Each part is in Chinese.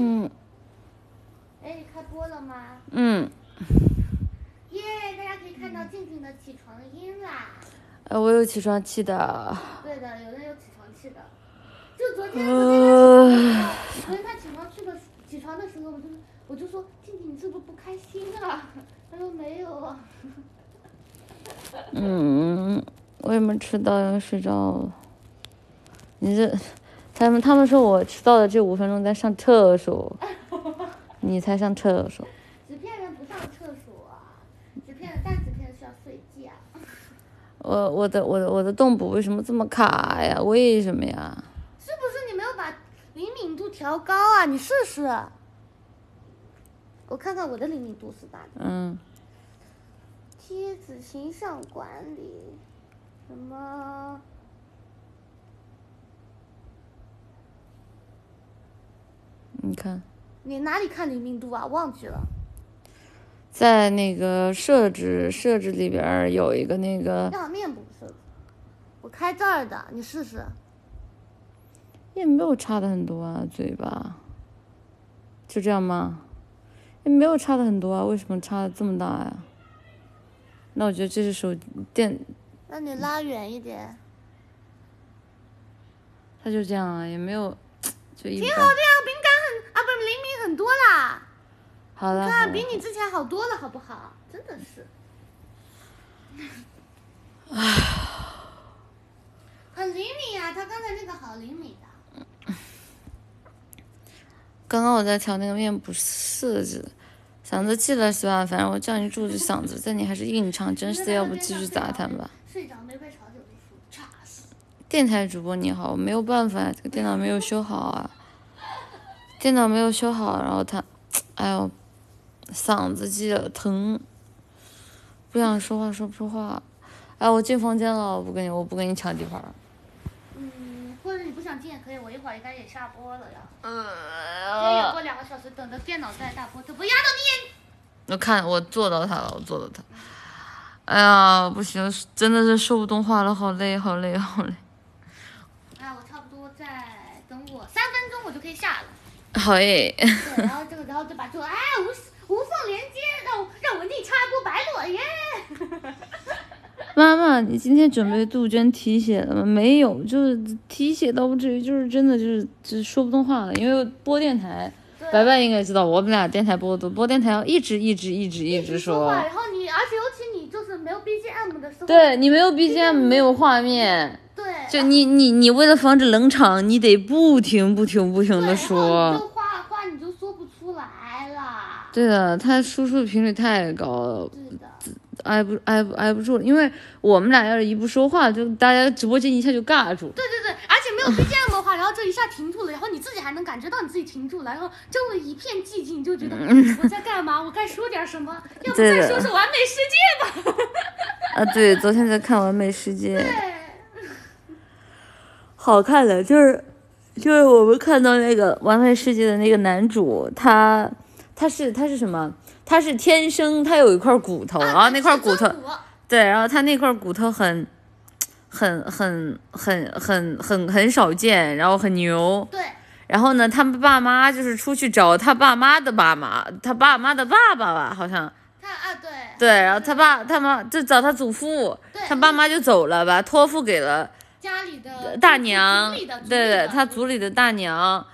嗯哎，开播了吗？嗯，耶！大家可以看到静静的起床音啦。呃，我有起床气的。对的，有人有起床气的。就昨天，昨天他起床的时候，昨天他起床去的起床的时候，我就我就说静静，你是不是不开心啊？他说没有啊。嗯，我也没迟到要睡着了？你这，他们他们说我迟到的这五分钟在上厕所，你才上厕所。纸片人不上厕所啊，纸片人但纸片人需要睡觉。我我的我的我的动捕为什么这么卡呀？为什么呀？是不是你没有把灵敏度调高啊？你试试。我看看我的灵敏度是大的。嗯，梯子形象管理，什么？你看，你哪里看灵敏度啊？忘记了。在那个设置设置里边有一个那个要面部设置，我开这儿的，你试试。也没有差的很多啊，嘴巴，就这样吗？也没有差的很多啊，为什么差的这么大呀？那我觉得这是手电，那你拉远一点。它就这样啊，也没有，就一般。挺好的呀，敏感很啊，不是灵敏很多啦。好了，比你之前好多了，好不好？真的是。很灵敏啊、他刚才那个好灵敏的。刚刚我在调那个面部设置，嗓子气了是吧？反正我叫你住着嗓子，但你还是硬唱，真是的，要不继续砸他吧。睡着没被吵醒就说炸死。电台主播你好，我没有办法，这个电脑没有修好啊，电脑没有修好，然后他，哎呦，嗓子记得疼，不想说话说不出话，哎，我进房间了，我不跟你，我不跟你抢地盘儿。嗯，或者你不想进也可以，我一会儿应该也下播了呀。今天也两个小时，等着电脑再大播，这不压到你眼。我看我做到他了，我做到他。哎呀，不行，真的是说不动话了，好累，好累，好累。哎，我差不多再等我三分钟，我就可以下了。好耶，然后这个，然后就把这个哎无无缝连接，让我让文静插播白裸耶。妈妈，你今天准备杜鹃提血了吗？没有，就是提血倒不至于，就是真的就是就是说不动话了，因为播电台，白白应该知道，我们俩电台播的多，播电台要一直一直一直一直说说话，，然后你，而且尤其你就是没有 BGM 的时候，对你没有 BGM，没有画面，对，就你你你为了防止冷场，你得不停不停不停的说你说就，话话你就说不出来了。对的，他输出的频率太高了，是的，挨不挨不挨不住了，因为我们俩要是一不说话，就大家直播间一下就尬住。对对对，而且没有 BGM 的话，然后就一下停住了，然后你自己还能感觉到你自己停住了，然后周围一片寂静，你就觉得我在干嘛？我该说点什么？要不再说说完美世界吧？啊，对，昨天在看《完美世界》。对，好看的，就是就是我们看到那个《完美世界》的那个男主，他他是他是什么？他是天生他有一块骨头，然后那块骨头对，然后他那块骨头很很很很很很很少见，然后很牛。对，然后呢，他们爸妈就是出去找他爸妈的爸妈，他爸妈的爸爸吧，好像他啊对，对，然后他爸他妈就找他祖父，他爸妈就走了，把托付给了。家里的大娘，对对，他族里的大娘。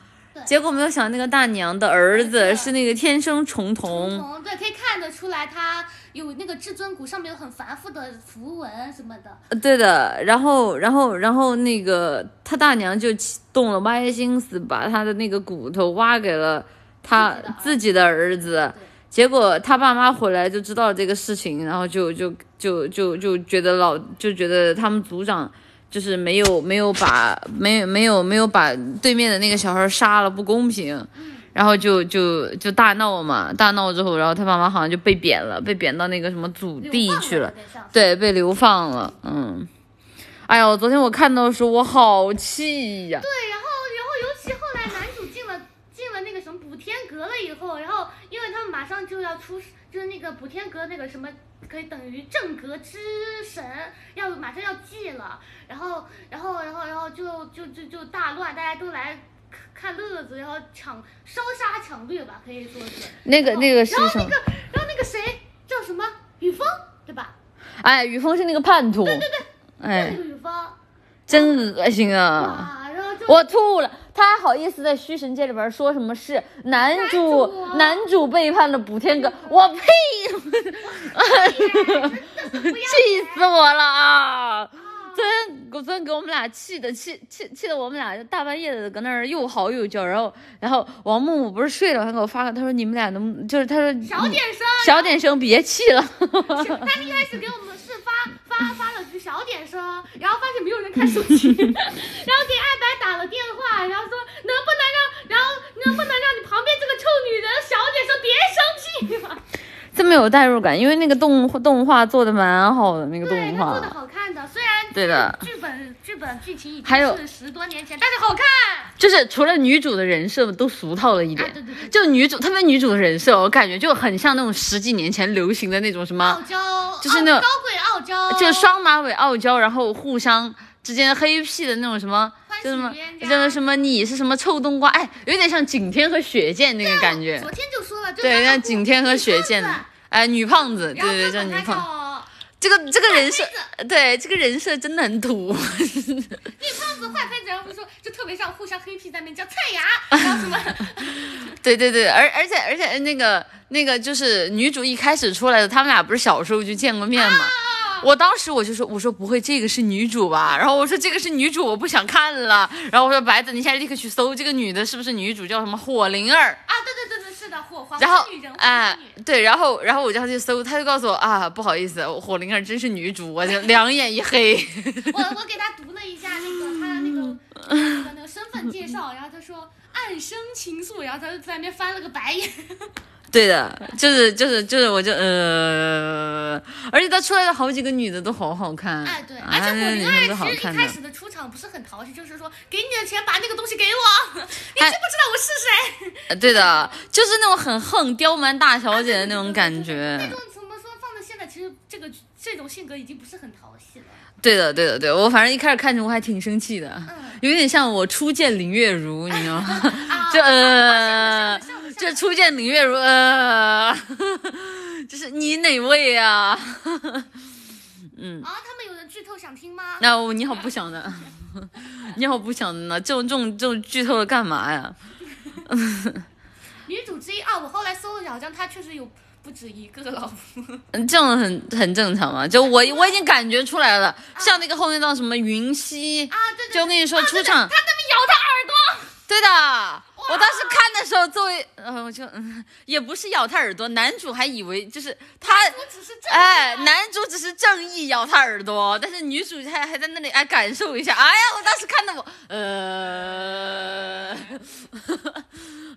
结果没有想到那个大娘的儿子是那个天生重童瞳，对，可以看得出来他有那个至尊骨上面有很繁复的符文什么的。呃对的。然后，然后，然后那个他大娘就起动了歪心思，把他的那个骨头挖给了他自己的儿子。结果他爸妈回来就知道了这个事情，然后就就就就就觉得老就觉得他们族长就是没有没有把没有没有没有把对面的那个小孩杀了不公平，然后就就就大闹嘛，大闹之后，然后他爸妈好像就被贬了，被贬到那个什么祖地去了对，被流放了，嗯。哎呀，我昨天我看到的时候，我好气呀！对，然后然后尤其后来男主进了进了那个什么补天阁了以后，然后因为他们马上就要出，就是那个补天阁那个什么可以等于正格之神要马上要祭了，然后然后然后然后就就就就大乱，大家都来看乐子，然后抢烧杀抢掠吧，可以说是。那个那个是然后那个，然后那个谁叫什么？雨峰，对吧？哎，雨峰是那个叛徒，对对对，那哎，个雨峰，真恶心啊！哇，然后就我吐了，他还好意思在虚神界里边说什么是男主男主背叛了补天阁，我呸！气死我了啊！昨天我昨天给我们俩气的，气气气的我们俩就大半夜的搁那儿又嚎又叫，然后然后王木木不是睡了，他给我发个，他说你们俩能就是他说小点声，小点声，别气了。他一开始给我们是发发发了句小点声，然后发现没有人看手机，然后给艾白打了电话，然后说能不能让，然后能不能让你旁边这个臭女人小点声，别生气嘛。这么有代入感，因为那个动动画做的蛮好的，那个，动画。做的，好看的，虽然对的。剧本剧本剧情已还有。经是十多年前，但是好看。就是除了女主的人设都俗套了一点。啊，对对对，就女主特别女主的人设，我感觉就很像那种十几年前流行的那种什么傲，娇，就是那种高贵傲娇，就是双马尾傲娇，然后互相之间黑屁的那种什么，欢就什么喜冤家就是什么你是什么臭冬瓜，哎，有点像景天和雪见那个感觉，昨天就说了，对，像景天和雪见哎，女胖子，对对对，叫女胖，叫这个这个人设，对，这个人设真的很土。女胖子坏妃子，然后不说就特别像互相黑皮在那边叫菜芽，然后什么 对对对，而而且而且那个那个就是女主一开始出来的，他们俩不是小时候就见过面吗？我当时我就说，我说不会这个是女主吧？然后我说这个是女主，我不想看了。然后我说白子，你现在立刻去搜这个女的是不是女主，叫什么火灵儿。啊，对对对对，是的，火花然后哎对，然后然后我叫他去搜，他就告诉我啊，不好意思，火灵儿真是女主，我就两眼一黑。我我给他读了一下那个他那个那个那个身份介绍，然后他说暗生情愫，然后他就在那边翻了个白眼。对的，就是就是就是，我就呃，而且他出来的好几个女的都好好看，哎，对，啊而且火那女生都灵儿其实一开。始的出场不是很讨喜，就是说给你的钱把那个东西给我，你知不知哎道我是谁？呃对的，就是那种很横刁蛮大小姐的那种感觉那。种怎么说放在现在，其实这个这种性格已经不是很讨喜了。对的，对的，对，我反正一开始看着我还挺生气的，嗯有点像我初见林月如，你知道吗？啊，就呃，像的像的像的就初见林月如，呃，就是你哪位啊？嗯，啊，他们有人剧透想听吗？那我你好不想的，你好不想的呢？这种这种这种剧透了干嘛呀？女主之一啊，我后来搜了一下，好像她确实有不止一个老婆。嗯，这样很很正常嘛。就我我已经感觉出来了，像那个后面到什么云溪，啊，对对就我跟你说啊对对出场他那边咬他耳朵。对的，我当时看的时候，作为呃，我就嗯，也不是咬他耳朵，男主还以为就是他，哎，男主只是正义咬他耳朵，但是女主还还在那里哎感受一下，哎呀，我当时看的我呃，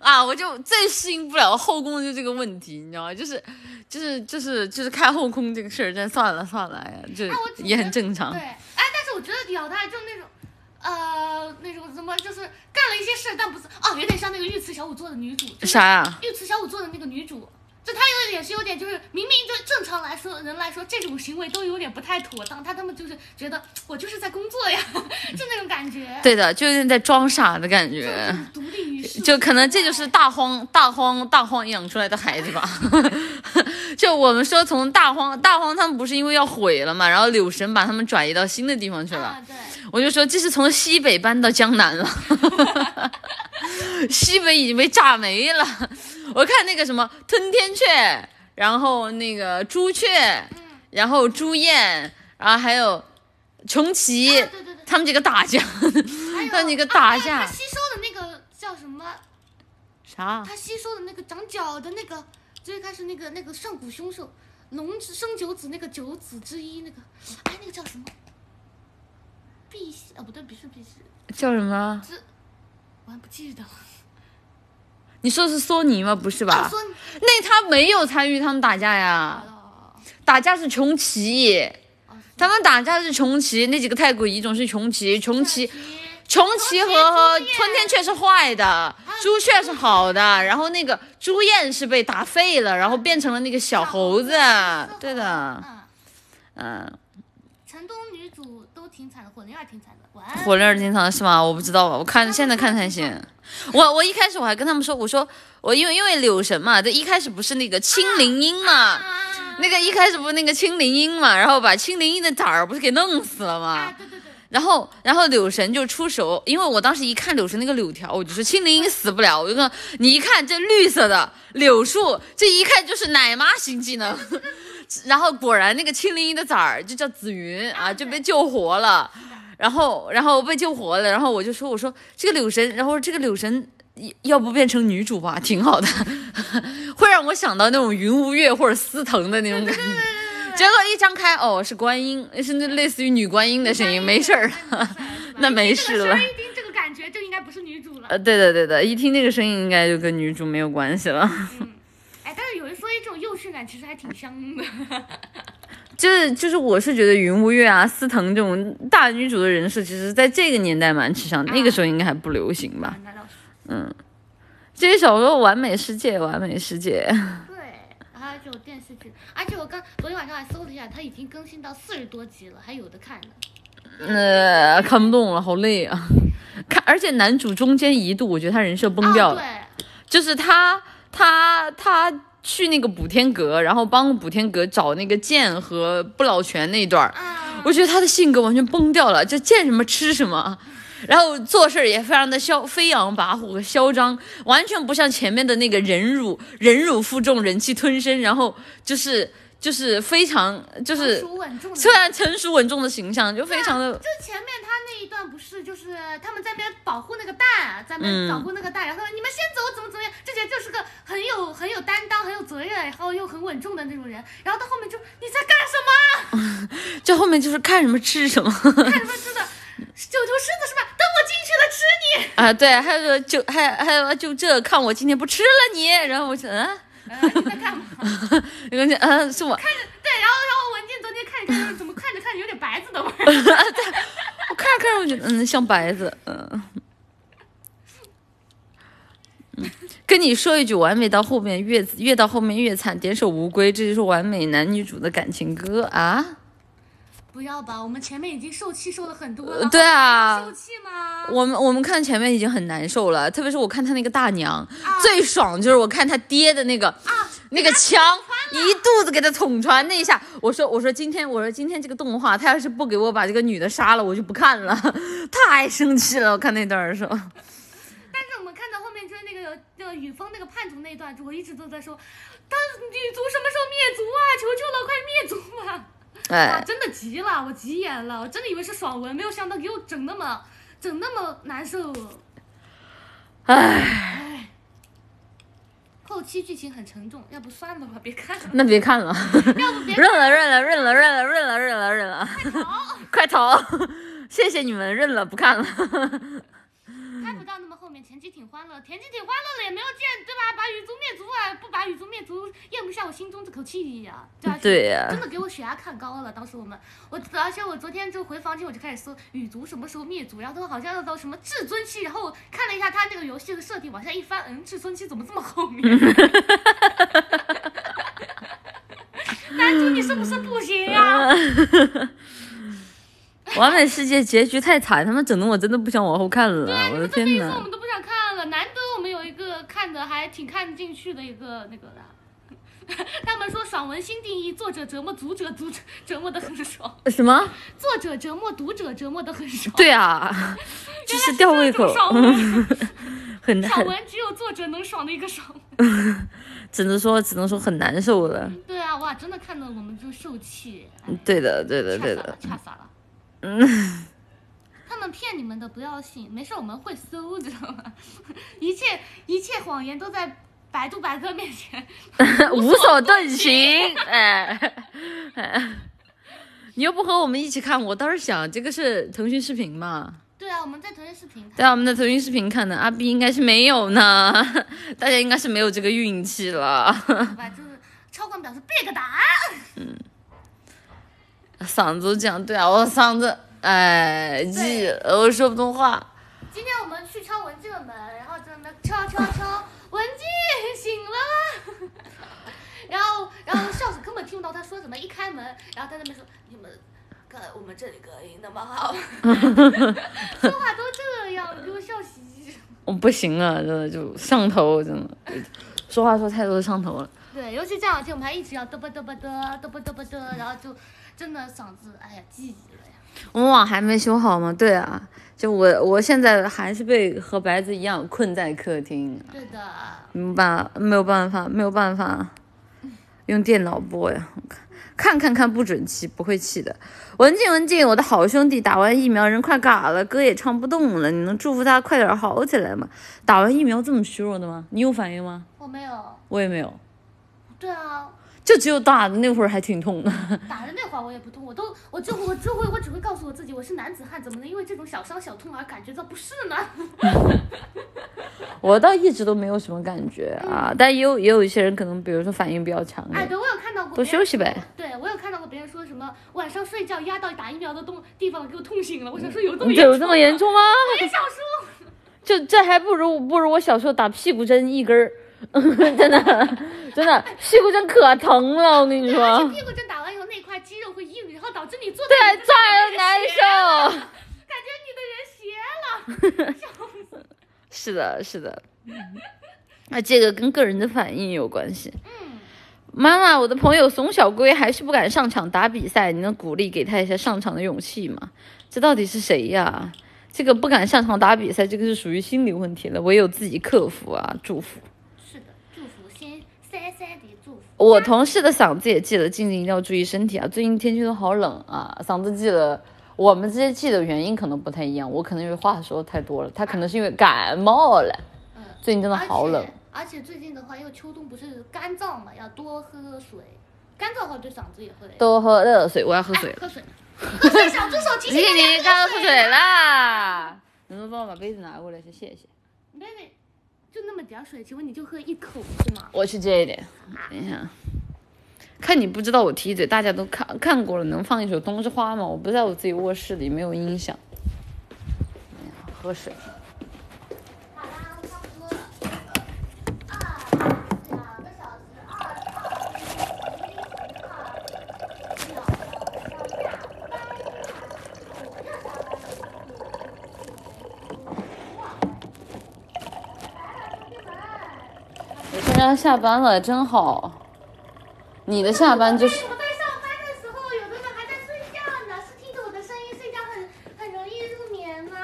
啊，我就最适应不了后宫就这个问题，你知道吗？就是就是就是就是看后宫这个事儿，真算了算了，哎呀，这哎我只也很正常对，。哎，但是我觉得咬他就那种。呃，那种怎么就是干了一些事，但不是哦，有点像那个御赐小仵作的女主，啥呀？御赐小仵作的那个女主，就她有点是有点就是明明就正常来说人来说这种行为都有点不太妥当，她他们就是觉得我就是在工作呀，就那种感觉，对的，就有点在装傻的感觉。就是独立于世，就可能这就是大荒大荒大荒养出来的孩子吧。就我们说从大荒大荒他们不是因为要毁了嘛，然后柳神把他们转移到新的地方去了。啊，对，我就说这是从西北搬到江南了，西北已经被炸没了。我看那个什么吞天雀，然后那个朱雀，然后朱燕，然后还有穷奇，啊对对对，他们几个打架，他们几个打啊架他吸收的那个叫什么？啥？他吸收的那个长角的那个，最开始那个那个上古凶兽，龙之生九子那个九子之一那个，哎，那个叫什么？碧玺啊，不对，不是碧玺，叫什么？我还不记得了。你说的是索尼吗？不是啊，吧？说那他没有参与他们打架呀，哦打架是穷奇，哦他们打架是穷奇，那几个太古遗种是穷奇，穷奇。是穷奇和吞天雀是坏的，朱雀是好的，然后那个朱燕是被打废了，然后变成了那个小猴子，对的，嗯，嗯，城东女主都挺惨的，火灵儿挺惨的。晚火灵儿挺惨的是吗？我不知道，我看现在看才行。我我一开始我还跟他们说，我说我因为因为柳神嘛，这一开始不是那个青灵音嘛，啊那个一开始不是那个青灵音嘛，然后把青灵音的崽儿不是给弄死了吗？然后，然后柳神就出手，因为我当时一看柳神那个柳条，我就说青灵死不了。我就说你一看这绿色的柳树，这一看就是奶妈型技能。然后果然那个青灵鹰的崽儿就叫紫云啊，就被救活了。然后，然后被救活了。然后我就说，我说这个柳神，然后这个柳神要不变成女主吧，挺好的，会让我想到那种云无月或者司藤的那种感觉。结果一张开，哦，是观音，是那类似于女观音的声音，没事儿了，那没事了这个声儿。一听这个感觉就应该不是女主了。呃，对的对的，一听那个声音，应该就跟女主没有关系了。哎，但是有人说这种幼稚感其实还挺香的。就是就是，我是觉得云无月啊、司藤这种大女主的人设，其实在这个年代蛮吃香，那个时候应该还不流行吧啊？那倒是。这些小说《完美世界》，《完美世界》，对，还有这种电视剧，而且我刚昨天晚上还搜了一下，它已经更新到四十多集了，还有的看呢。呃，看不动了，好累啊！看，而且男主中间一度，我觉得他人设崩掉啊、了。对，就是他他他去那个补天阁，然后帮补天阁找那个剑和不老泉那一段我觉得他的性格完全崩掉了，就见什么吃什么，然后做事也非常的嚣飞扬跋扈和嚣张，完全不像前面的那个忍辱忍辱负重、忍气吞声，然后就是就是非常就是。虽然成熟稳重的形象，就非常的就前面他那一段不是，就是他们在那边保护那个蛋，在那边嗯保护那个蛋，然后你们先走，怎么怎么样，这些就是个很有很有担当、很有责任，然后又很稳重的那种人。然后到后面就你在干什么？就后面就是看什么吃什么看什么吃的？九头狮子是吧？等我进去了吃你。啊，对，还有个就还还有就这看我今天不吃了你，然后我想嗯。呃，你在干嘛？没关系，嗯，是我看着，对，然后然后文静昨天看着看着，怎么看着看着有点白子的味儿？我看着看着，我觉得嗯像白子，嗯。嗯跟你说一句，完美到后面越越到后面越惨，点首无归，这就是完美男女主的感情歌啊！不要吧，我们前面已经受气受了很多了。呃对啊受气吗？我们我们看前面已经很难受了，特别是我看他那个大娘，最爽就是我看他爹的那个、那个枪，一肚子给他捅穿那一下，我说我说今天我说今天这个动画，他要是不给我把这个女的杀了，我就不看了，太生气了，我看那段儿的时候。但是我们看到后面就是那个那个雨峰那个叛徒那一段，我一直都在说，他女足什么时候灭族啊？求求了，快灭族吧！哇，哎，真的急了，我急眼了，我真的以为是爽文，没有想到给我整那么整那么难受。唉，唉，后期剧情很沉重，要不算了吧，别看了，那别看了，要不别认了认了认了认了认了认了认了，快逃！谢谢你们，认了不看了。看不到那么后面，前期挺欢乐，前期挺欢乐的，也没有见对吧？把羽族灭族啊，不把羽族灭族，咽不下我心中这口气呀、对呀真的给我血压看高了。当时我们，我而且我昨天就回房间我就开始搜羽族什么时候灭族，然后好像要到什么至尊期，然后看了一下他那个游戏的设定，往下一翻，嗯，至尊期怎么这么后面？男主你是不是不行啊？完美世界结局太惨，他们整的我真的不想往后看了，对，我的天哪！我们都不想看了。难得我们有一个看的还挺看进去的一个那个的。他们说爽文新定义，作者折磨读者，读者折磨的很爽；什么？作者折磨读者，折磨的很爽。对啊，就是吊胃口，爽文，很难，爽文只有作者能爽的一个爽。只能说只能说很难受了。对啊，哇，真的看得我们就受气。哎对的，对的，对的差死了，。嗯，他们骗你们的不要信，没事我们会搜，知道吗？一切一切谎言都在百度百科面前 无所遁形，哎，哎你又不和我们一起看，我倒是想，这个是腾讯视频嘛？对啊，我们在腾讯视频看。对啊，我们在腾讯视频看的，阿 B 应该是没有呢，大家应该是没有这个运气了。好吧，就是超管表示别个打。嗓子都这样，对啊，我嗓子，哎，记，我说不动话。今天我们去敲文静的门，然后在那边敲敲敲，文静醒了吗？然后然后笑死，根本听不到他说什么。一开门，然后在那边说你们看我们这里隔音那么好，说话都这样，给我笑嘻嘻。我不行啊，真的就上头，真的，说话说太多上头了。对，尤其这两天我们还一直要嘚啵嘚啵嘚嘚啵嘚啵嘚，然后就真的嗓子，哎呀，记了呀。我们网还没修好吗？对啊，就我我现在还是被和白子一样困在客厅。对的。没办没有办法，没有办法用电脑播呀。看看看不准气，不会气的。文静文静，我的好兄弟，打完疫苗人快嘎了，歌也唱不动了，你能祝福他快点好起来吗？打完疫苗这么虚弱的吗？你有反应吗？我没有，我也没有。对啊。就只有打的那会儿还挺痛的，打的那会儿我也不痛，我都我就我就会我只会告诉我自己，我是男子汉，怎么能因为这种小伤小痛而感觉到不适呢？我倒一直都没有什么感觉啊，但也有也有一些人可能，比如说反应比较强。哎，对我有看到过。多休息呗。对我有看到过别人说什么晚上睡觉压到打疫苗的东地方给我痛醒了，我想说有这么有这么严重吗？我也想说，就这还不如不如我小时候打屁股针一根儿。真的，真的，屁股针可疼了，我跟你说。屁股针打完以后，那块肌肉会硬，然后导致你坐对，再难受。感觉你的人斜了。是的，是的。那这个跟个人的反应有关系。嗯。妈妈，我的朋友怂小龟还是不敢上场打比赛，你能鼓励给他一下上场的勇气吗？这到底是谁呀？这个不敢上场打比赛，这个是属于心理问题了，唯有自己克服啊！祝福。我同事的嗓子也记了，静静一定要注意身体啊！最近天气都好冷啊，嗓子记了。我们这些记的原因可能不太一样，我可能因为话说太多了，他可能是因为感冒了。嗯，最近真的好冷。而且最近的话，因为秋冬不是干燥嘛，要多喝水。干燥的话对嗓子也会。多喝热水，我要喝水。喝水。喝水，小助手提醒你该喝水啦。能不能帮我把杯子拿过来？谢谢。妹妹。就那么点水，请问你就喝一口是吗？我去接一点，等一下。看你不知道我提嘴，大家都看看过了，能放一首《冬之花》吗？我不在我自己卧室里，没有音响。喝水。下班了，真好。你的下班就是。我在上班的时候，有的人还在睡觉呢，是听着我的声音睡觉很很容易入眠吗？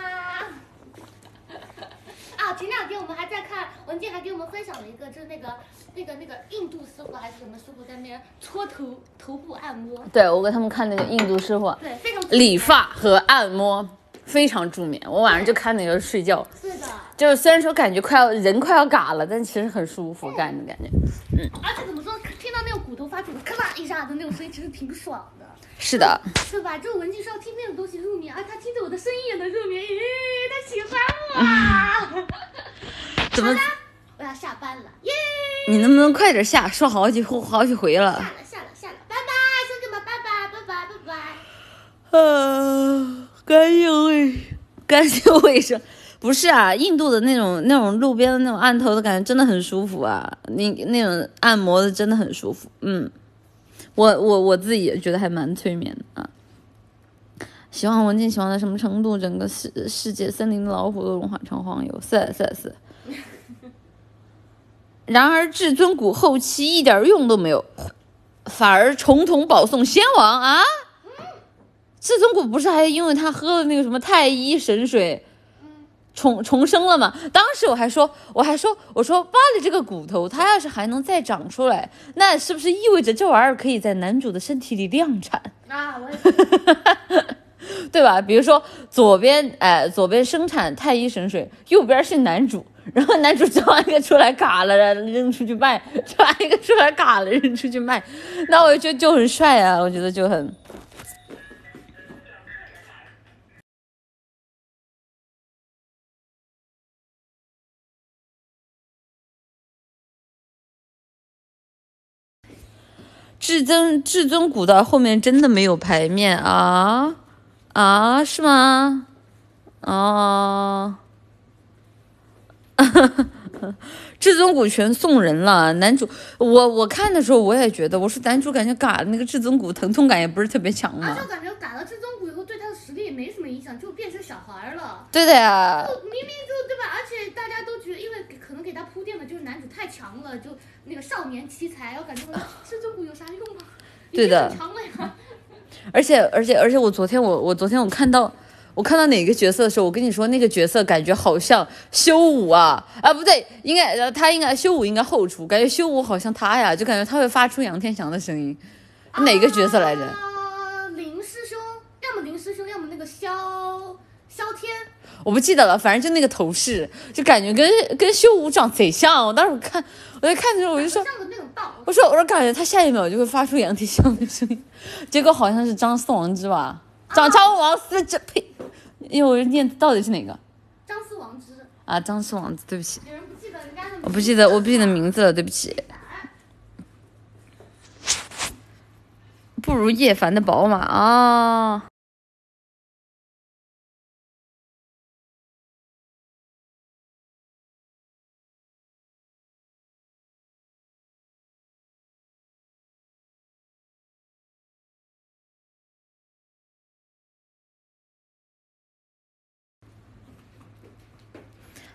啊，前两天我们还在看，文静还给我们分享了一个，就是那个那个那个印度师傅还是什么师傅在那边搓头头部按摩。对，我给他们看那个印度师傅。对，非常。理发和按摩非常助眠，我晚上就看那个睡觉。是的。就是虽然说感觉快要人快要嘎了，但其实很舒服，干的感觉，嗯。而且怎么说，听到那个骨头发出咔啦一下的那种声音，其实挺爽的。是的。是吧？就文静是要听那种东西入眠，而他听着我的声音也能入眠，咦，他喜欢我。怎么？我要下班了，耶！你能不能快点下？说好几回，好几回了。下了，下了，下了，拜拜，兄弟们，拜拜，拜拜，拜拜。啊，干净卫，干净卫生。不是啊，印度的那种那种路边的那种按头的感觉真的很舒服啊，那那种按摩的真的很舒服。嗯，我我我自己也觉得还蛮催眠的啊。喜欢文静喜欢到什么程度？整个世世界森林的老虎都融化成黄油。是是是。然而至尊谷后期一点用都没有，反而重重保送先王啊！至尊谷不是还因为他喝了那个什么太医神水？重重生了嘛？当时我还说，我还说，我说巴里这个骨头，它要是还能再长出来，那是不是意味着这玩意儿可以在男主的身体里量产？啊，我也 对吧？比如说左边，哎，左边生产太医神水，右边是男主，然后男主生完一个出来嘎了，扔出去卖；生完一个出来嘎了，扔出去卖，那我觉得就很帅啊，我觉得就很。至尊至尊古道后面真的没有牌面啊啊是吗？哦，至尊骨全送人了。男主，我我看的时候我也觉得，我说男主感觉嘎的那个至尊骨疼痛感也不是特别强嘛而且。我感觉嘎了至尊骨以后，对他的实力也没什么影响，就变成小孩儿了。对的呀，明明就对吧？而且大家都觉得，因为可能给他铺垫的就是男主太强了，就那个少年奇才，我感觉 至尊骨有啥用啊？对的。而且而且而且我昨天我我昨天我看到。我看到哪个角色的时候，我跟你说，那个角色感觉好像修武啊啊，不对，应该呃他应该修武应该后出，感觉修武好像他呀，就感觉他会发出杨天祥的声音，哪个角色来着？啊，我不记得了，反正就那个头饰，就感觉跟跟修武长贼像。我当时我看我在看的时候，我就说。我说我说感觉他下一秒就会发出杨天祥的声音，结果好像是张四王之吧，张张王思之，呸，因为我念到底是哪个张思王之，啊？张四王之，对不起，有人不记得人家的。我不记得我不记得名字了，对不起。不如叶凡的宝马啊。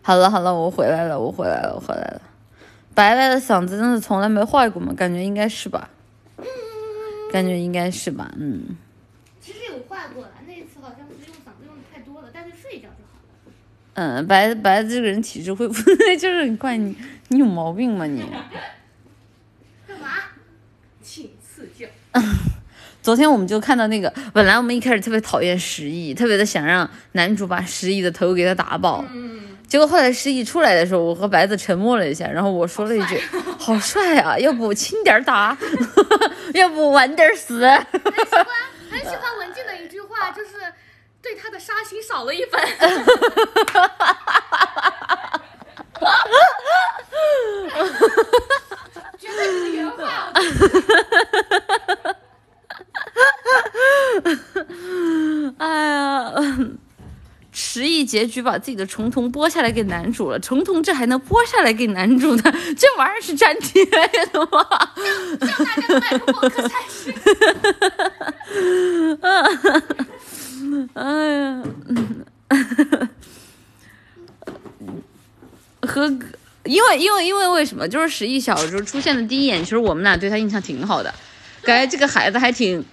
好了好了，我回来了，我回来了，我回来了。白白的嗓子真的从来没坏过吗？感觉应该是吧，感觉应该是吧，嗯。其实有坏过了，那一次好像是用嗓子用的太多了，但是睡一觉就好了。嗯，白白这个人体质恢复就是很快，你你有毛病吗你？干嘛？请赐教。昨天我们就看到那个，本来我们一开始特别讨厌十亿，特别的想让男主把十亿的头给他打爆，嗯，结果后来失忆出来的时候，我和白子沉默了一下，然后我说了一句：“好帅啊，要不轻点儿打，要不晚点儿死。”很喜欢很喜欢文静的一句话，就是对他的杀心少了一分。哈哈哈绝对是原话。哎呀，十亿结局把自己的重瞳剥下来给男主了，重瞳这还能剥下来给男主的，这玩意儿是粘贴的吗？这样大家的麦克风可才是。哎呀，和因为因为因为为什么？就是十亿小时候出现的第一眼，其实我们俩对他印象挺好的，感觉这个孩子还挺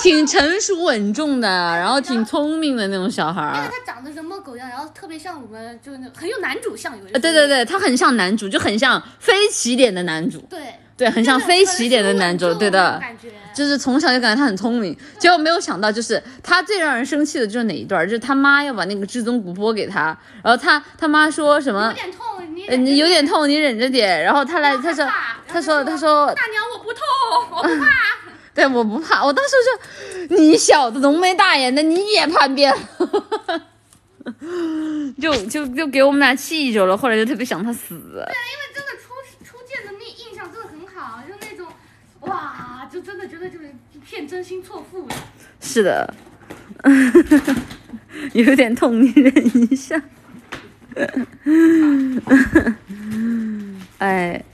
挺成熟稳重的，然后挺聪明的那种小孩因为儿。他长得人模狗样，然后特别像我们，就是那很有男主相，有对对对，他很像男主，就很像非起点的男主，对，对，很像非起点的男主，对的。感觉就是从小就感觉他很聪明，结果没有想到，就是他最让人生气的就是哪一段，就是他妈要把那个至尊骨剥给他，然后他他妈说什么有？点痛，你有点痛，你忍着点。然后他来，他说，他说，他说，大娘我不痛，我不怕。对，我不怕。我当时就，你小子浓眉大眼的，你也叛变，就就就给我们俩气着了。后来就特别想他死。对，因为真的初初见的那印象真的很好，就那种，哇，就真的觉得就是一片真心错付的。是的，有点痛，你忍一下。哎，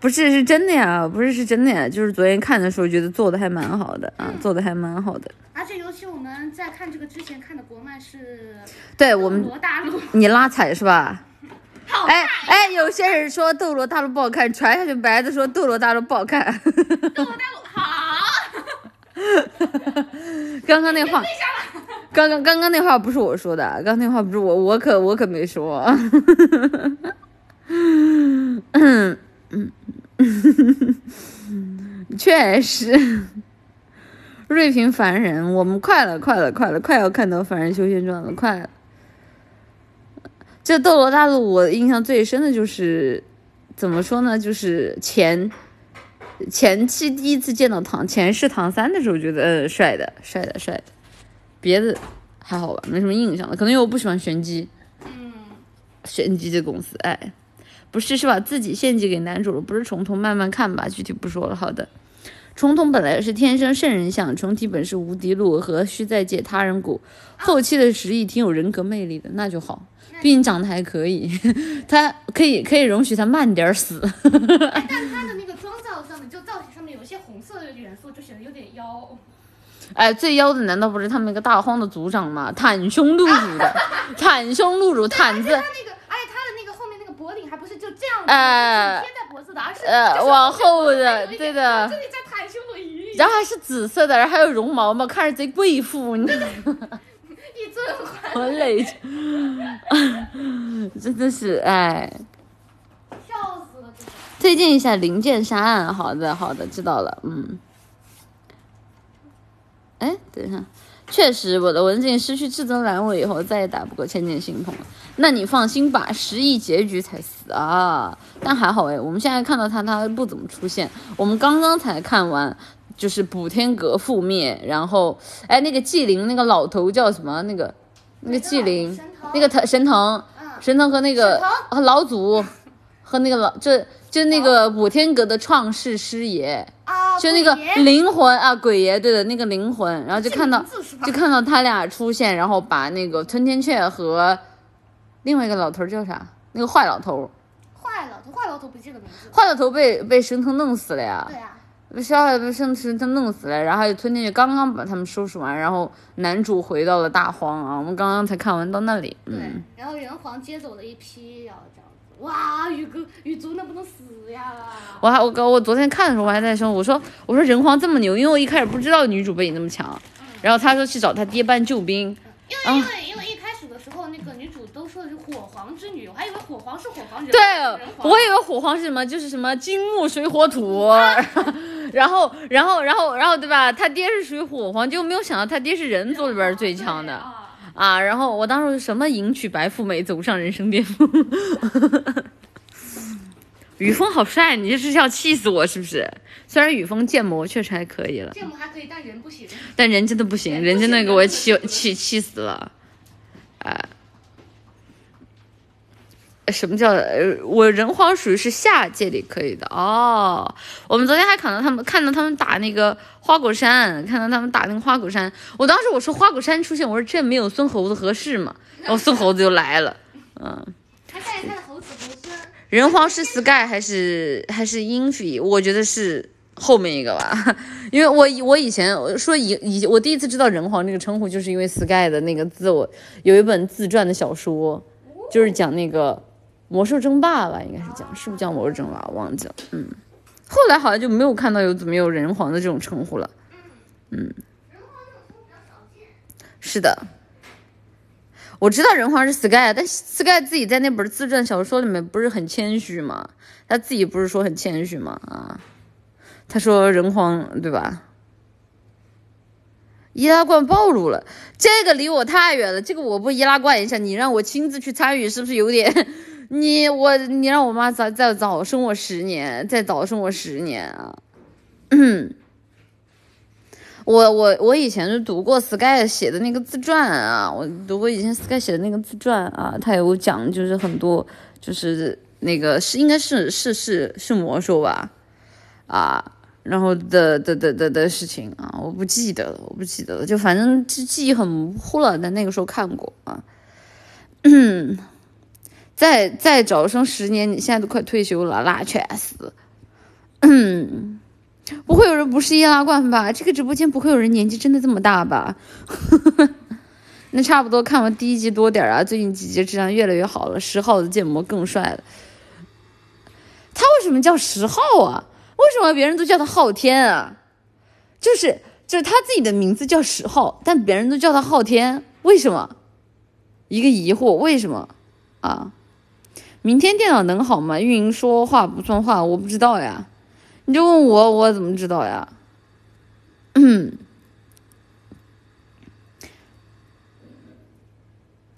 不是，是真的呀，不是是真的呀，就是昨天看的时候觉得做的还蛮好的啊，做的还蛮好的。而且尤其我们在看这个之前看的国漫是对我们，罗大陆，你拉踩是吧？好哎哎，有些人说《斗罗大陆》不好看，传下去白的说《斗罗大陆》不好看。斗罗大陆 好，刚刚那话，刚刚刚刚那话不是我说的，刚刚那话不是我，我可我可没说。嗯 嗯，确实，瑞平凡人，我们快了，快了，快了，快要看到《凡人修仙传》了，快了。这《斗罗大陆》，我印象最深的就是，怎么说呢？就是前前期第一次见到唐前世唐三的时候，觉得呃帅的，帅的，帅的。别的还好吧，没什么印象了。可能因为我不喜欢玄机，嗯，玄机这公司，哎，不是是把自己献祭给男主了，不是重瞳慢慢看吧，具体不说了。好的，重瞳本来是天生圣人像，重体本是无敌路，何须再借他人骨？后期的实力挺有人格魅力的，那就好。毕竟长得还可以，他可以可以容许他慢点死。哎，但他的那个妆造上面，就造型上面有一些红色的元素，就显得有点妖。哎，最妖的难道不是他们那个大荒的族长吗？袒胸露乳的，袒胸露乳，毯子他那个，而且他的那个还不是就这样子，哎贴在脖子的，而是呃往后的，对的这。里在袒胸的然后还是紫色的，然后还有绒毛嘛，看着贼贵妇，你知道吗？一尊 还我累，真的是哎。笑死了，这个。推荐一下《灵剑杀案》，好的好的，知道了，嗯。哎，等一下，确实我的文静失去至尊蓝尾以后，再也打不过千剑心痛了。那你放心吧，十亿结局才死啊！但还好哎，我们现在看到他，他不怎么出现。我们刚刚才看完，就是补天阁覆灭，然后哎，那个纪灵那个老头叫什么？那个那个纪灵，那个 thần 神腾，嗯神腾和那个和老祖和那个老这就那个补天阁的创世师爷。啊，就那个灵魂啊，鬼爷对的那个灵魂，然后就看到就看到他俩出现，然后把那个吞天雀和另外一个老头儿叫啥？那个坏老头儿，坏老头，坏老头不记得名字。坏老头被被神童弄死了呀对，啊，被杀害被神神他弄死了，然后吞天雀刚刚把他们收拾完，然后男主回到了大荒啊，我们刚刚才看完到那里，对嗯，，然后人皇接走了一批，然后这样子。哇，宇哥宇族能不能死呀？我还我我昨天看的时候我还在说，我说我说人皇这么牛，因为我一开始不知道女主背景那么强，然后他说去找他爹搬救兵，因为因为因为一开始的时候，那个女主都说的是火皇之女，我还以为火皇是火皇人，对，皇我以为火皇是什么，就是什么金木水火土，然后然后然后然后对吧？他爹是属于火皇，就没有想到他爹是人族里边最强的。对啊啊。然后我当时什么迎娶白富美，走上人生巅峰。雨峰好帅，你这是要气死我是不是？虽然雨峰建模确实还可以了，建模还可以，但人不行。但人真的不行，人真的给我气气气死了，啊、什么叫呃？我人皇属于是下界里可以的哦。我们昨天还看到他们看到他们打那个花果山，看到他们打那个花果山。我当时我说花果山出现，我说这没有孙猴子合适吗？然后孙猴子就来了。嗯，他带着他的猴子猴孙，人皇是 Sky 还是还是 Infi？我觉得是后面一个吧，因为我我以前说以以我第一次知道人皇这个称呼，就是因为 Sky 的那个字我有一本自传的小说，就是讲那个魔兽争霸吧，应该是讲是不是叫魔兽争霸？我忘记了，嗯，后来好像就没有看到有怎么有人皇的这种称呼了，嗯，是的。我知道人皇是 Sky，但 Sky 自己在那本自传小说里面不是很谦虚吗？他自己不是说很谦虚吗？啊，他说人皇对吧？易拉罐暴露了，这个离我太远了，这个我不易拉罐一下，你让我亲自去参与，是不是有点？你我你让我妈再再早生我十年，再早生我十年啊！嗯 我我我以前就读过 Sky 写的那个自传啊，我读过以前 Sky 写的那个自传啊，他有讲就是很多就是那个是应该是是是是魔兽吧，啊，然后的的的的的事情啊，我不记得了，我不记得了，就反正记记忆很模糊了，但那个时候看过啊。嗯，再再早生十年，你现在都快退休了，那确实。嗯。不会有人不是易拉罐吧？这个直播间不会有人年纪真的这么大吧？那差不多看完第一集多点啊，最近几集质量越来越好了，十号的建模更帅了。他为什么叫十号啊？为什么别人都叫他昊天啊？就是就是他自己的名字叫十号，但别人都叫他昊天，为什么？一个疑惑，为什么啊？明天电脑能好吗？运营说话不算话，我不知道呀。你就问我，我怎么知道呀？嗯，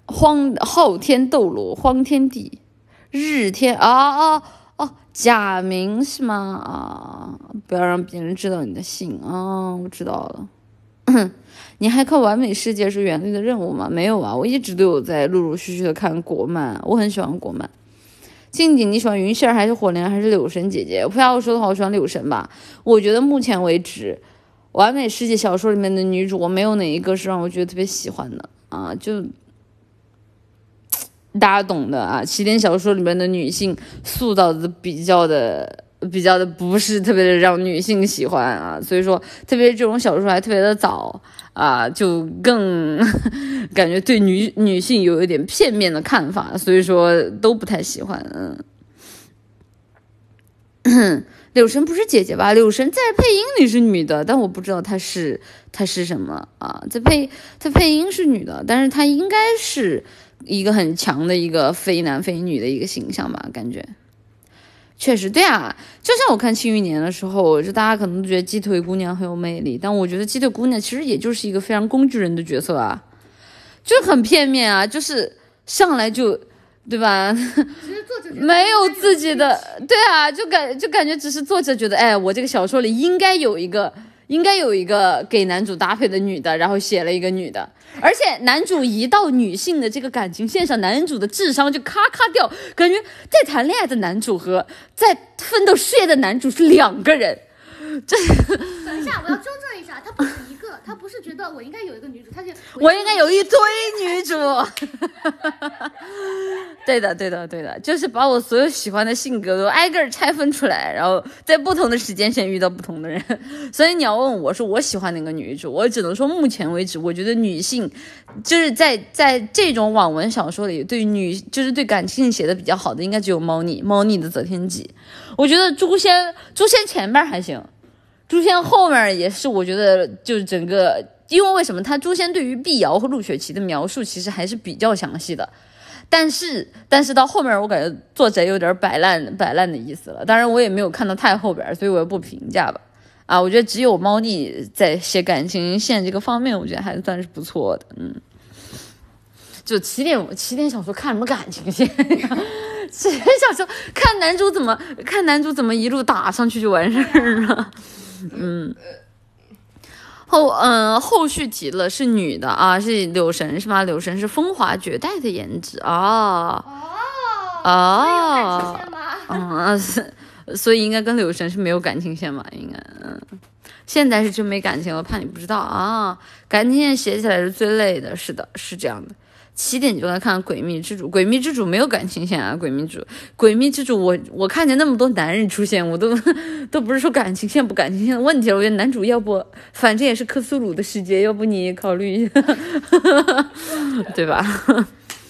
荒昊天斗罗，荒天帝，日天啊啊哦，假名是吗？啊，不要让别人知道你的姓啊！我知道了。你还看《完美世界》是原力的任务吗？没有啊，我一直都有在陆陆续续的看国漫，我很喜欢国漫。静静，你喜欢云杏儿还是火灵还是柳神姐姐？不要说的话，我喜欢柳神吧。我觉得目前为止，完美世界小说里面的女主，我没有哪一个是让我觉得特别喜欢的啊，就大家懂的啊。起点小说里面的女性塑造的比较的。比较的不是特别的让女性喜欢啊，所以说特别这种小说还特别的早啊，就更 感觉对女女性有一点片面的看法，所以说都不太喜欢。嗯，柳神不是姐姐吧？柳神在配音里是女的，但我不知道她是她是什么啊？在配她配音是女的，但是她应该是一个很强的一个非男非女的一个形象吧？感觉。确实，对啊，就像我看《庆余年》的时候，就大家可能都觉得鸡腿姑娘很有魅力，但我觉得鸡腿姑娘其实也就是一个非常工具人的角色啊，就很片面啊，就是上来就，对吧？没有自己的，对啊，就感就感觉只是作者觉得，哎，我这个小说里应该有一个。应该有一个给男主搭配的女的，然后写了一个女的，而且男主一到女性的这个感情线上，男主的智商就咔咔掉，感觉在谈恋爱的男主和在奋斗事业的男主是两个人。这 等一下，我要纠正一下，他不是一，他不是觉得我应该有一个女主，他就 我应该有一堆女主。对的，对的，对的，就是把我所有喜欢的性格都挨个拆分出来，然后在不同的时间线遇到不同的人。所以你要问我说我喜欢哪个女主，我只能说目前为止，我觉得女性就是在在这种网文小说里，对女就是对感情写的比较好的，应该只有猫腻，猫腻的择天记。我觉得诛仙，诛仙前边还行。诛仙后面也是，我觉得就是整个，因为为什么他诛仙对于碧瑶和陆雪琪的描述其实还是比较详细的，但是但是到后面我感觉作者有点摆烂摆烂的意思了。当然我也没有看到太后边，所以我也不评价吧。啊，我觉得只有猫腻在写感情线这个方面，我觉得还算是不错的。嗯，就起点起点小说看什么感情线？起点小说看男主怎么看男主怎么一路打上去就完事儿了。嗯，后嗯后续提了是女的啊，是柳神是吗？柳神是风华绝代的颜值啊，哦哦，嗯是，所以应该跟柳神是没有感情线吧？应该嗯，现在是真没感情了，怕你不知道啊，感情线写起来是最累的，是的，是这样的。七点就来看《诡秘之主》，《诡秘之主》没有感情线啊，《诡秘之主》《诡秘之主》，我我看见那么多男人出现，我都 都不是说感情线不感情线的问题了。我觉得男主要不，反正也是克苏鲁的世界，要不你考虑一下，对吧？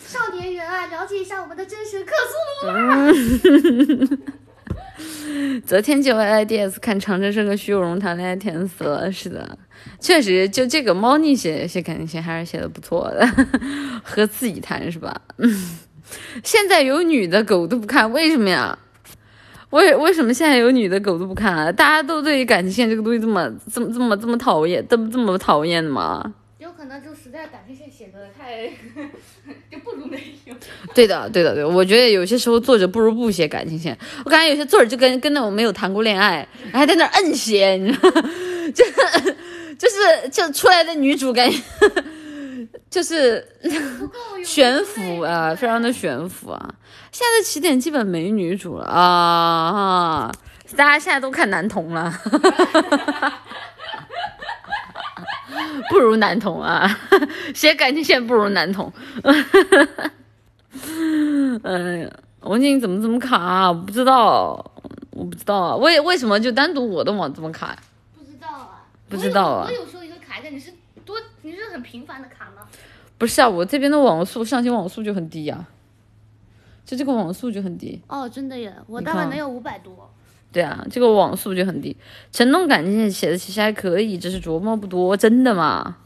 少年人啊，了解一下我们的真实克苏鲁吧。昨天就 I D S 看长征生和徐有容谈恋爱，甜死了。是的。确实，就这个猫腻写写感情线还是写的不错的，和自己谈是吧？嗯，现在有女的狗都不看，为什么呀？为为什么现在有女的狗都不看啊？大家都对感情线这个东西这么这么这么这么讨厌，这么这么讨厌的吗？有可能就实在感情线写的太 就不如没有。对的，对的，对，我觉得有些时候作者不如不写感情线。我感觉有些作者就跟跟那种没有谈过恋爱，还在那摁写，你知道吗？就。就是就出来的女主感觉就是悬浮啊，非常的悬浮啊。现在起点基本没女主了啊，大家现在都看男同了，不如男同啊，写感情线不如男同。哎呀，文静怎么这么卡？啊我不知道，我不知道啊，为为什么就单独我的网这么卡？不知道啊！不知道啊我有时候也会卡一下，你是多，你是很频繁的卡吗？不是啊，我这边的网速上行网速就很低呀，就这个网速就很低。哦，真的耶，我大概能有五百多。对啊，这个网速就很低。陈东感情线写的其实还可以，只是琢磨不多。真的吗？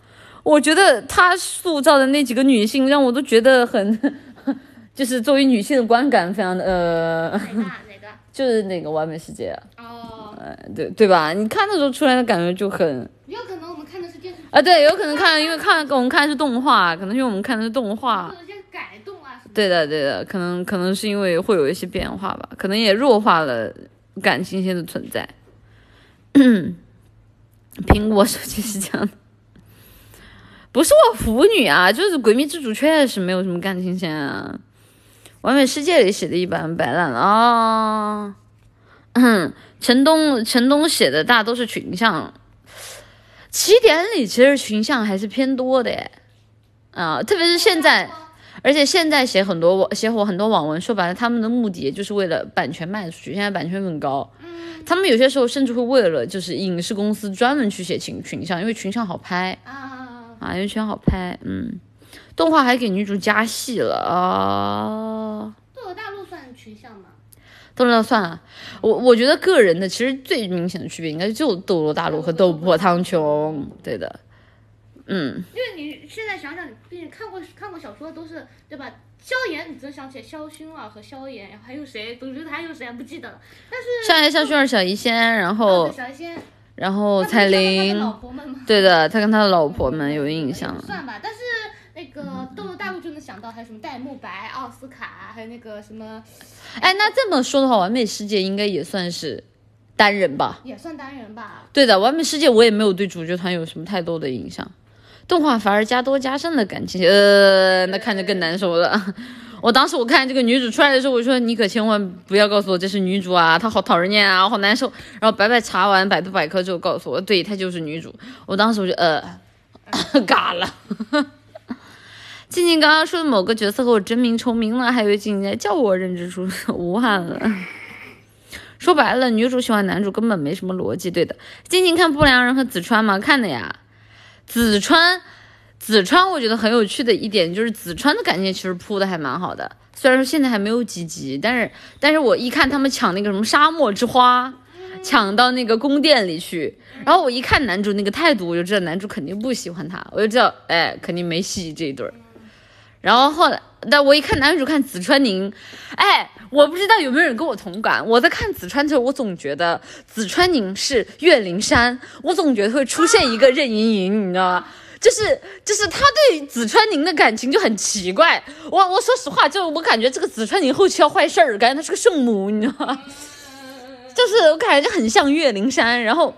我觉得他塑造的那几个女性，让我都觉得很，就是作为女性的观感非常的呃。哪个？哪个？就是那个完美世界。哦。对对吧？你看的时候出来的感觉就很，有可能我们看的是电视啊，对，有可能看，因为看我们看的是动画，可能因为我们看的是动画，有些改动啊。对的对的，可能可能是因为会有一些变化吧，可能也弱化了感情线的存在。苹果手机是这样的，不是我腐女啊，就是《诡秘之主》确实没有什么感情线啊。完美世界里写的一般，白烂了啊。嗯，陈东陈东写的大都是群像，起点里其实群像还是偏多的。啊，特别是现在，而且现在写很多网写火很多网文，说白了，他们的目的也就是为了版权卖出去。现在版权很高，他们有些时候甚至会为了就是影视公司专门去写群群像，因为群像好拍啊，啊，因为群像好拍。嗯，动画还给女主加戏了啊。斗罗大陆算群像吗？斗罗大陆算啊，我我觉得个人的其实最明显的区别应该就斗罗大陆和斗破苍穹，对的。嗯，因为你现在想想，你毕竟看过看过小说都是对吧？萧炎，你只能想起萧薰儿和萧炎，还有谁？总觉得还有谁不记得了。但是萧炎、萧薰儿、小医仙，然后哦对小仙，然后彩铃，对的，他跟他的老婆们有印象。算吧，但是那个斗罗大陆就能想到还有什么戴沐白、奥斯卡，还有那个什么，哎，那这么说的话，完美世界应该也算是单人吧？也算单人吧。对的，完美世界我也没有对主角团有什么太多的印象，动画反而加多加深了感情，呃，那看着更难受了。我当时我看这个女主出来的时候，我说你可千万不要告诉我这是女主啊，她好讨人厌啊，好难受。然后白白查完百度百科之后告诉我，对，她就是女主。我当时我就呃，嘎了。静静刚刚说的某个角色和我真名重名了，还以为静静在叫我认知出无憾了。说白了，女主喜欢男主根本没什么逻辑，对的。静静看不良人和子川吗？看的呀。紫川，紫川，我觉得很有趣的一点就是紫川的感情其实铺的还蛮好的，虽然说现在还没有几集，但是但是我一看他们抢那个什么沙漠之花，抢到那个宫殿里去，然后我一看男主那个态度，我就知道男主肯定不喜欢他，我就知道，哎，肯定没戏这一对儿。然后后来，但我一看男主看紫川宁，哎，我不知道有没有人跟我同感。我在看紫川的时候，我总觉得紫川宁是岳灵珊，我总觉得会出现一个任盈盈，你知道吗？就是就是他对紫川宁的感情就很奇怪。我我说实话，就我感觉这个紫川宁后期要坏事儿，感觉他是个圣母，你知道吗？就是我感觉就很像岳灵珊，然后。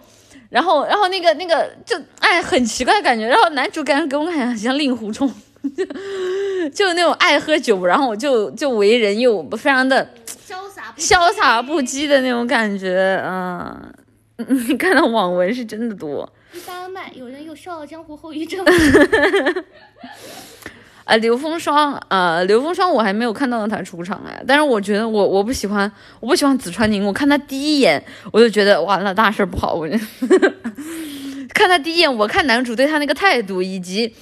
然后，然后那个那个就哎，很奇怪的感觉。然后男主感觉给我感觉很像令狐冲，就那种爱喝酒，然后我就就为人又非常的潇洒不潇洒不羁的那种感觉，嗯，你 看到网文是真的多。一般卖，有人有《笑傲江湖》后遗症。啊，刘风霜，啊，刘风霜我还没有看到他出场哎，但是我觉得我我不喜欢，我不喜欢紫川宁，我看他第一眼我就觉得完了，大事不好，我就 看他第一眼，我看男主对他那个态度，以及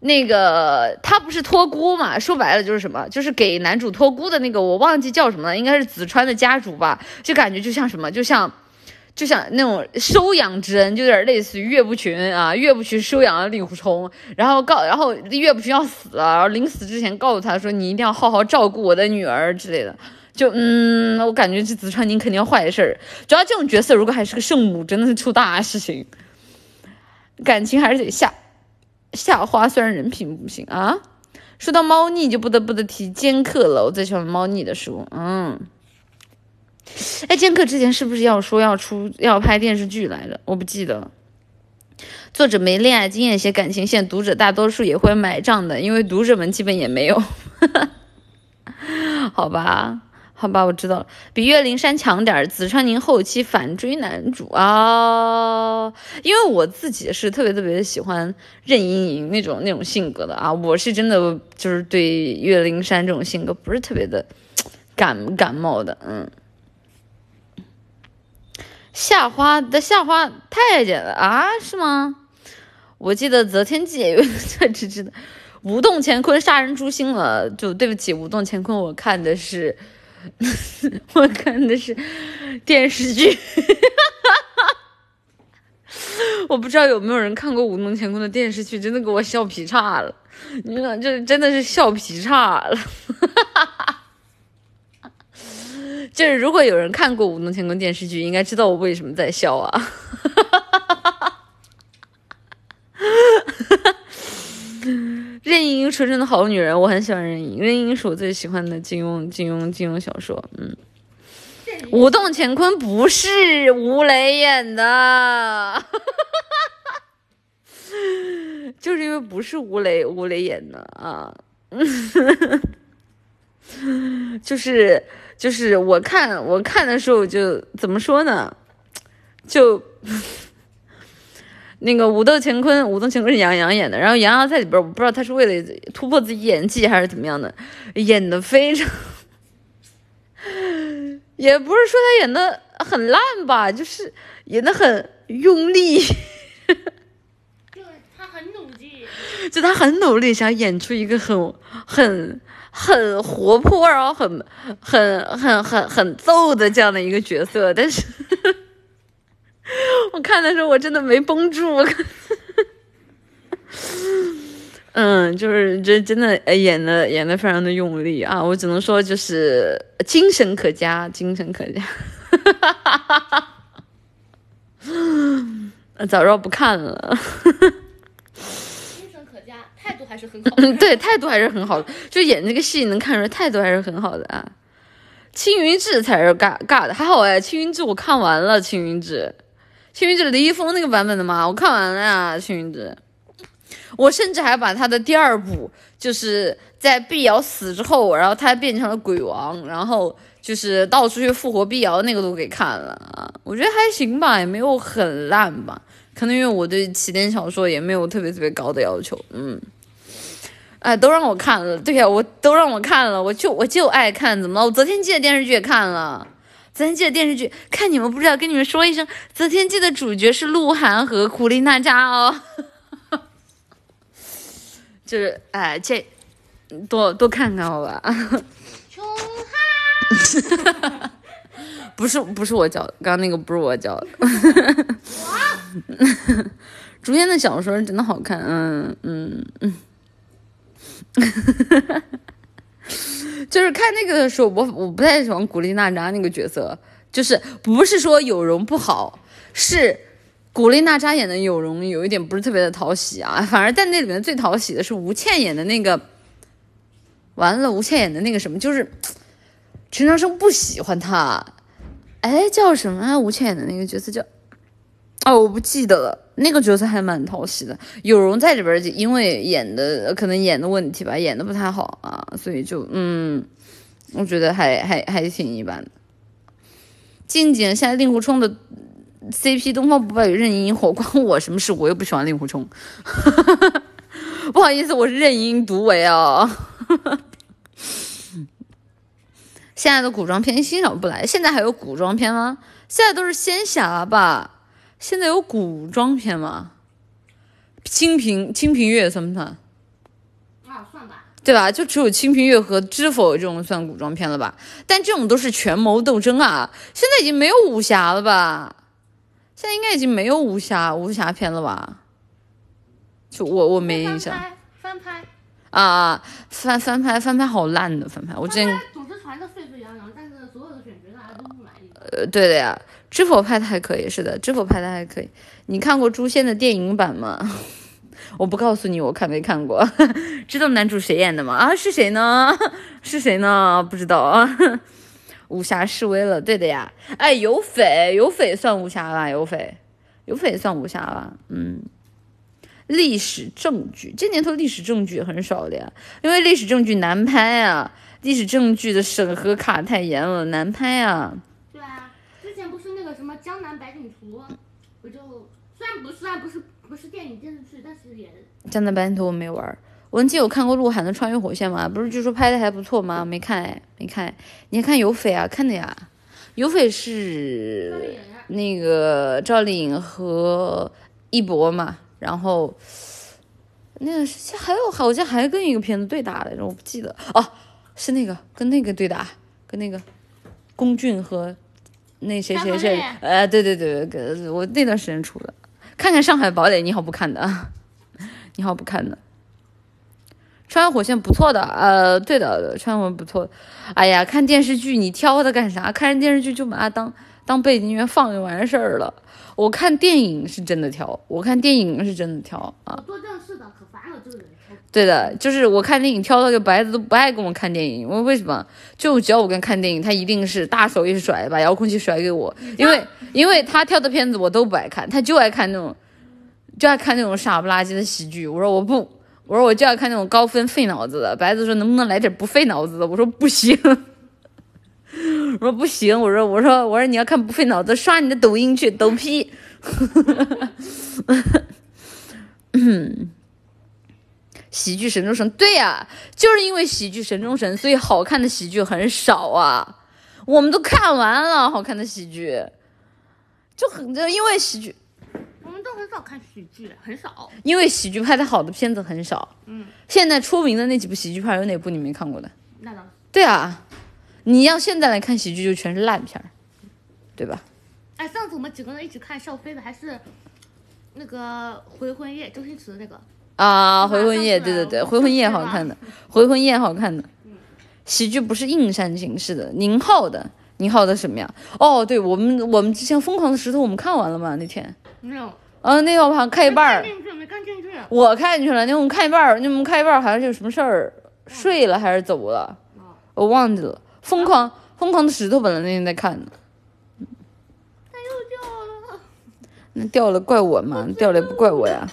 那个他不是托孤嘛，说白了就是什么，就是给男主托孤的那个，我忘记叫什么了，应该是子川的家主吧，就感觉就像什么，就像。就像那种收养之恩，就有点类似于岳不群啊，岳不群收养了令狐冲，然后告，然后岳不群要死了，然后临死之前告诉他说：“你一定要好好照顾我的女儿之类的。”就嗯，我感觉这子川宁肯定要坏事儿。主要这种角色如果还是个圣母，真的是出大事情。感情还是得下夏花，虽然人品不行啊。说到猫腻，就不得不得提剑客了，我最喜欢猫腻的书，嗯。哎，剑客之前是不是要说要出要拍电视剧来着？我不记得了。作者没恋爱经验写感情线，读者大多数也会买账的，因为读者们基本也没有。好吧，好吧，我知道了。比岳灵珊强点儿，紫川宁后期反追男主啊，因为我自己是特别特别的喜欢任盈盈那种那种性格的啊，我是真的就是对岳灵珊这种性格不是特别的感感冒的，嗯。夏花的夏花太监了啊？是吗？我记得择天记也有这只只的。无动乾坤杀人诛心了，就对不起，无动乾坤我看的是，我看的是电视剧。我不知道有没有人看过《舞动乾坤》的电视剧，真的给我笑劈叉了。你知道，这真的是笑劈叉了。就是如果有人看过《舞动乾坤》电视剧，应该知道我为什么在笑啊。任盈盈纯纯的好女人，我很喜欢任盈盈。任盈盈是我最喜欢的金庸金庸金庸小说。嗯，《舞动乾坤》不是吴磊演的，就是因为不是吴磊吴磊演的啊。就是就是我看我看的时候就怎么说呢，就那个武斗乾坤，武斗乾坤是杨洋演的，然后杨洋在里边，我不知道他是为了突破自己演技还是怎么样的，演的非常，也不是说他演的很烂吧，就是演的很用力，就他很努力，就他很努力想演出一个很很很活泼，然后很很很很很揍的这样的一个角色，但是 我看的时候我真的没绷住，我看，嗯，就是这真的呃演的演的非常的用力啊，我只能说就是精神可嘉，精神可嘉。呃 早知道不看了。精神可嘉，态度还是很好。嗯，对，态度还是很好的，就演这个戏能看出来态度还是很好的啊。青云志才是尬尬的，还好哎，青云志我看完了，青云志，青云志李易峰那个版本的嘛，我看完了呀，青云志。我甚至还把他的第二部，就是在碧瑶死之后，然后他变成了鬼王，然后就是到处去复活碧瑶那个都给看了啊，我觉得还行吧，也没有很烂吧。可能因为我对起点小说也没有特别特别高的要求，嗯，哎，都让我看了，对呀、我都让我看了，我就我就爱看，怎么了？我昨天记的电视剧也看了，昨天记的电视剧，看你们不知道，跟你们说一声，择天记的主角是鹿晗和古力娜扎哦，就是哎，这多多看看好吧，穷哈，不是不是我教的，刚刚那个不是我教的。竹烟的小说真的好看，嗯嗯嗯，就是看那个的时候，我我不太喜欢古力娜扎那个角色，就是不是说有容不好，是古力娜扎演的有容有一点不是特别的讨喜啊，反而在那里面最讨喜的是吴倩演的那个，完了吴倩演的那个什么，就是陈长生不喜欢她，哎叫什么啊？吴倩演的那个角色叫。哦，我不记得了，那个角色还蛮讨喜的。有容在里边，因为演的可能演的问题吧，演的不太好啊，所以就嗯，我觉得还还还挺一般的。静静现在令狐冲的 CP 东方不败与任盈盈火，关我什么事？我又不喜欢令狐冲，不好意思，我是任盈盈独为啊。现在的古装片欣赏不来，现在还有古装片吗？现在都是仙侠吧？现在有古装片吗？清平清平乐算不算？啊，算吧。对吧？就只有清平乐和知否这种算古装片了吧？但这种都是权谋斗争啊！现在已经没有武侠了吧？现在应该已经没有武侠武侠片了吧？就我我没印象翻拍，翻拍，啊啊！翻翻拍翻拍好烂的翻拍，我之前总是传的沸沸扬扬，但是所有的选角大家都不满意。呃对的呀，知否拍的还可以，是的，知否拍的还可以。你看过诛仙的电影版吗？我不告诉你我看没看过，知道男主谁演的吗？啊，是谁呢？是谁呢？不知道啊。武侠示威了，对的呀。哎，有匪，有匪算武侠吧？有匪，有匪算武侠吧？嗯。历史证据，这年头历史证据很少的呀，因为历史证据难拍啊，历史证据的审核卡太严了，难拍啊。《江南百景图》，我就虽然不虽然不是不是电影电视剧，但是也江南百景图我没玩，文姬有看过鹿晗的《穿越火线》吗？不是据说拍的还不错吗？没看哎，没看哎。你还看有匪啊？看的呀。有匪是那个赵丽颖和一博嘛，然后那个是还有好像还跟一个片子对打来着，我不记得哦，是那个跟那个对打，跟那个龚俊和那谁谁谁张，呃，对对对，跟我那段时间出的，看看《上海堡垒》，你好不看的，你好不看的。穿越火线不错的，呃，对的，穿越火线不错。哎呀，看电视剧你挑它干啥？看电视剧就把它当当背景音乐放就完事儿了。我看电影是真的挑，我看电影是真的挑啊。做正事的，可烦了这个人。对的，就是我看电影挑到个白子都不爱跟我看电影，我为为什么？就只要我跟看电影，他一定是大手一甩把遥控器甩给我，因为因为他挑的片子我都不爱看，他就爱看那种，就爱看那种傻不拉几的喜剧。我说我不，我说我就要看那种高分费脑子的。白子说能不能来点不费脑子的？我说不行，我说不行，我说我说我说你要看不费脑子，刷你的抖音去，抖屁。喜剧神中神，对呀、就是因为喜剧神中神，所以好看的喜剧很少啊。我们都看完了好看的喜剧，就很就因为喜剧，我们都很少看喜剧，很少。因为喜剧拍的好的片子很少。嗯，现在出名的那几部喜剧片，有哪部你没看过的？那倒是。对啊，你要现在来看喜剧，就全是烂片儿，对吧？哎，上次我们几个人一起看笑飞的还是那个《回魂夜》，周星驰的那个。啊，回魂夜，对对对，回魂夜好看的，回魂夜好看的。喜剧不是硬煽情式的，宁浩的，宁浩的什么呀？哦，对我们我们之前《疯狂的石头》我们看完了吗？那天，没有。啊，那天我好像看一半儿。我看进去了，那我们看一半儿，那我们看一半儿好像是有什么事儿睡了还是走了，哦我忘记了。疯狂疯狂的石头本来那天在看的，它又掉了。那掉了怪我吗？掉了也不怪我呀。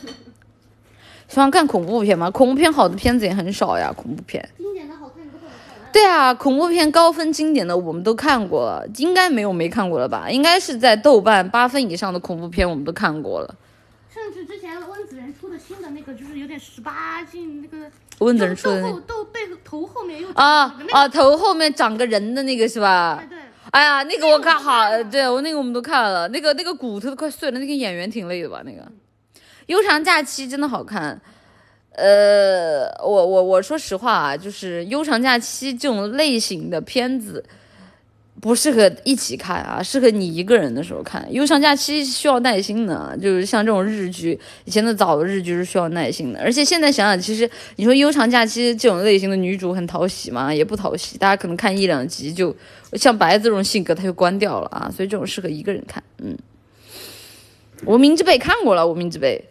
喜欢看恐怖片吗？恐怖片好的片子也很少呀，恐怖片。经典的好看。对啊，恐怖片高分经典的我们都看过了，应该没有没看过了吧？应该是在豆瓣八分以上的恐怖片我们都看过了。甚至之前温子仁出的新的那个，就是有点十八禁那个。温子仁出的那豆后豆背头后面又啊啊，头后面长个人的那个是吧哎？对，哎呀，那个我看好，对我那个我们都看了，那个那个骨头都快碎了，那个演员挺累的吧？那个《悠长假期》真的好看。呃，我我我说实话啊，就是《悠长假期》这种类型的片子，不适合一起看啊，适合你一个人的时候看。《悠长假期》需要耐心的，就是像这种日剧，以前的早的日剧是需要耐心的。而且现在想想，其实你说《悠长假期》这种类型的女主很讨喜吗？也不讨喜，大家可能看一两集就像白子这种性格，他就关掉了啊。所以这种适合一个人看。嗯，无名之辈看过了，无名之辈。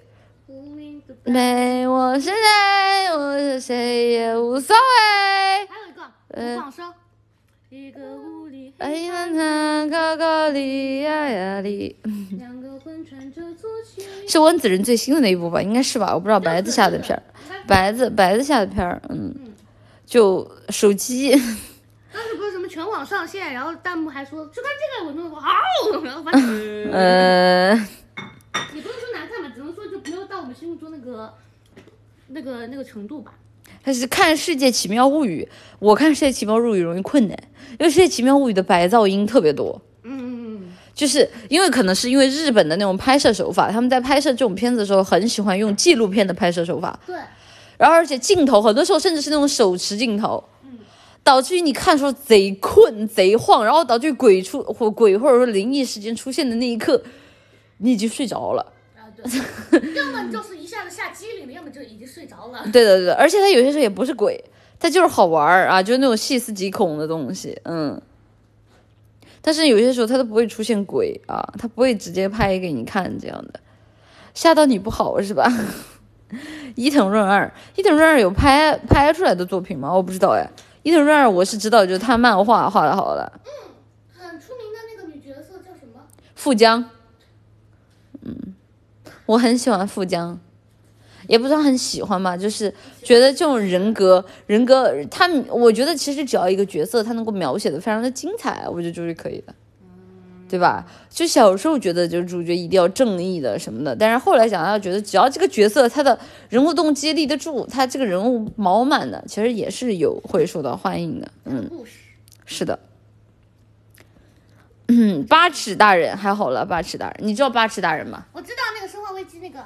没我是谁，我是谁也无所谓。还有一个呃吴广生，一个屋里哎呀，那高高里呀呀里，两个魂穿着足球。是温子仁最新的那一部吧？应该是吧？我不知道白子下的片儿，白子白子下的片儿，嗯，就手机，当时不是什么全网上线，然后弹幕还说就看这个，我就说好，然后反正 呃，你不能说心目中那个那个那个程度吧。但是看《世界奇妙物语》，我看《世界奇妙物语》容易困难，因为《世界奇妙物语》的白噪音特别多。嗯嗯嗯就是因为可能是因为日本的那种拍摄手法，他们在拍摄这种片子的时候很喜欢用纪录片的拍摄手法，嗯，对，然后而且镜头很多时候甚至是那种手持镜头，嗯导致于你看的时候贼困贼晃，然后导致于鬼出或鬼或者说灵异事件出现的那一刻，你已经睡着了。要么就是一下子吓机灵了，要么就已经睡着了。对对对，而且它有些时候也不是鬼，它就是好玩儿啊，就是那种细思极恐的东西，嗯。但是有些时候它都不会出现鬼啊，它不会直接拍给你看这样的，吓到你不好是吧？伊藤润二，伊藤润二有拍拍出来的作品吗？我不知道哎。伊藤润二我是知道，就是他漫画画的好的，很出名的那个女角色叫什么？富江，嗯，我很喜欢富江，也不算很喜欢吧，就是觉得这种人格人格，他我觉得其实只要一个角色他能够描写的非常的精彩，我觉得就是可以的，对吧？就小时候觉得就是主角一定要正义的什么的，但是后来想到觉得只要这个角色他的人物动机立得住，他这个人物饱满的，其实也是有会受到欢迎的，嗯。是的。嗯，八尺大人还好了，八尺大人，你知道八尺大人吗？我知道那个《生化危机》那个，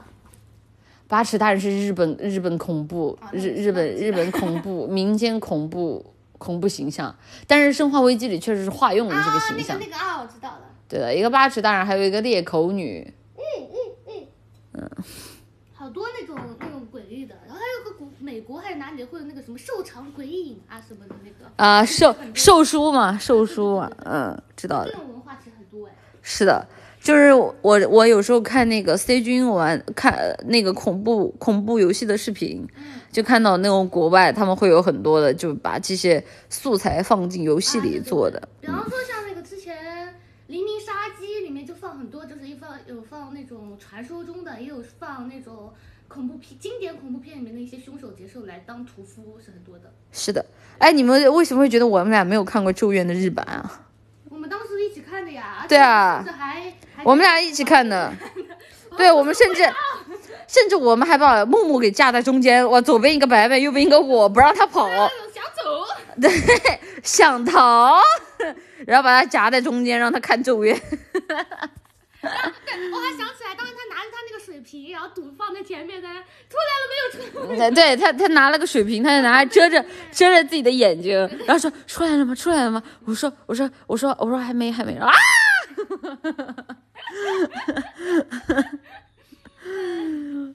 八尺大人是日本日本恐怖啊日日本日本恐怖民间恐怖恐怖形象，但是《生化危机》里确实是化用了这啊个，形象。那个那个啊，我知道了。对的，一个八尺大人，还有一个裂口女。好多那种那种诡异的，然后还有个古美国还是哪里会有那个什么瘦长鬼影啊什么的那个，啊，寿寿书嘛，寿书嘛，嗯，知道的这。种文化其实很多哎。是的，就是我我有时候看那个 C 君玩看那个恐怖恐怖游戏的视频，就看到那种国外他们会有很多的，就把这些素材放进游戏里做的。啊对对对比方说像那个之前《黎明杀机》里面就放很多，就是一放有放那种传说中的，也有放那种恐怖片经典恐怖片里面的一些凶手劫兽来当屠夫是很多的。是的，哎，你们为什么会觉得我们俩没有看过《咒怨》的日版啊？我们当时一起看的呀，对啊我们俩一起看的，对，我们甚至甚至我们还把木木给架在中间，我左边一个白白，右边一个我，不让他跑，想走，对，想逃，然后把他夹在中间，让他看《咒怨》。对，我还想起来，当时他拿着他那个水瓶，然后堵放在前面的，出来了没有出来？对他，他拿了个水瓶，他就拿遮着遮着自己的眼睛，然后说出来了吗？出来了吗？我说我说我说我说还没还没啊！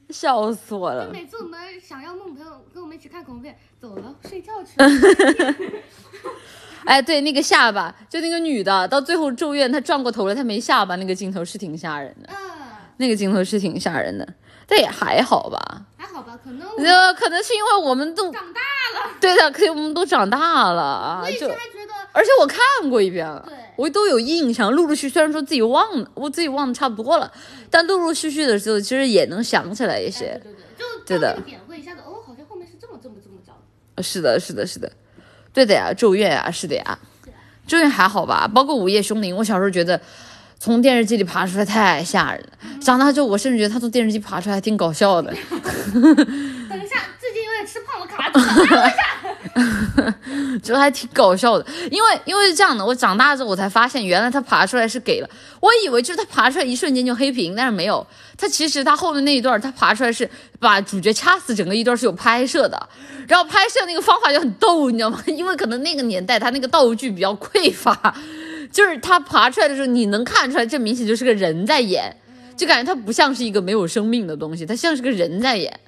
笑死我了。每次我们想要梦朋友跟我们一起看恐怖片，走了睡觉去了。哎，对，那个下巴，就那个女的，到最后咒怨她转过头了，她没下巴，那个镜头是挺吓人的，嗯，那个镜头是挺吓人的，但也还好吧。还好吧，可能我呃，可能是因为我们都长大了。对的，可能我们都长大了啊我，以就前还觉得，而且我看过一遍了，对我都有印象，陆陆续虽然说自己忘了，我自己忘的差不多了，但陆陆续续的时候，其实也能想起来一哎些。对对对，就对的点会一下子，哦，好像后面是这么这么这么着的。是的，是的，是的，对的呀，咒怨啊，是的呀，咒怨还好吧？包括午夜凶铃，我小时候觉得从电视机里爬出来太吓人了，长大之后我甚至觉得他从电视机爬出来还挺搞笑的。等一下，最近有点吃胖了，卡住了。觉得还挺搞笑的，因为因为是这样的，我长大之后我才发现，原来他爬出来是给了，我以为就是他爬出来一瞬间就黑屏，但是没有，他其实他后面那一段他爬出来是把主角掐死，整个一段是有拍摄的，然后拍摄那个方法就很逗，你知道吗？因为可能那个年代他那个道具比较匮乏，就是他爬出来的时候，你能看出来这明显就是个人在演，就感觉他不像是一个没有生命的东西，他像是个人在演。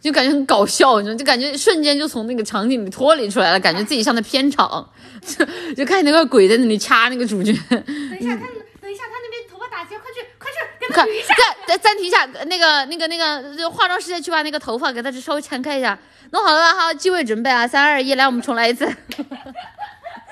就感觉很搞笑，你知道，就感觉瞬间就从那个场景里脱离出来了，感觉自己像在片场，就 就看见那个鬼在那里掐那个主角。等一下，他等一下，他那边头发打结，快去快去给他，捋一下。暂停一下，那个那个那个，就化妆师去把那个头发给他稍微缠开一下，弄好了吧？好，机位准备啊，三二一，来，我们重来一次。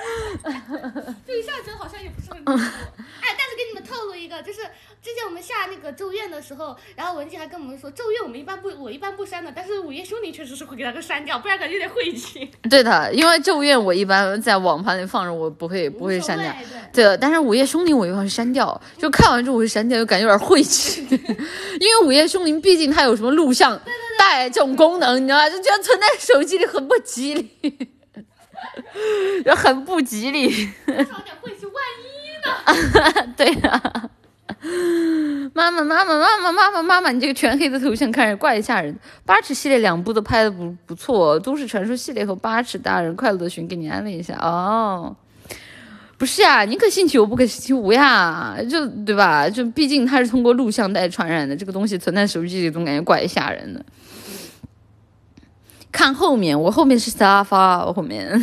这一下子好像也不是很哎，但是给你们透露一个，就是之前我们下那个咒怨的时候，然后文静还跟我们说，咒怨我们一般不，我一般不删的，但是午夜凶铃确实是会给它给删掉，不然感觉有点晦气。对的，因为咒怨我一般在网盘里放着，我不会不会删掉。对对的，但是午夜凶铃我一般会删掉，就看完之后我会删掉，就感觉有点晦气。因为午夜凶铃毕竟它有什么录像带这种功能，你知道吧？就觉得存在手机里很不吉利，就很不吉利。多少有点晦气，万一呢？对呀、妈妈，妈妈，妈妈，妈妈，妈妈，你这个全黑的头像看着怪吓人。八尺系列两部都拍的不不错，都市传说系列和八尺大人快乐的寻给你安了一下哦。不是呀，宁可信其有，不可信其无呀，就对吧？就毕竟它是通过录像带传染的，这个东西存在手机里总感觉怪吓人的。看后面，我后面是沙发，我后面。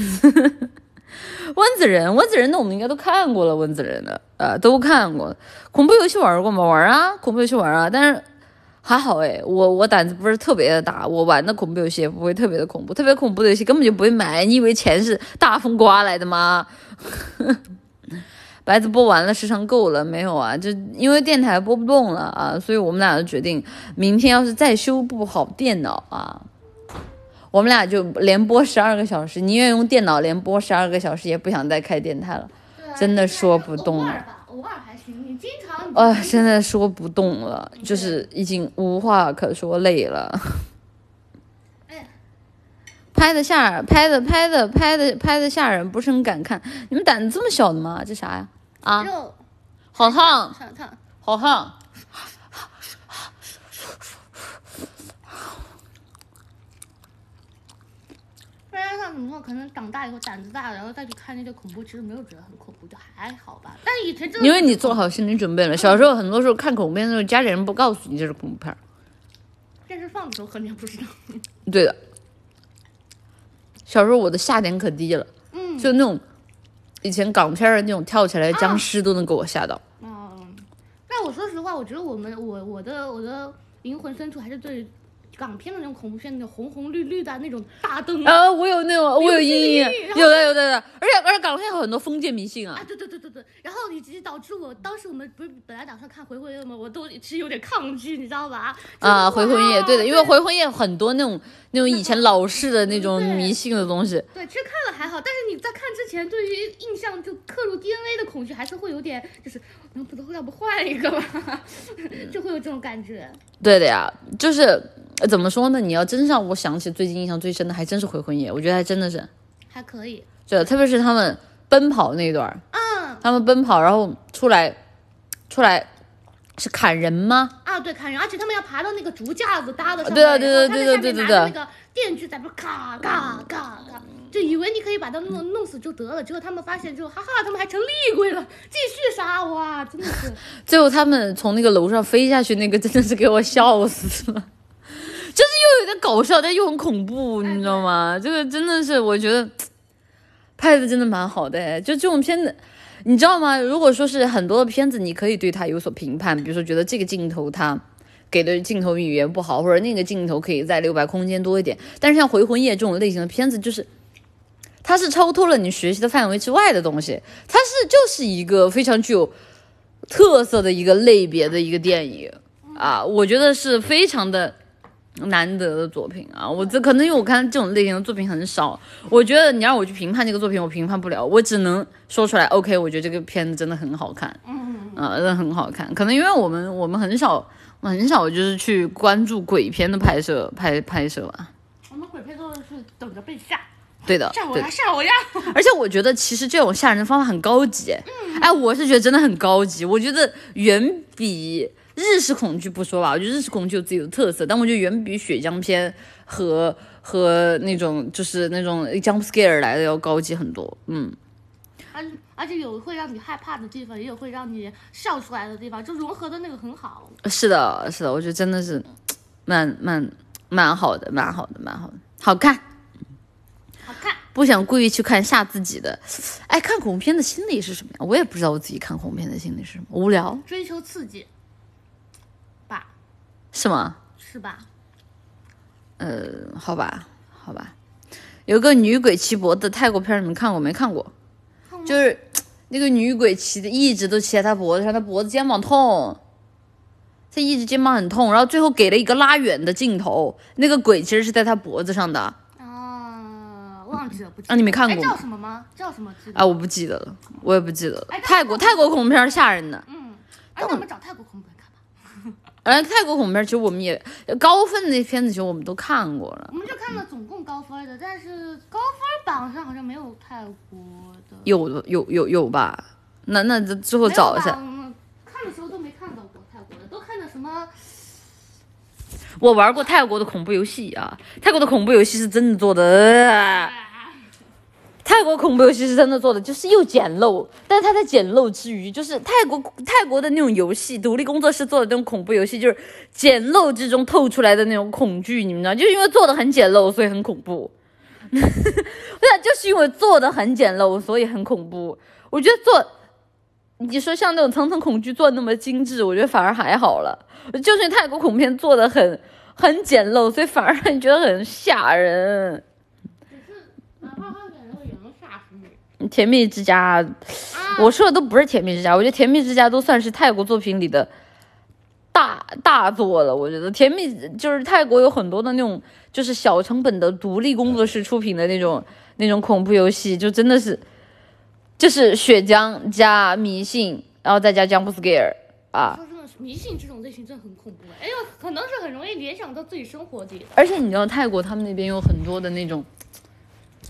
温子仁，温子仁的我们应该都看过了，温子仁的，呃，都看过。恐怖游戏玩过吗？玩啊，恐怖游戏玩啊，但是还好哎，我我胆子不是特别的大，我玩的恐怖游戏也不会特别的恐怖，特别恐怖的游戏根本就不会买。你以为钱是大风刮来的吗？白子播完了，时长够了没有啊？就因为电台播不动了啊，所以我们俩就决定，明天要是再修不好电脑啊，我们俩就连播十二个小时，宁愿用电脑连播十二个小时，也不想再开电台了。啊真的说不动了偶尔还行，你经常。啊、真的说不动了，就是已经无话可说，累了。哎，拍的吓人，拍的拍的拍的拍的吓人，不是很敢看。你们胆子这么小的吗？这啥呀？啊，好烫，好烫。好烫！再加上怎么说，可能长大以后胆子大了，然后再去看那些恐怖，其实没有觉得很恐怖，就还好吧。但以前真的因为你做好心理准备了。小时候很多时候看恐怖片的时候，家里人不告诉你这是恐怖片儿。电视放的时候肯定不知道。对的，小时候我的下点可低了，嗯，就那种以前港片的那种跳起来的僵尸都能给我吓到。嗯，但我说实话，我觉得我们我我的我的灵魂深处还是对港片的那种恐怖片那种红红绿绿的那种大灯啊，啊，我有那种，我有阴影有的有的有的，而且而且港片有很多封建迷信啊啊，对对对对对，然然后以及导致我当时我们不是本来打算看回魂夜吗？我都其实有点抗拒，你知道吧？啊，就是回魂夜，对的，因为回魂夜很多那种那种以前老式的那种迷信的东西，对，其实看了还好，但是你在看之前，对于印象就刻入 DNA 的恐惧，还是会有点，就是能不能要不换一个吧，就会有这种感觉。对的呀，就是呃怎么说呢？你要真让我想起最近印象最深的，还真是回魂夜，我觉得还真的是，还可以，对，特别是他们奔跑那一段儿，嗯。他们奔跑，然后出来，出来是砍人吗？啊，对，砍人，而且他们要爬到那个竹架子搭的上面，对啊对对对对对对拿着那个电锯在那咔咔咔咔，就以为你可以把他弄弄死就得了，结果他们发现之后，哈哈，他们还成厉鬼了，继续杀，哇，真的是，最后他们从那个楼上飞下去，那个真的是给我笑死了，就是又有点搞笑，但又很恐怖，你知道吗？这个真的是我觉得拍的真的蛮好的，哎就这种片子。你知道吗？如果说是很多的片子，你可以对它有所评判，比如说觉得这个镜头它给的镜头语言不好，或者那个镜头可以在留白空间多一点。但是像《回魂夜》这种类型的片子，就是它是超脱了你学习的范围之外的东西，它是就是一个非常具有特色的一个类别的一个电影啊，我觉得是非常的难得的作品啊。我这可能因为我看这种类型的作品很少，我觉得你让我去评判这个作品，我评判不了，我只能说出来。OK，我觉得这个片子真的很好看，嗯，啊，真的很好看。可能因为我们我们很少很少就是去关注鬼片的拍摄拍拍摄吧。我们鬼片都是等着被吓，对的，对的吓我呀，吓我呀，而且我觉得其实这种吓人的方法很高级，哎，我是觉得真的很高级，我觉得远比日式恐惧不说吧，我觉得日式恐惧有自己的特色，但我觉得远比血浆片和和那种就是那种 jump scare 来的要高级很多，嗯，而而且有会让你害怕的地方，也有会让你笑出来的地方，就融合的那个很好。是的，是的，我觉得真的是蛮蛮蛮好的，蛮好的，蛮好的，好看。好看，不想故意去看吓自己的，哎，看恐怖片的心理是什么呀？我也不知道我自己看恐怖片的心理是什么，无聊追求刺激，吧，是吗？是吧？呃，好吧，好吧，有个女鬼骑脖子的泰国片儿，你们看过没看过？看过就是 那个女鬼骑的，一直都骑在她脖子上，她脖子肩膀痛，她一直肩膀很痛，然后最后给了一个拉远的镜头，那个鬼其实是在她脖子上的啊，忘记了，不记得啊你没看过叫什么吗？叫什么？啊，我不记得了，我也不记得了哎。泰国泰国恐怖片儿吓人的，嗯，哎，那我们找泰国恐怖片看吧。而泰国恐怖片其实我们也高分的片子，其实我们都看过了，我们就看了总共高分的，但是高分榜上好像没有泰国的。有有有有吧？那那之后找一下。看的时候都没看到过泰国的，都看的什么？我玩过泰国的恐怖游戏啊，泰国的恐怖游戏是真的做的，呃泰国恐怖游戏是真的做的，就是又简陋，但是它在简陋之余，就是泰国泰国的那种游戏，独立工作室做的那种恐怖游戏，就是简陋之中透出来的那种恐惧，你们知道，就是因为做的很简陋，所以很恐怖。我想，就是因为做的很简陋，所以很恐怖。我觉得做，你说像那种层层恐惧做的那么精致，我觉得反而还好了。就是泰国恐怖片做的很很简陋，所以反而让你觉得很吓人。哪怕他演的也能吓死你。甜蜜之家，啊我说的都不是甜蜜之家，我觉得甜蜜之家都算是泰国作品里的大大作了。我觉得甜蜜就是泰国有很多的那种，就是小成本的独立工作室出品的那种那种恐怖游戏，就真的是就是血浆加迷信，然后再加 jump scare 啊。迷信这种类型真的很恐怖。哎呦，可能是很容易联想到自己生活里的而且你知道泰国他们那边有很多的那种，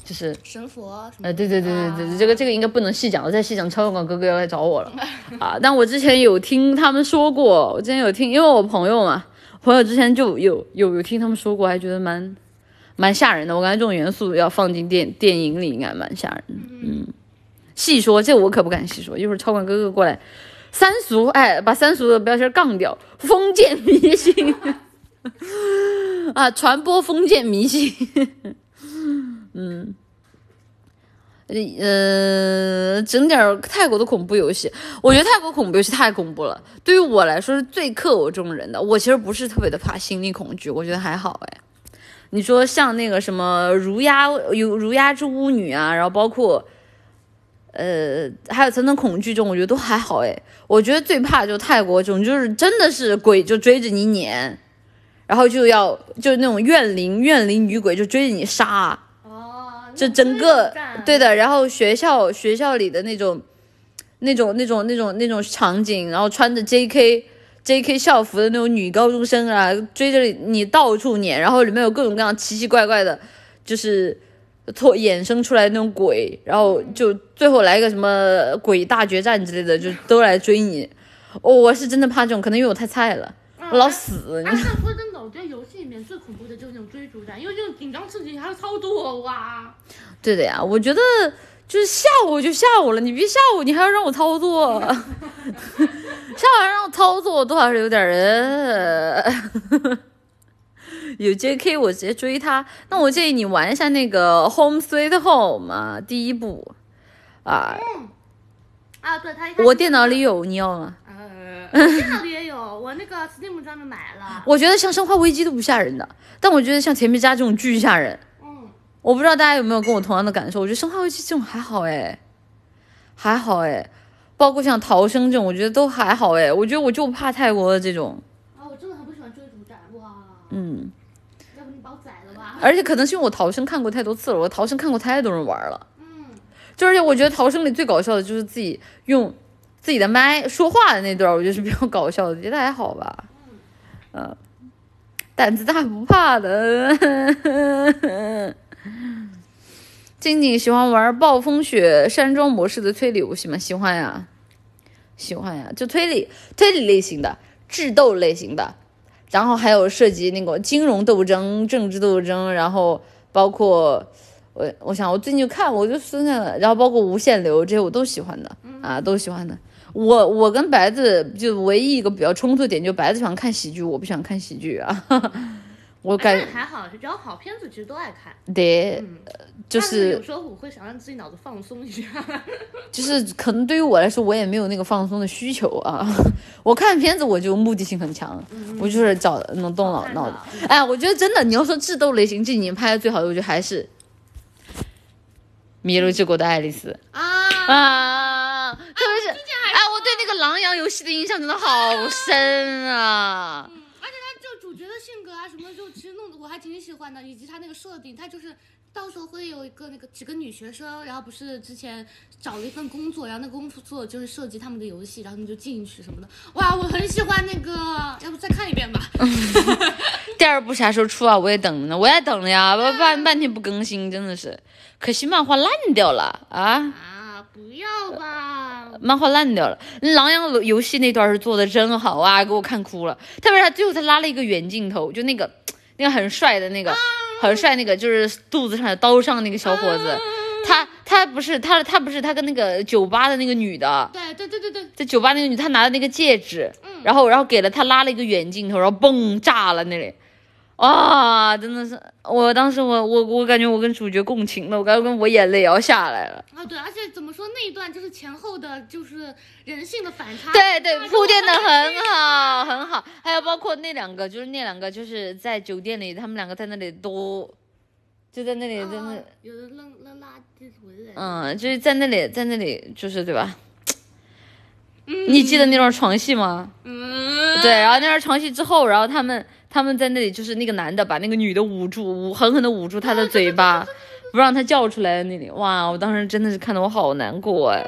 就是神佛什么。呃，对对对对对，啊这个这个应该不能细讲了，再细讲超有广哥哥要来找我了 啊！但我之前有听他们说过，我之前有听，因为我朋友嘛，朋友之前就有有有听他们说过，还觉得蛮蛮吓人的。我感觉这种元素要放进电电影里，应该蛮吓人的。嗯，细说这我可不敢细说，一会儿超管哥哥过来，三俗哎，把三俗的标签杠掉，封建迷信 啊，传播封建迷信。嗯呃，整点泰国的恐怖游戏，我觉得泰国恐怖游戏太恐怖了。对于我来说是最克我这种人的。我其实不是特别的怕心理恐惧，我觉得还好哎。你说像那个什么《如鸦有如鸦之巫女》啊，然后包括呃，还有层层恐惧这种，我觉得都还好哎。我觉得最怕就泰国这种，就是真的是鬼就追着你撵，然后就要就是那种怨灵怨灵女鬼就追着你杀，就整个对的。然后学校学校里的那种那种那种那种那种场景，然后穿着 J.K. J.K. 校服的那种女高中生啊，追着你到处撵，然后里面有各种各样奇奇怪怪的，就是。脱衍生出来那种鬼，然后就最后来个什么鬼大决战之类的，就都来追你。哦，我是真的怕这种，可能因为我太菜了，我老死。而且说真的，我觉得游戏里面最恐怖的就是那种追逐战，因为这种紧张刺激还有操作哇。对的呀，我觉得就是吓我就吓我了，你别吓我，你还要让我操作，吓完让我操作，多少是有点人。有 J.K. 我直接追他，那我建议你玩一下那个《Home Sweet Home》嘛，第一部，啊，啊，对他，我电脑里有，你要吗？呃，电脑里也有，我那个 Steam 专门买了。我觉得像《生化危机》都不吓人的，但我觉得像《甜蜜家》这种巨吓人。嗯，我不知道大家有没有跟我同样的感受，我觉得《生化危机》这种还好哎，还好哎，包括像《逃生》这种，我觉得都还好哎，我觉得我就怕泰国的这种。啊，我真的很不喜欢追逐战，哇。嗯。而且可能是因为我逃生看过太多次了，我逃生看过太多人玩了。嗯，就而且我觉得逃生里最搞笑的就是自己用自己的麦说话的那段，我觉得是比较搞笑的，觉得还好吧。嗯，胆子大不怕的。静静喜欢玩暴风雪山庄模式的推理游戏吗？喜欢呀，喜欢呀，就推理推理类型的，智斗类型的。然后还有涉及那个金融斗争、政治斗争，然后包括我，我想我最近就看，我就是那个，然后包括无限流这些我都喜欢的啊，都喜欢的。我我跟白子就唯一一个比较冲突点，就白子喜欢看喜剧，我不喜欢看喜剧啊。我感觉还好，只要好片子其实都爱看。对，就是有时候我会想让自己脑子放松一下。就是可能对于我来说，我也没有那个放松的需求啊。我看片子我就目的性很强，我就是找能动脑脑子。哎，我觉得真的，你要说智斗类型这几年拍的最好的，我觉得还是《迷路之国的爱丽丝》啊啊，狼羊游戏的印象真的好深啊。而且他就主角的性格啊什么就其实弄得我还挺喜欢的，以及他那个设定，他就是到时候会有一个那个几个女学生，然后不是之前找了一份工作，然后那工作就是设计他们的游戏，然后他们就进去什么的。哇，我很喜欢那个，要不再看一遍吧。第二部啥时候出啊？我也等着呢，我也等了呀，半半天不更新，真的是，可惜漫画烂掉了啊。啊，不要吧。漫画烂掉了，狼羊游戏那段是做的真好啊，给我看哭了。特别是他最后他拉了一个远镜头，就那个那个很帅的那个，很帅那个就是肚子上的刀上那个小伙子，他他不是他他不是他跟那个酒吧的那个女的，对对对对对，在酒吧那个女，他拿的那个戒指，然后然后给了他拉了一个远镜头，然后嘣炸了那里。啊，真的是，我当时我我我感觉我跟主角共情了，我感觉跟我眼泪要下来了啊！对，而且怎么说那一段就是前后的，就是人性的反差，对对，铺垫的很好很好。还有包括那两个，就是那两个就是在酒店里，他们两个在那里都就在那里在那，有的扔扔垃圾回来，嗯，就是在那里在那里就是对吧？你记得那段床戏吗？嗯，对，然后那段床戏之后，然后他们。他们在那里，就是那个男的把那个女的捂住，捂狠狠的捂住她的嘴巴，不让她叫出来。那里，哇！我当时真的是看得我好难过哎。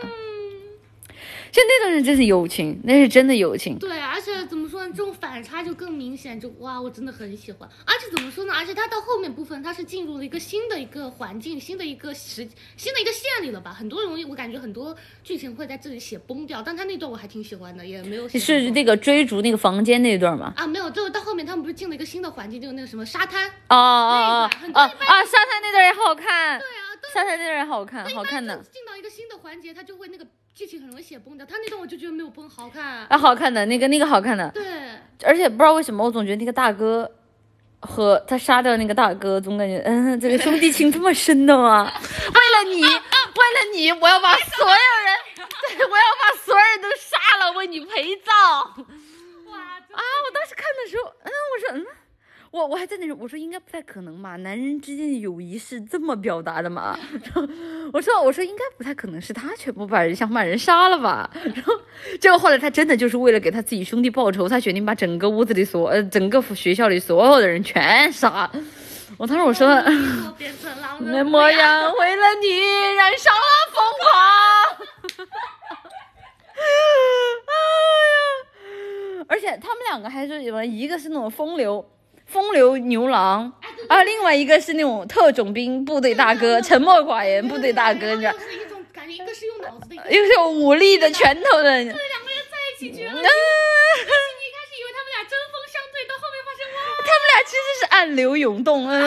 就那段人真是友情，那是真的友情。对，而且怎么说呢，这种反差就更明显，就哇，我真的很喜欢。而且怎么说呢？而且他到后面部分，他是进入了一个新的一个环境，新的一个时，新的一个线里了吧？很多容易，我感觉很多剧情会在这里写崩掉。但他那段我还挺喜欢的，也没有。是那个追逐那个房间那段吗？啊，没有，就到后面他们不是进了一个新的环境，就是那个什么沙滩。哦哦哦啊！沙滩那段也好看。对啊，沙滩那段也好看，好看的。进到一个新的环节，他就会那个。剧情很容易写崩掉，他那段我就觉得没有崩，好看啊，好看的那个那个好看的，对，而且不知道为什么，我总觉得那个大哥和他杀掉那个大哥，总感觉嗯，这个兄弟情这么深的吗？为了你，为了你，我要把所有人，对，我要把所有人都杀了，为你陪葬。哇啊！我当时看的时候，嗯，我说嗯，我我还在那说，我说应该不太可能嘛，男人之间的友谊是这么表达的嘛？然后我说我说应该不太可能是他全部把人想把人杀了吧？然后结果后来他真的就是为了给他自己兄弟报仇，他决定把整个屋子里所呃整个学校里所有的人全杀。我当时我说。我变成狼模 样，为了你燃烧了疯狂。哎呀，而且他们两个还是什么？一个是那种风流风流牛郎，啊，另外一个是那种特种兵部队大哥，沉默寡言部队大哥，你知道又，是一种感觉，一个是用脑子的，一武力的拳头的。两个人在一起，觉得嗯你一开始以为他们俩针锋相对，到后面发现哇，他们俩其实是暗流涌动，嗯。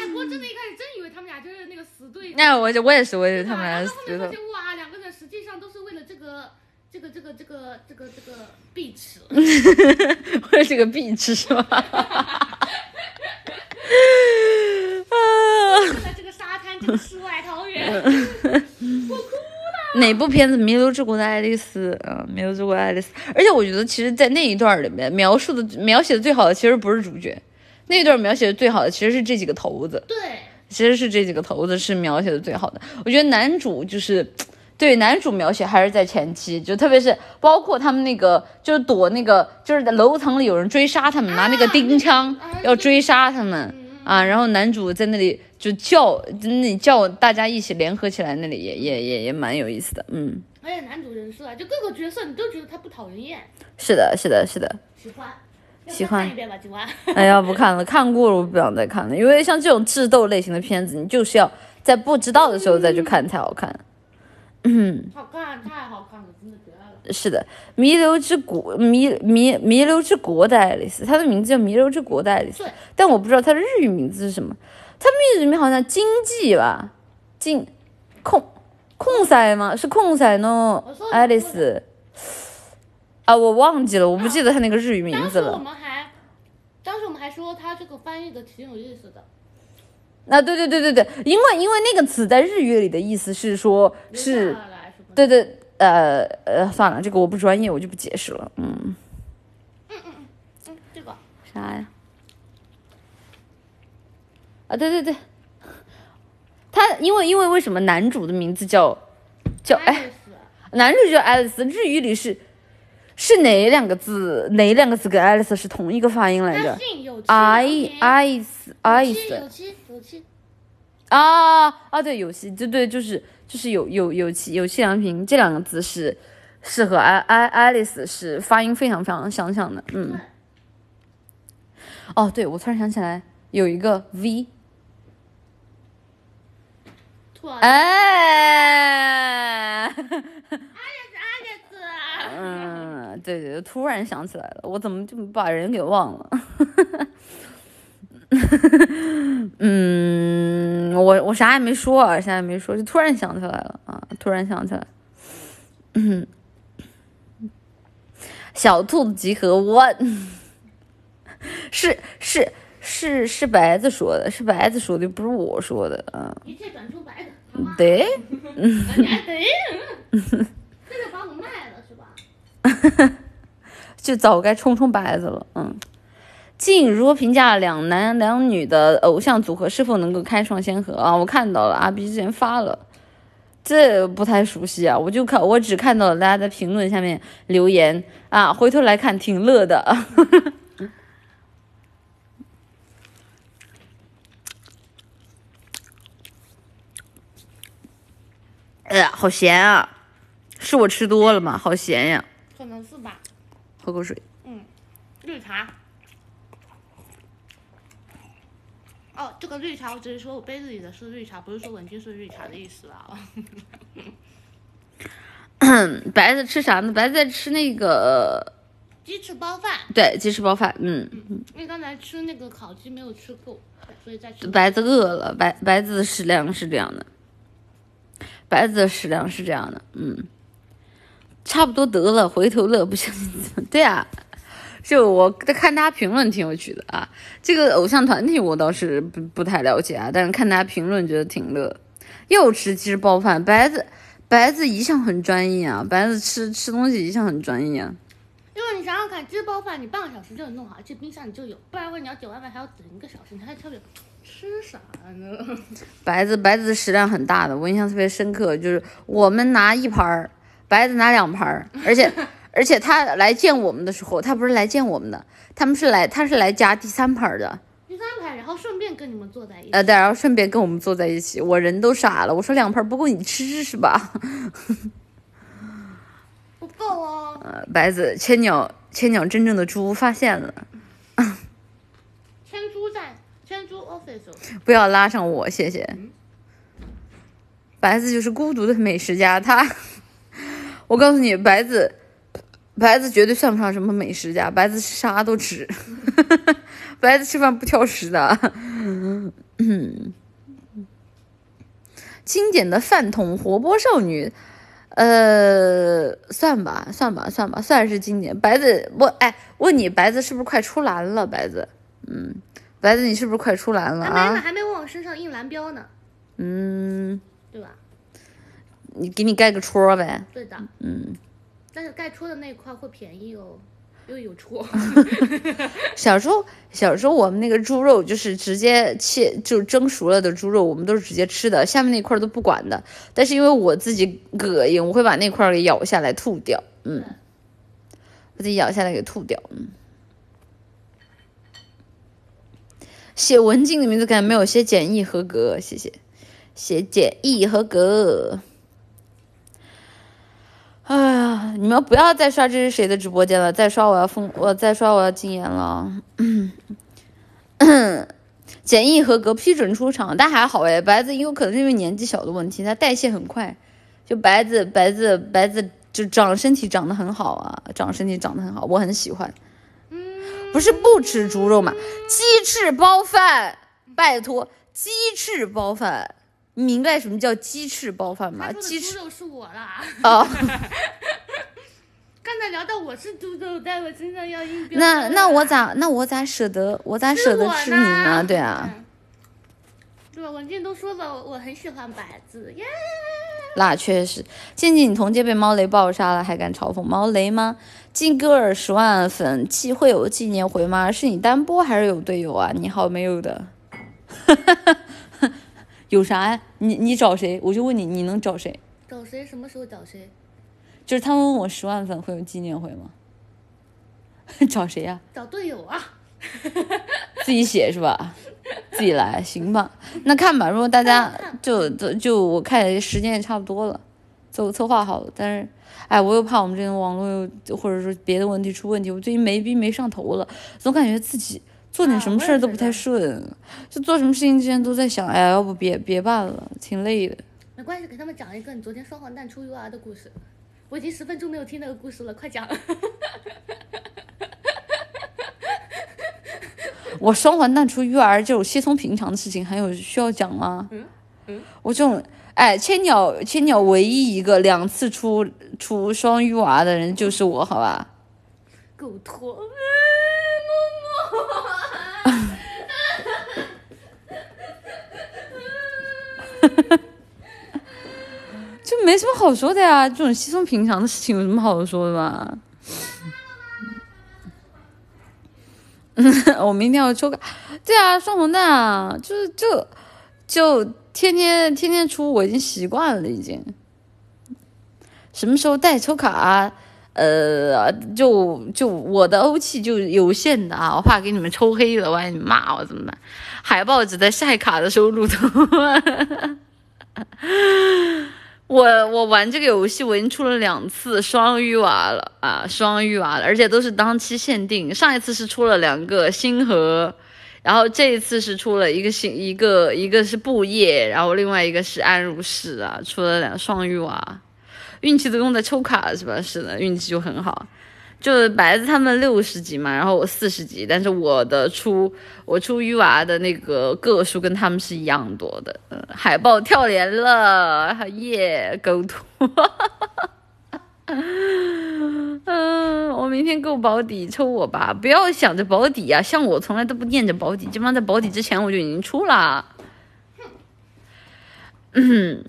哎，不过真的，一开始真以为他们俩就是那个死对头。那我就我也是，我也是他们然俩死对哇，两个人实际上都是为了这个这个这个这个这个这个碧池。我是个壁纸是吧？啊，在这个沙滩，这个世外桃源，哪部片子《弥留之国的爱丽丝》啊，《弥留之国的爱丽丝》，而且我觉得，其实，在那一段里面描述的、描写的最好的，其实不是主角，那一段描写的最好的，其实是这几个头子，对，其实是这几个头子是描写的最好的。我觉得男主就是。对男主描写还是在前期，就特别是包括他们那个，就是躲那个，就是在楼层里有人追杀他们，拿那个钉枪啊要追杀他们啊，然后男主在那里就叫，在那里叫大家一起联合起来，那里也也也也蛮有意思的，嗯，而且男主人设啊，就各个角色你都觉得他不讨人厌，是的，是的，是的。喜欢。喜欢一遍吧，今晚。哎呀，不看了，看过了，我不想再看了，因为像这种智斗类型的片子，你就是要在不知道的时候再去看才好看。好看，太好看了，真的绝了。是的，《弥留之国》弥弥弥留之国的爱丽丝，它的名字叫《弥留之国的爱丽丝》，但我不知道它的日语名字是什么。它日语里面好像经济吧，经控控赛吗？是控赛呢？爱丽丝啊，我忘记了，我不记得它那个日语名当时我字了。们还，当时我们还说他这个翻译的挺有意思的，啊，对对对对对，因为因为那个词在日语里的意思是说是。对对，呃呃，算了，这个我不专业，我就不解释了。嗯，嗯嗯，这个啥呀？啊，对对对，他因为因为为什么男主的名字叫叫哎，男主叫爱丽丝，日语里是是哪两个字？哪两个字跟爱丽丝是同一个发音来着？爱爱丝爱啊啊，对，有气，对对，就是就是有有有气有气良平这两个字是是和爱爱爱丽丝是发音非常非常相像的，嗯。哦，对，我突然想起来有一个 V，突然。哎，爱丽丝，爱丽丝，嗯，对对，突然想起来了，我怎么就把人给忘了？嗯，我我啥也没说啊，啥也没说，就突然想起来了啊，突然想起来。嗯，小兔子集合 one，是是是是白子说的，是白子说的，不是我说的啊。一切转出白的，好吗？对，这个把我卖了是吧？就早该冲冲白子了。嗯，静如何评价两男两女的偶像组合是否能够开创先河啊？我看到了，阿 B 之前发了，这不太熟悉啊，我就看我只看到了大家在评论下面留言啊，回头来看挺乐的。哎呀，好咸啊！是我吃多了吗？好咸呀！可能是吧。喝口水。嗯绿茶。哦，这个绿茶，我只是说我杯子里的是绿茶，不是说文君是绿茶的意思啊。白子吃啥呢？白子在吃那个鸡翅包饭，对鸡翅包饭。嗯，因为刚才吃那个烤鸡没有吃够，所以再吃。白子饿了，白白子的食量是这样的，白子的食量是这样的。嗯，差不多得了，回头乐不相信 对啊？就我在看大家评论挺有趣的啊，这个偶像团体我倒是不不太了解啊，但是看大家评论觉得挺乐。又吃鸡翅包饭，白子白子一向很专一啊，白子吃吃东西一向很专一啊。因为你想想看，鸡包饭你半个小时就能弄好，而且冰箱里就有，不然的话你要点外卖还要等一个小时，你还特别吃啥呢？白子白子食量很大的，我印象特别深刻，就是我们拿一盘儿，白子拿两盘儿，而且而且他来见我们的时候，他不是来见我们的，他们是来他是来加第三盘的，第三排，然后顺便跟你们坐在一起。呃，对，然后顺便跟我们坐在一起，我人都傻了，我说两盘不够你吃是吧？不够哦，呃，白子千鸟千鸟真正的猪发现了，千猪在千猪 office，不要拉上我，谢谢。白子就是孤独的美食家，他，我告诉你，白子，白子绝对算不上什么美食家，白子啥都吃，白子吃饭不挑食的。嗯，经典的饭桶活泼少女，呃，算吧，算吧，算吧，算是经典。白子，我哎，问你，白子是不是快出栏了？白子，嗯，白子，你是不是快出栏了还没？还没往我身上印蓝标呢，嗯，对吧？你给你盖个戳呗。对的，嗯，但是盖戳的那一块会便宜哦，因为有戳。小时候，小时候我们那个猪肉就是直接切，就蒸熟了的猪肉，我们都是直接吃的，下面那块都不管的。但是因为我自己膈应，我会把那块给咬下来吐掉。嗯，我自己咬下来给吐掉。嗯，写文静的名字感觉没有写简易合格，谢谢，写简易合格。哎呀，你们不要再刷这是谁的直播间了，再刷我要封，我再刷我要禁言了。简易合格批准出场，但还好哎，白子有可能是因为年纪小的问题，他代谢很快。就白子白子白子就长身体长得很好啊，长身体长得很好，我很喜欢。不是不吃猪肉嘛，鸡翅包饭，拜托，鸡翅包饭，你明白什么叫鸡翅包饭吗？鸡翅是我啦。哦。刚才聊到我是猪肉，在我身上要印标。那那我咋那我咋舍得我咋舍得吃你呢？对啊，嗯。对吧？文静都说了，我很喜欢白字耶。那确实。静静，你同届被猫雷爆杀了，还敢嘲讽猫雷吗？金戈尔十万粉，既会有纪念回吗？是你单播还是有队友啊？你好没有的，有啥呀？你你找谁？我就问你，你能找谁？找谁？什么时候找谁？就是他们问我十万粉会有纪念会吗？找谁呀、找队友啊。自己写是吧？自己来行吧？那看吧。如果大家就就就我看时间也差不多了，策策划好了。但是，哎，我又怕我们这种网络又或者说别的问题出问题。我最近没逼没上头了，总感觉自己做点什么事儿都不太顺，就做什么事情之前都在想，哎呀，要不别别办了，挺累的。没关系，给他们讲一个你昨天双黄蛋出 UR 的故事。我已经十分钟没有听那个故事了，快讲。我双黄蛋出育儿这种稀松平常的事情，还有需要讲吗？嗯嗯，我这种哎，千鸟千鸟唯一一个两次出出双育娃的人就是我，好吧？狗托，就没什么好说的呀，这种稀松平常的事情有什么好说的嘛？我明天要抽卡，对啊，双红蛋啊，就是就就天天天天出，我已经习惯了，已经。什么时候带抽卡？呃，就就我的欧气就有限的啊，我怕给你们抽黑了，万一你骂我怎么办？海报只在晒卡的时候录的。我我玩这个游戏，我已经出了两次双鱼娃了啊，双鱼娃了，而且都是当期限定。上一次是出了两个星河，然后这一次是出了一个星一个一个是布叶，然后另外一个是安如是啊，出了两双鱼娃。运气都用在抽卡是吧？是的，运气就很好。就是白子他们六十级嘛，然后我四十级，但是我的出我出鱼娃的那个个数跟他们是一样多的。嗯，海报跳连了，耶，狗图。嗯，我明天够保底，抽我吧！不要想着保底啊，像我从来都不念着保底，基本上在保底之前我就已经出了。嗯，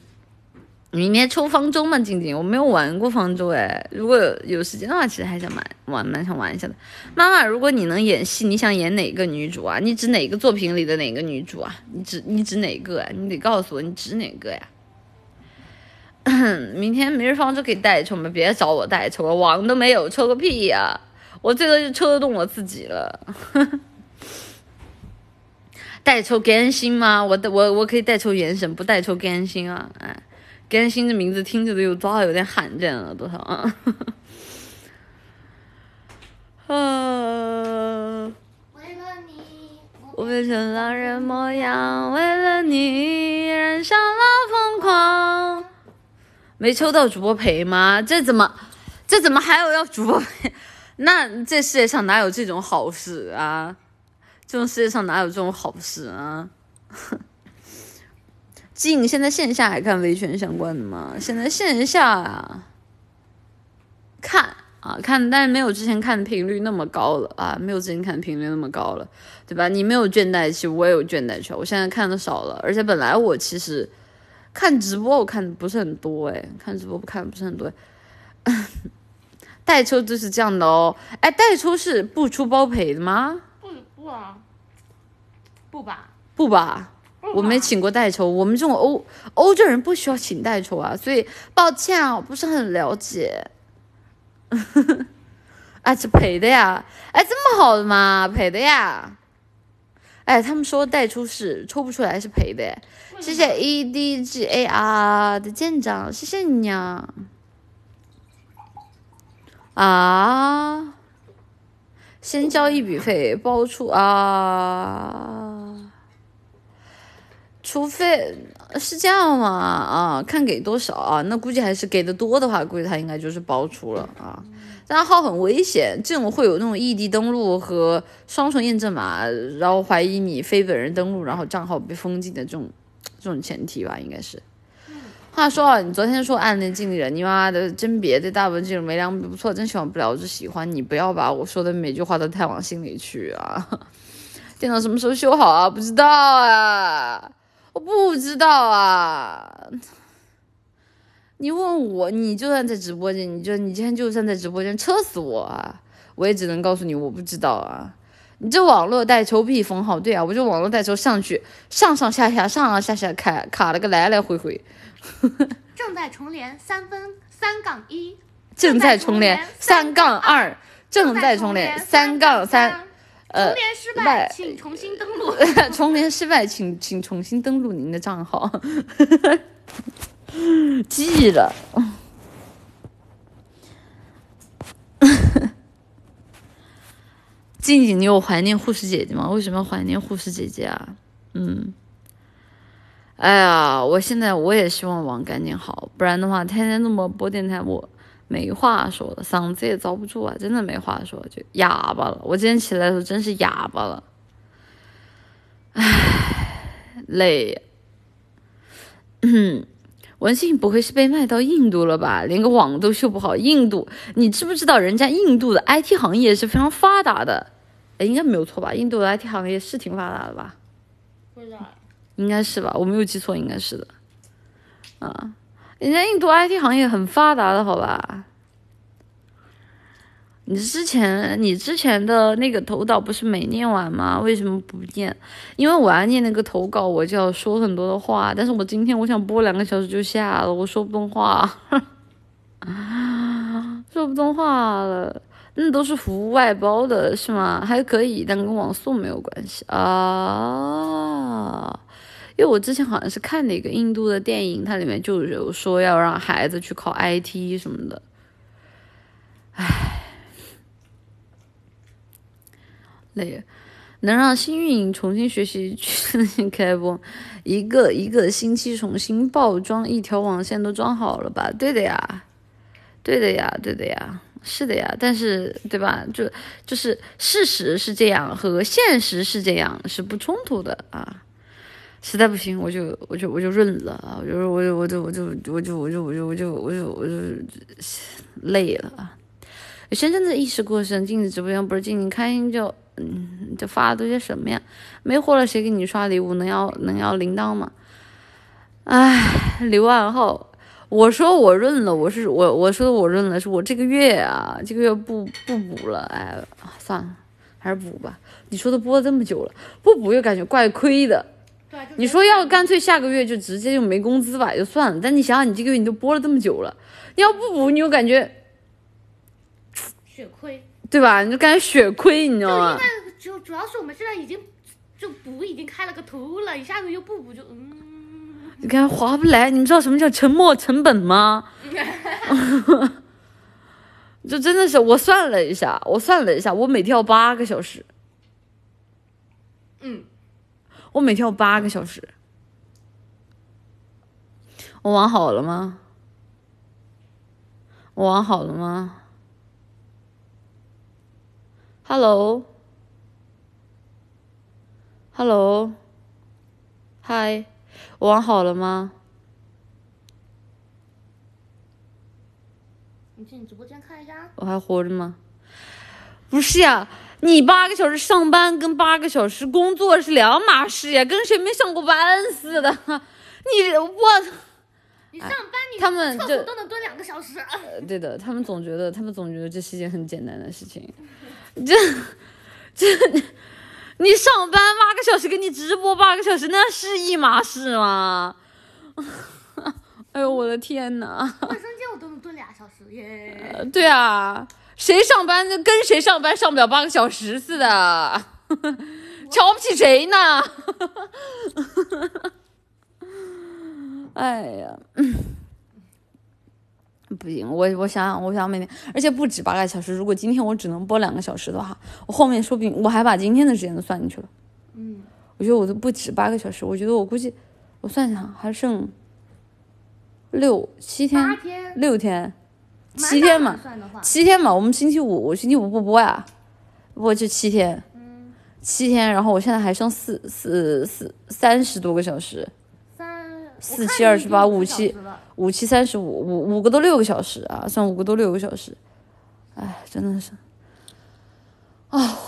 明天抽方舟吗？静静，我没有玩过方舟哎。如果有时间的话，其实还想玩玩，蛮想玩一下的。妈妈，如果你能演戏，你想演哪个女主啊？你指哪个作品里的哪个女主啊？你指你指哪个啊？你得告诉我，你指哪个呀？明天明日方舟可以代抽吗？别找我代抽了，王都没有，抽个屁呀！我最多就抽得动我自己了。代抽甘心吗？我我我可以代抽原神，不代抽甘心啊！哎。甘心的名字听着都有多少有点罕见了，多少啊？啊！为了你，我变成狼人模样，为了你染上了疯狂。没抽到主播陪吗？这怎么，这怎么还有要主播陪？那这世界上哪有这种好事啊？这种世界上哪有这种好事啊？哼静，现在线下还看维权相关的吗？现在线下啊，看啊看，但是没有之前看的频率那么高了啊，没有之前看的频率那么高了，对吧？你没有倦怠期，我也有倦怠期，我现在看的少了，而且本来我其实看直播我看的不是很多，哎，看直播不看的不是很多。代抽就是这样的哦，哎，代抽是不出包赔的吗？不不啊，不吧？不吧？我没请过代抽，我们这种欧欧洲人不需要请代抽啊，所以抱歉啊，我不是很了解。啊，这赔的呀？哎，这么好的吗？赔的呀？哎，他们说代抽是抽不出来是赔的。谢谢 E D G A R 的舰长，谢谢你呀。啊，先交一笔费包出啊。除非是这样嘛啊，看给多少啊？那估计还是给的多的话，估计他应该就是包出了啊。但号很危险，这种会有那种异地登录和双重验证码，然后怀疑你非本人登录，然后账号被封禁的这种这种前提吧，应该是。话说啊，你昨天说暗恋经理人，你妈的真别对大部分这种没良不错，真喜欢不了就喜欢你，不要把我说的每句话都太往心里去啊。电脑什么时候修好啊？不知道啊。我不知道啊，你问我，你就算在直播间，你就你今天就算在直播间，车死我啊！我也只能告诉你，我不知道啊。你这网络带抽必封号，对啊，我就网络带抽上去，上上下下，上上下下卡卡了个来来回回。正在重连三分三杠一，正在重连三杠二，正在重连三杠三。重连失败，请重新登录。重连失败，请请重新登录您的账号。记了。静静，你有怀念护士姐姐吗？为什么要怀念护士姐姐啊？嗯。哎呀，我现在我也希望网赶紧好，不然的话，天天那么播电台，我。没话说了，嗓子也遭不住啊！真的没话说，就哑巴了。我今天起来的时候真是哑巴了，唉，累。嗯，文信不会是被卖到印度了吧？连个网都修不好。印度，你知不知道人家印度的 IT 行业是非常发达的？哎，应该没有错吧？印度的 IT 行业是挺发达的吧？不知道，应该是吧？我没有记错，应该是的。啊。人家印度 IT 行业很发达的，好吧？你之前你之前的那个投稿不是没念完吗？为什么不念？因为我要念那个投稿，我就要说很多的话。但是我今天我想播两个小时就下了，我说不动话，说不动话了。那都是服务外包的，是吗？还可以，但跟网速没有关系啊。因为我之前好像是看哪个印度的电影，它里面就有说要让孩子去考 IT 什么的，唉，累，能让新运营重新学习去开播，一个一个星期重新爆装，一条网线都装好了吧？对的呀，对的呀，对的呀，是的呀，但是对吧？就就是事实是这样，和现实是这样，是不冲突的啊。实在不行，我就我就我就认了啊！我就我就我就我就我就我就我就我就我就我就累了啊！深圳的意识过剩，进你直播间不是静静开心就嗯就发的都些什么呀？没货了谁给你刷礼物？能要能要铃铛吗？唉，刘万浩，我说我润了，我是我我说我润了，是我这个月啊，这个月不不补了，哎，算了，还是补吧。你说都播了这么久了，不补又感觉怪亏的。你说要干脆下个月就直接就没工资吧，也就算了。但你想想，你这个月你都播了这么久了，你要不补，你又感觉血亏。对吧？你就感觉血亏，你知道就吗主主要是我们现在已经就补已经开了个头了，一下子又不补就嗯，你感觉划不来。你们知道什么叫沉没成本吗？就真的是，我算了一下，我算了一下，我每天要八个小时，嗯，我每天有八个小时。我网好了吗？我网好了吗？Hello，Hello，嗨，我网好了吗？你进你直播间看一下。我还活着吗？不是呀，你八个小时上班跟八个小时工作是两码事呀，跟谁没上过班似的。你我你上班你哎他们厕就所都能蹲两个小时。呃对的，他们总觉得他们总觉得这是一件很简单的事情。这这，你上班八个小时跟你直播八个小时，那是一码事吗？哎呦我的天呐！卫生间我都能蹲俩小时耶。呃对啊，谁上班就跟谁上班上不了八个小时似的，瞧不起谁呢？哎呀，嗯 不行，我我想想，我想每天，而且不止八个小时。如果今天我只能播两个小时的话，我后面说不定我还把今天的时间都算进去了。嗯，我觉得我都不止八个小时，我觉得我估计我算一下还剩六七天，天，六天，七天嘛。七天嘛，我们星期五，我星期五不播呀，播就七天，嗯，七天，然后我现在还剩四四四三十多个小时，三四七二十八五七五七三十五，五五个都六个小时啊，算五个都六个小时，哎，真的是，啊、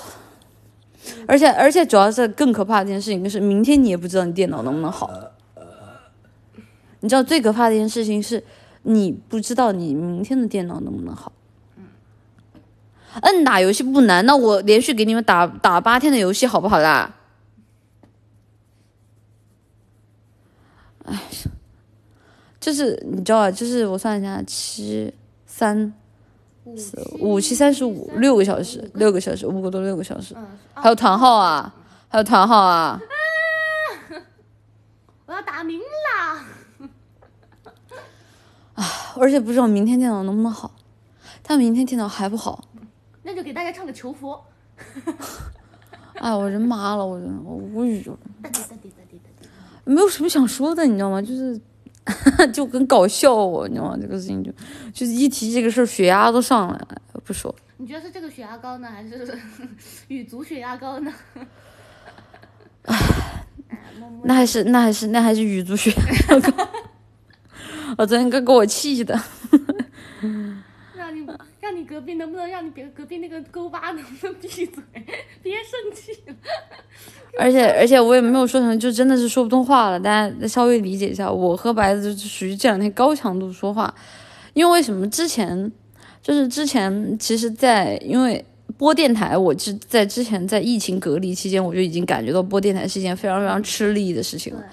而且而且主要是更可怕的一件事情就是，明天你也不知道你电脑能不能好，你知道最可怕的一件事情是，你不知道你明天的电脑能不能好。嗯打游戏不难，那我连续给你们打打八天的游戏好不好啦？哎，就是你知道啊，就是我算一下，七三五五七三十五，六个小时，六个小时，五个多六个小时，嗯，还有团号啊，还有团号啊，我要打鸣啦！而且不知道明天电脑能不能好，但明天电脑还不好，那就给大家唱个求佛。哎，我人麻了，我真的我无语了。没有什么想说的，你知道吗？就是 就很搞笑哦，你知道吗？这个事情就就是一提这个事儿，血压都上来了，不说。你觉得是这个血压高呢，还是 羽族血压高呢？哎那还是那还是那还是羽族血压高，我昨天哥给我气的。让你让你隔壁能不能让你别隔壁那个勾巴能不能闭嘴，别生气了。而且而且我也没有说什么，就真的是说不通话了，大家稍微理解一下。我和白子就是属于这两天高强度说话，因为为什么之前就是之前其实在，因为播电台，我是在之前在疫情隔离期间，我就已经感觉到播电台是一件非常非常吃力的事情了。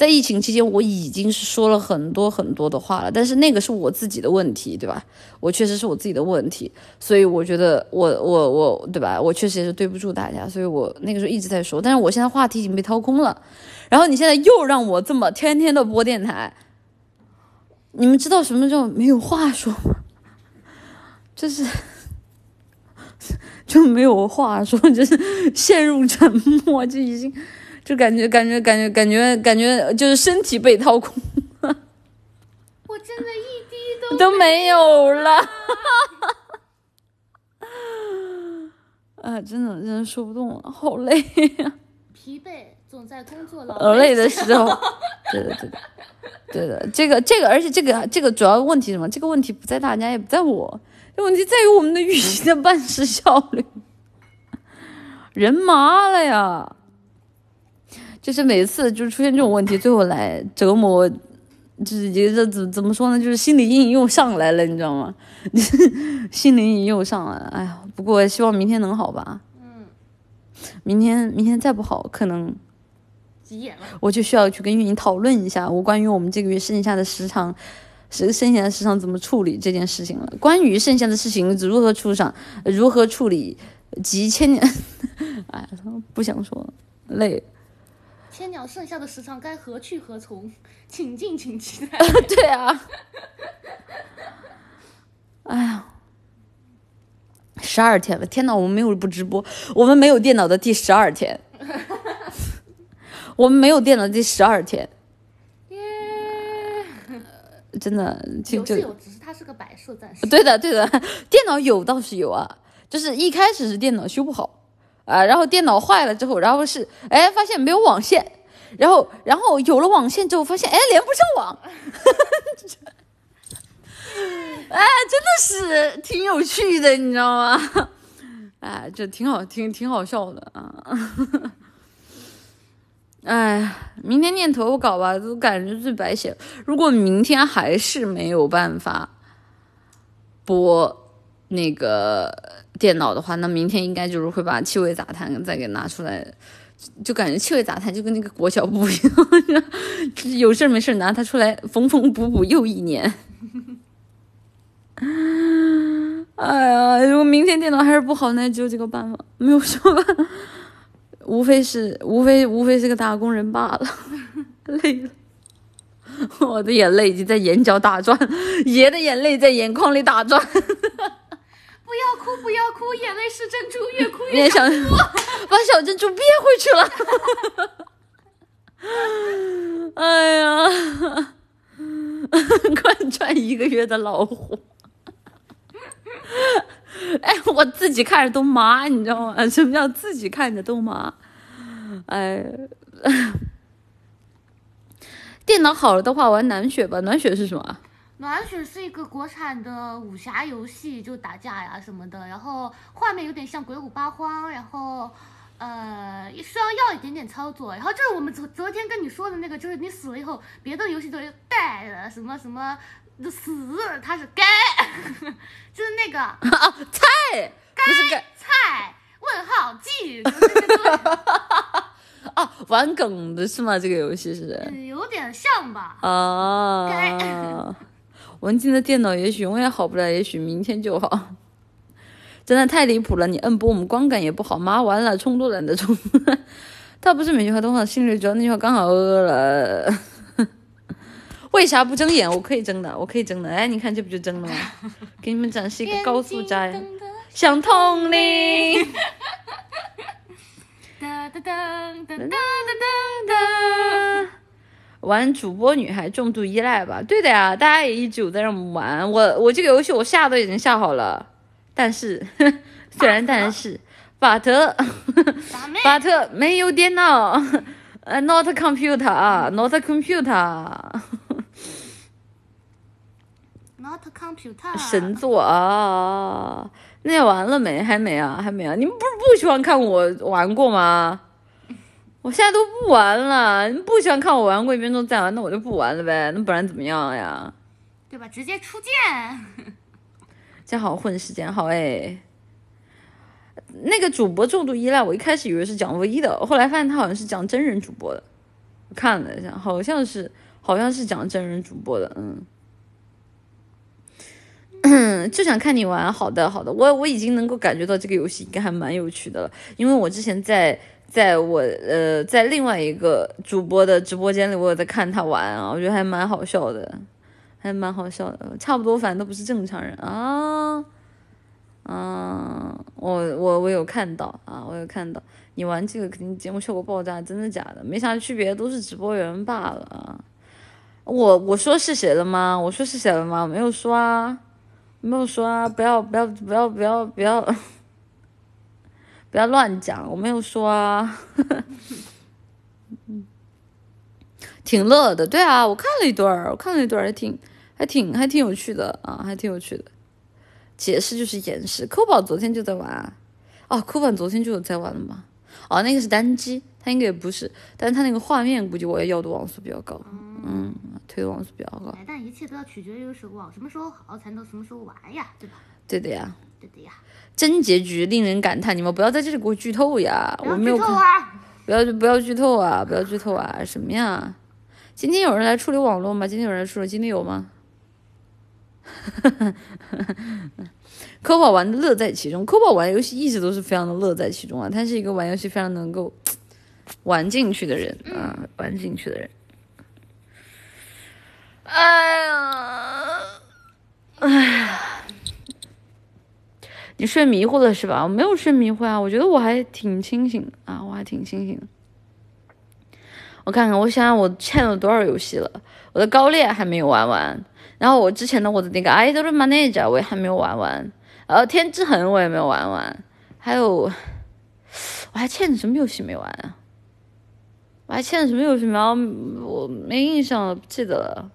在疫情期间，我已经是说了很多很多的话了，但是那个是我自己的问题，对吧？我确实是我自己的问题，所以我觉得我我我，对吧？我确实也是对不住大家，所以我那个时候一直在说，但是我现在话题已经被掏空了，然后你现在又让我这么天天的播电台，你们知道什么叫没有话说吗？就是 就没有话说，就是陷入沉默，就已经就感觉感觉感觉感觉感觉就是身体被掏空我真的一滴都都没有了。啊，真的真的说不动了，好累呀、疲惫，总在工作劳呃累的时候，对的对的对的，这个这个，而且这个这个主要问题是什么？这个问题不在大家，也不在我，这问题在于我们的语音的办事效率，人麻了呀。就是每次就是出现这种问题，最后来折磨就是觉得怎怎么说呢，就是心理阴影又上来了，你知道吗？心理阴影又上来了。哎呀，不过希望明天能好吧。嗯，明天明天再不好，可能急眼了。我就需要去跟运营讨论一下，我关于我们这个月剩下的时长，是剩下的时长怎么处理这件事情了。关于剩下的事情如何处上，如何处理几千年，哎，不想说了，累。千鸟剩下的时长该何去何从？请敬请期待。对啊，哎呀，十二天了，天呐，我们没有不直播，我们没有电脑的第十二天，我们没有电脑的第十二天，耶，真的就就是有有，只是它是个摆设，暂时。对的对的，电脑有倒是有啊，就是一开始是电脑修不好啊，然后电脑坏了之后，然后是哎发现没有网线，然后然后有了网线之后发现哎连不上网，哎真的是挺有趣的，你知道吗？哎，这挺好，挺挺好笑的啊。哎，明天念投稿吧，都感觉最白写。如果明天还是没有办法播那个电脑的话，那明天应该就是会把气味杂谈再给拿出来，就感觉气味杂谈就跟那个裹脚布一样，有事没事拿它出来缝缝补补又一年。哎呀，如果明天电脑还是不好，那只有这个办法，没有什么办法，无非是无非无非是个打工人罢了，累了。我的眼泪已经在眼角打转，爷的眼泪在眼眶里打转。不要哭，不要哭，眼泪是珍珠，越哭越想 把小珍珠憋回去了。哎呀，贯穿一个月的老虎。哎，我自己看着都麻，你知道吗？什么叫自己看着都麻？哎，电脑好了的话，玩暖雪吧。暖雪是什么啊？暖血是一个国产的武侠游戏，就打架呀什么的，然后画面有点像《鬼舞八荒》，然后呃需要要一点点操作，然后就是我们昨昨天跟你说的那个，就是你死了以后，别的游戏都是带的什么什么的死，它是该，就是那个 啊，菜不是该菜问号记，啊，玩梗的是吗？这个游戏是嗯有点像吧。啊。文静的电脑也许永远好不了，也许明天就好。真的太离谱了！你摁播我们光感也不好，麻完了，冲都懒得冲。他不是每句话都好心里，主要那句话刚好饿了。为啥不睁眼？我可以睁的，我可以睁的。哎，你看这不就睁了吗？给你们展示一个高速摘，眼睛瞪得像通灵。哒哒哒哒哒哒哒。玩主播女孩重度依赖吧？对的呀，大家也一直有在让我们玩。我我这个游戏我下都已经下好了，但是 虽然但是巴特打妹 巴特没有电脑，呃，not computer，not computer，，not computer，神作啊！那完了没？还没啊？还没啊？你们不是不喜欢看我玩过吗？我现在都不玩了，你不喜欢看我玩过一遍之后再玩，那我就不玩了呗。那不然怎么样呀？对吧？直接出剑，这样好混时间好哎。那个主播重度依赖，我一开始以为是讲 V 的，后来发现他好像是讲真人主播的。我看了一下，好像是好像是讲真人主播的，嗯。就想看你玩，好的好的，我我已经能够感觉到这个游戏应该还蛮有趣的了，因为我之前在在我呃在另外一个主播的直播间里，我有在看他玩啊，我觉得还蛮好笑的，还蛮好笑的，差不多反正都不是正常人啊。啊，我我我有看到啊，我有看到你玩这个肯定节目效果爆炸，真的假的？没啥区别，都是直播员罢了。我我说是谁了吗？我说是谁了吗？没有说啊，没有说啊！不要不要不要不要不要乱讲，我没有说啊。挺乐的，对啊，我看了一段儿，我看了一段儿，还挺还挺还挺有趣的啊，还挺有趣的。解释就是掩饰。酷宝昨天就在玩啊，哦，酷宝昨天就有在玩了吗？哦，那个是单机，他应该也不是，但是他那个画面估计我也要的网速比较高。嗯，推的网速比较高。哎，但一切都要取决于是网什么时候好，才能什么时候玩呀，对吧？对的呀，对的呀。真结局令人感叹，你们不要在这里给我剧透呀！我没有看！不要不要剧透啊！不要剧透啊！什么呀？今天有人来处理网络吗？今天有人来处理，今天有吗？科宝玩的乐在其中，科宝玩游戏一直都是非常的乐在其中啊，他是一个玩游戏非常能够 玩进去的人啊，玩进去的人。哎呀，哎呀，你睡迷糊了是吧？我没有睡迷糊啊，我觉得我还挺清醒的啊，我还挺清醒。我看看，我想想我欠了多少游戏了？我的高烈还没有玩完，然后我之前的我的那个 Idol Manager 我也还没有玩完，然后天之痕我也没有玩完，还有我还欠什么游戏没玩啊？我还欠什么游戏没玩？我没印象了，不记得了。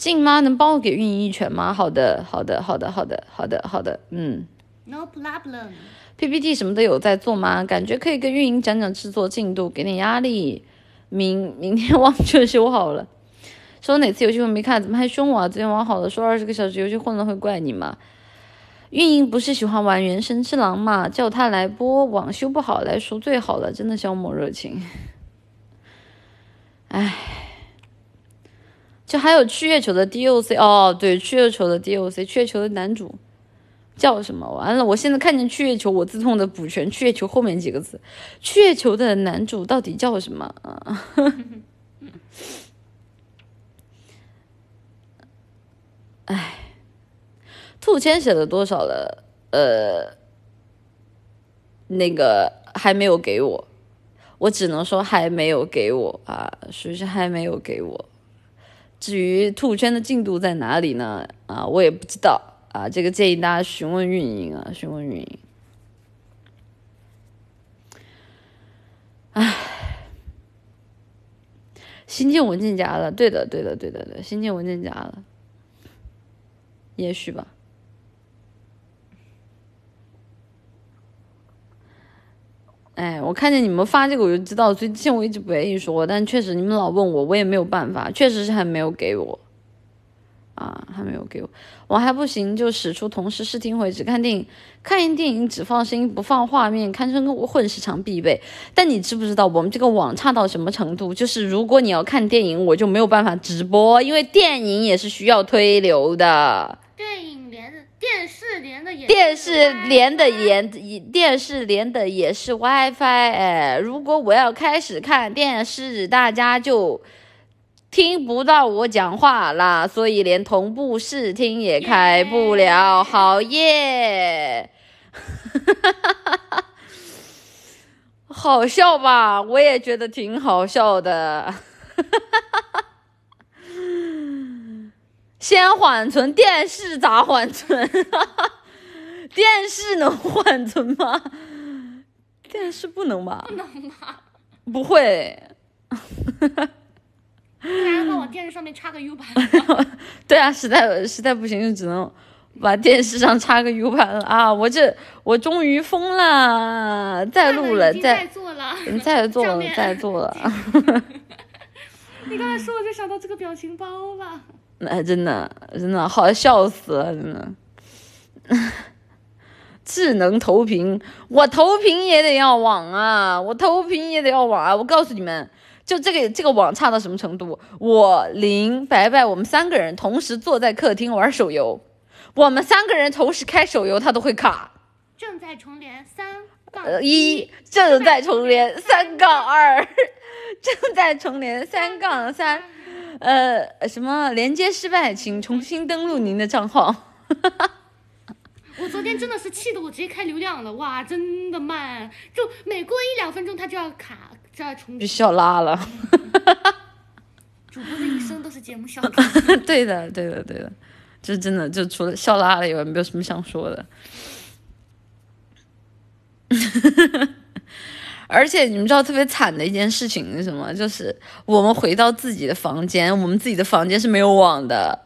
静妈能帮我给运营一拳吗？好的，好的，好的，好的，好的，好的，嗯。No problem。PPT 什么都有在做吗？感觉可以跟运营讲讲制作进度，给点压力。明明天忘就修好了。说哪次游戏会没看，怎么还凶我啊？昨天玩好了，说二十个小时游戏混了会怪你吗？运营不是喜欢玩原神之狼嘛？叫他来播，网修不好来说最好了，真的消磨热情。唉，就还有去月球的 DOC 哦，对，去月球的 DOC，去月球的男主。叫什么？完了！我现在看见去月球，我自动的补全去月球后面几个字。去月球的男主到底叫什么啊？哎，兔签写了多少了？呃，那个还没有给我，我只能说还没有给我啊，属于是还没有给我。至于兔圈的进度在哪里呢？啊，我也不知道。啊，这个建议大家询问运营啊，询问运营。唉，新建文件夹了，对的，对的，对的，对，新建文件夹了，也许吧。哎，我看见你们发这个我就知道，所以之前我一直不愿意说，但确实你们老问我，我也没有办法，确实是还没有给我。啊，还没有给我，我还不行，就使出同时试听会，只看电影，看一电影只放声音不放画面，堪称混时长必备。但你知不知道我们这个网差到什么程度？就是如果你要看电影，我就没有办法直播，因为电影也是需要推流的。电视连的也电视连的也电视连的也是 WiFi，哎，如果我要开始看电视，大家就。听不到我讲话啦，所以连同步视听也开不了。好耶，好笑吧？我也觉得挺好笑的。先缓存，电视咋缓存？电视能缓存吗？电视不能吧？不能吧？不会。不然的话，往电视上面插个 U 盘。对啊，实在实在不行就只能把电视上插个 U 盘了啊！我这我终于疯了，再录了，再做了，再做了，再做了。你刚才说我就想到这个表情包了。那真的真的好笑死了，真的。智能投屏，我投屏也得要网啊！我投屏也得要网啊！我告诉你们。就这个这个网差到什么程度？我林白白我们三个人同时坐在客厅玩手游，我们三个人同时开手游，它都会卡。正在重连三一，正在重连三杠二，正在重连三杠三，呃什么连接失败，请重新登录您的账号。我昨天真的是气得我直接开流量了，哇，真的慢，就每过一两分钟它就要卡。就要重笑拉了，主播的一生都是节目效果。对的，对的，对的，就真的就除了笑拉了以外，没有什么想说的。而且你们知道特别惨的一件事情是什么？就是我们回到自己的房间，我们自己的房间是没有网的。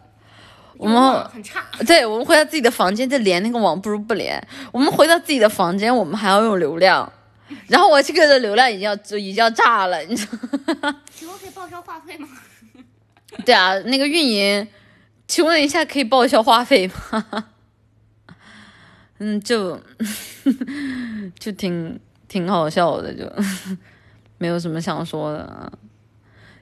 我们很差。对，我们回到自己的房间，就连那个网不如不连。我们回到自己的房间，我们还要用流量。然后我这个的流量已经要已经要炸了，你知道？请问可以报销话费吗？对啊，那个运营，请问一下可以报销话费吗？嗯，就就挺挺好笑的，就没有什么想说的啊。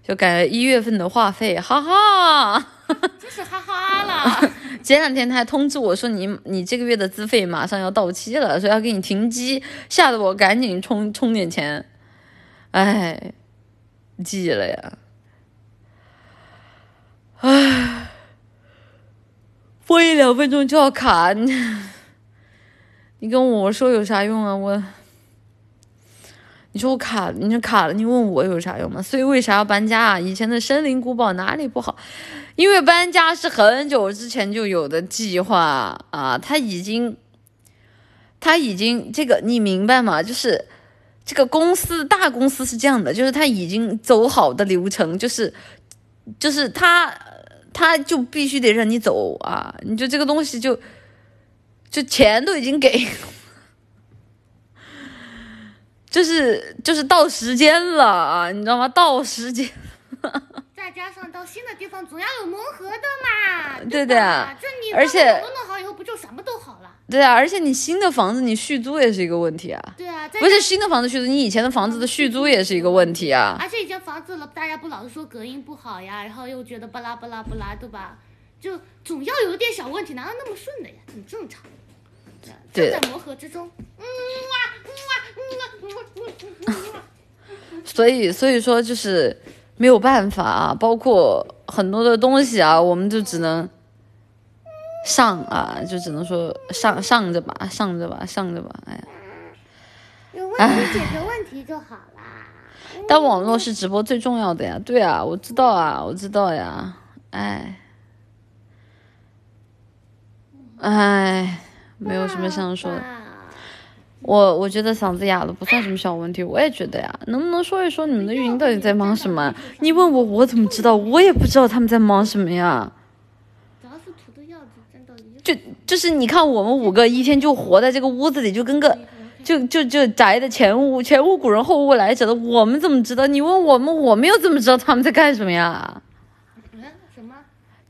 就感觉一月份的话费，哈哈，就是哈哈了。前两天他还通知我说你你这个月的资费马上要到期了，说要给你停机，吓得我赶紧充充点钱。哎，记了呀。唉，播一两分钟就要卡，你 你跟我说有啥用啊？我。你说我卡，你说卡了，你问我有啥用吗？所以为啥要搬家啊？以前的森林古堡哪里不好？因为搬家是很久之前就有的计划啊，他已经，他已经这个你明白吗？就是这个公司大公司是这样的，就是他已经走好的流程，就是就是他他就必须得让你走啊，你就这个东西就就钱都已经给。就是就是到时间了啊，你知道吗？到时间，再加上到新的地方总要有磨合的嘛，对的呀。就你而且弄弄好以后，不就什么都好了？对啊，而且你新的房子你续租也是一个问题啊。对啊，不是新的房子续租，你以前的房子的续租也是一个问题啊。而且以前房子了，大家不老是说隔音不好呀，然后又觉得巴拉巴拉巴拉，对吧？就总要有点小问题，哪有那么顺的呀？很正常。正在磨合之中。所以所以说就是没有办法啊，包括很多的东西啊，我们就只能上啊，就只能说上上着吧，上着吧，上着吧，哎呀。有问题解决问题就好啦。但网络是直播最重要的呀，对啊，我知道啊，我知道呀，哎，哎。没有什么想说的，我我觉得嗓子哑了不算什么小问题，我也觉得呀，能不能说一说你们的运营到底在忙什么？你问我，我怎么知道？我也不知道他们在忙什么呀。主要是土豆样子真的。就就是你看我们五个一天就活在这个屋子里，就跟个就就就宅的前无前无古人后无来者的，我们怎么知道？你问我们，我们又怎么知道他们在干什么呀？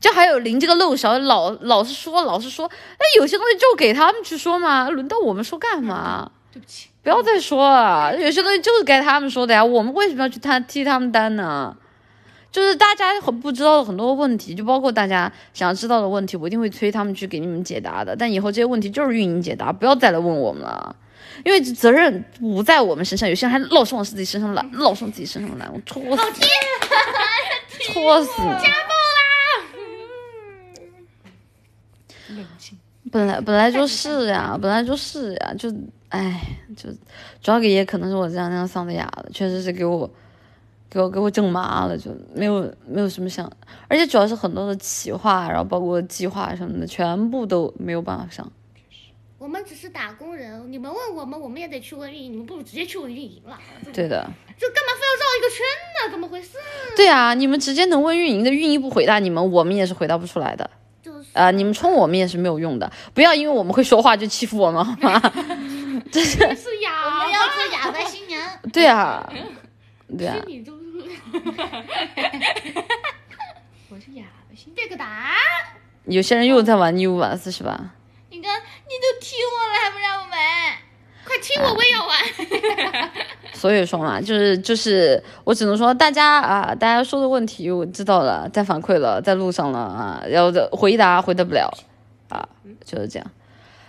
就还有临这个漏勺，老老是说，老是说，哎，有些东西就给他们去说嘛，轮到我们说干嘛？对不起，不要再说了，有些东西就是该他们说的呀，我们为什么要去他替他们担呢？就是大家很不知道的很多问题，就包括大家想要知道的问题，我一定会催他们去给你们解答的。但以后这些问题就是运营解答，不要再来问我们了，因为责任不在我们身上，有些人还老是往自己身上揽，老是往自己身上揽，我戳死，戳死你！本来本来就是呀，本来就是呀，就哎，就主要也可能是我这样那样嗓子哑了，确实是给我给我给我整麻了，就没有没有什么想，而且主要是很多的企划，然后包括计划什么的，全部都没有办法上。我们只是打工人，你们问我们，我们也得去问运营，你们不如直接去问运营了。对的。就干嘛非要绕一个圈呢？怎么回事？对啊，你们直接能问运营的，运营不回答你们，我们也是回答不出来的。啊！你们冲我们也是没有用的，不要因为我们会说话就欺负我们好吗？这是哑，我们要做哑巴新娘。对啊，对啊。我是哑巴新这个答。有些人又在玩 New 玩是是吧？你看，你都踢我了，还不让我玩？快踢我，我也要玩。所以说嘛，就是就是，我只能说大家啊，大家说的问题我知道了，在反馈了，在路上了啊，要的回答回答不了啊，就是这样。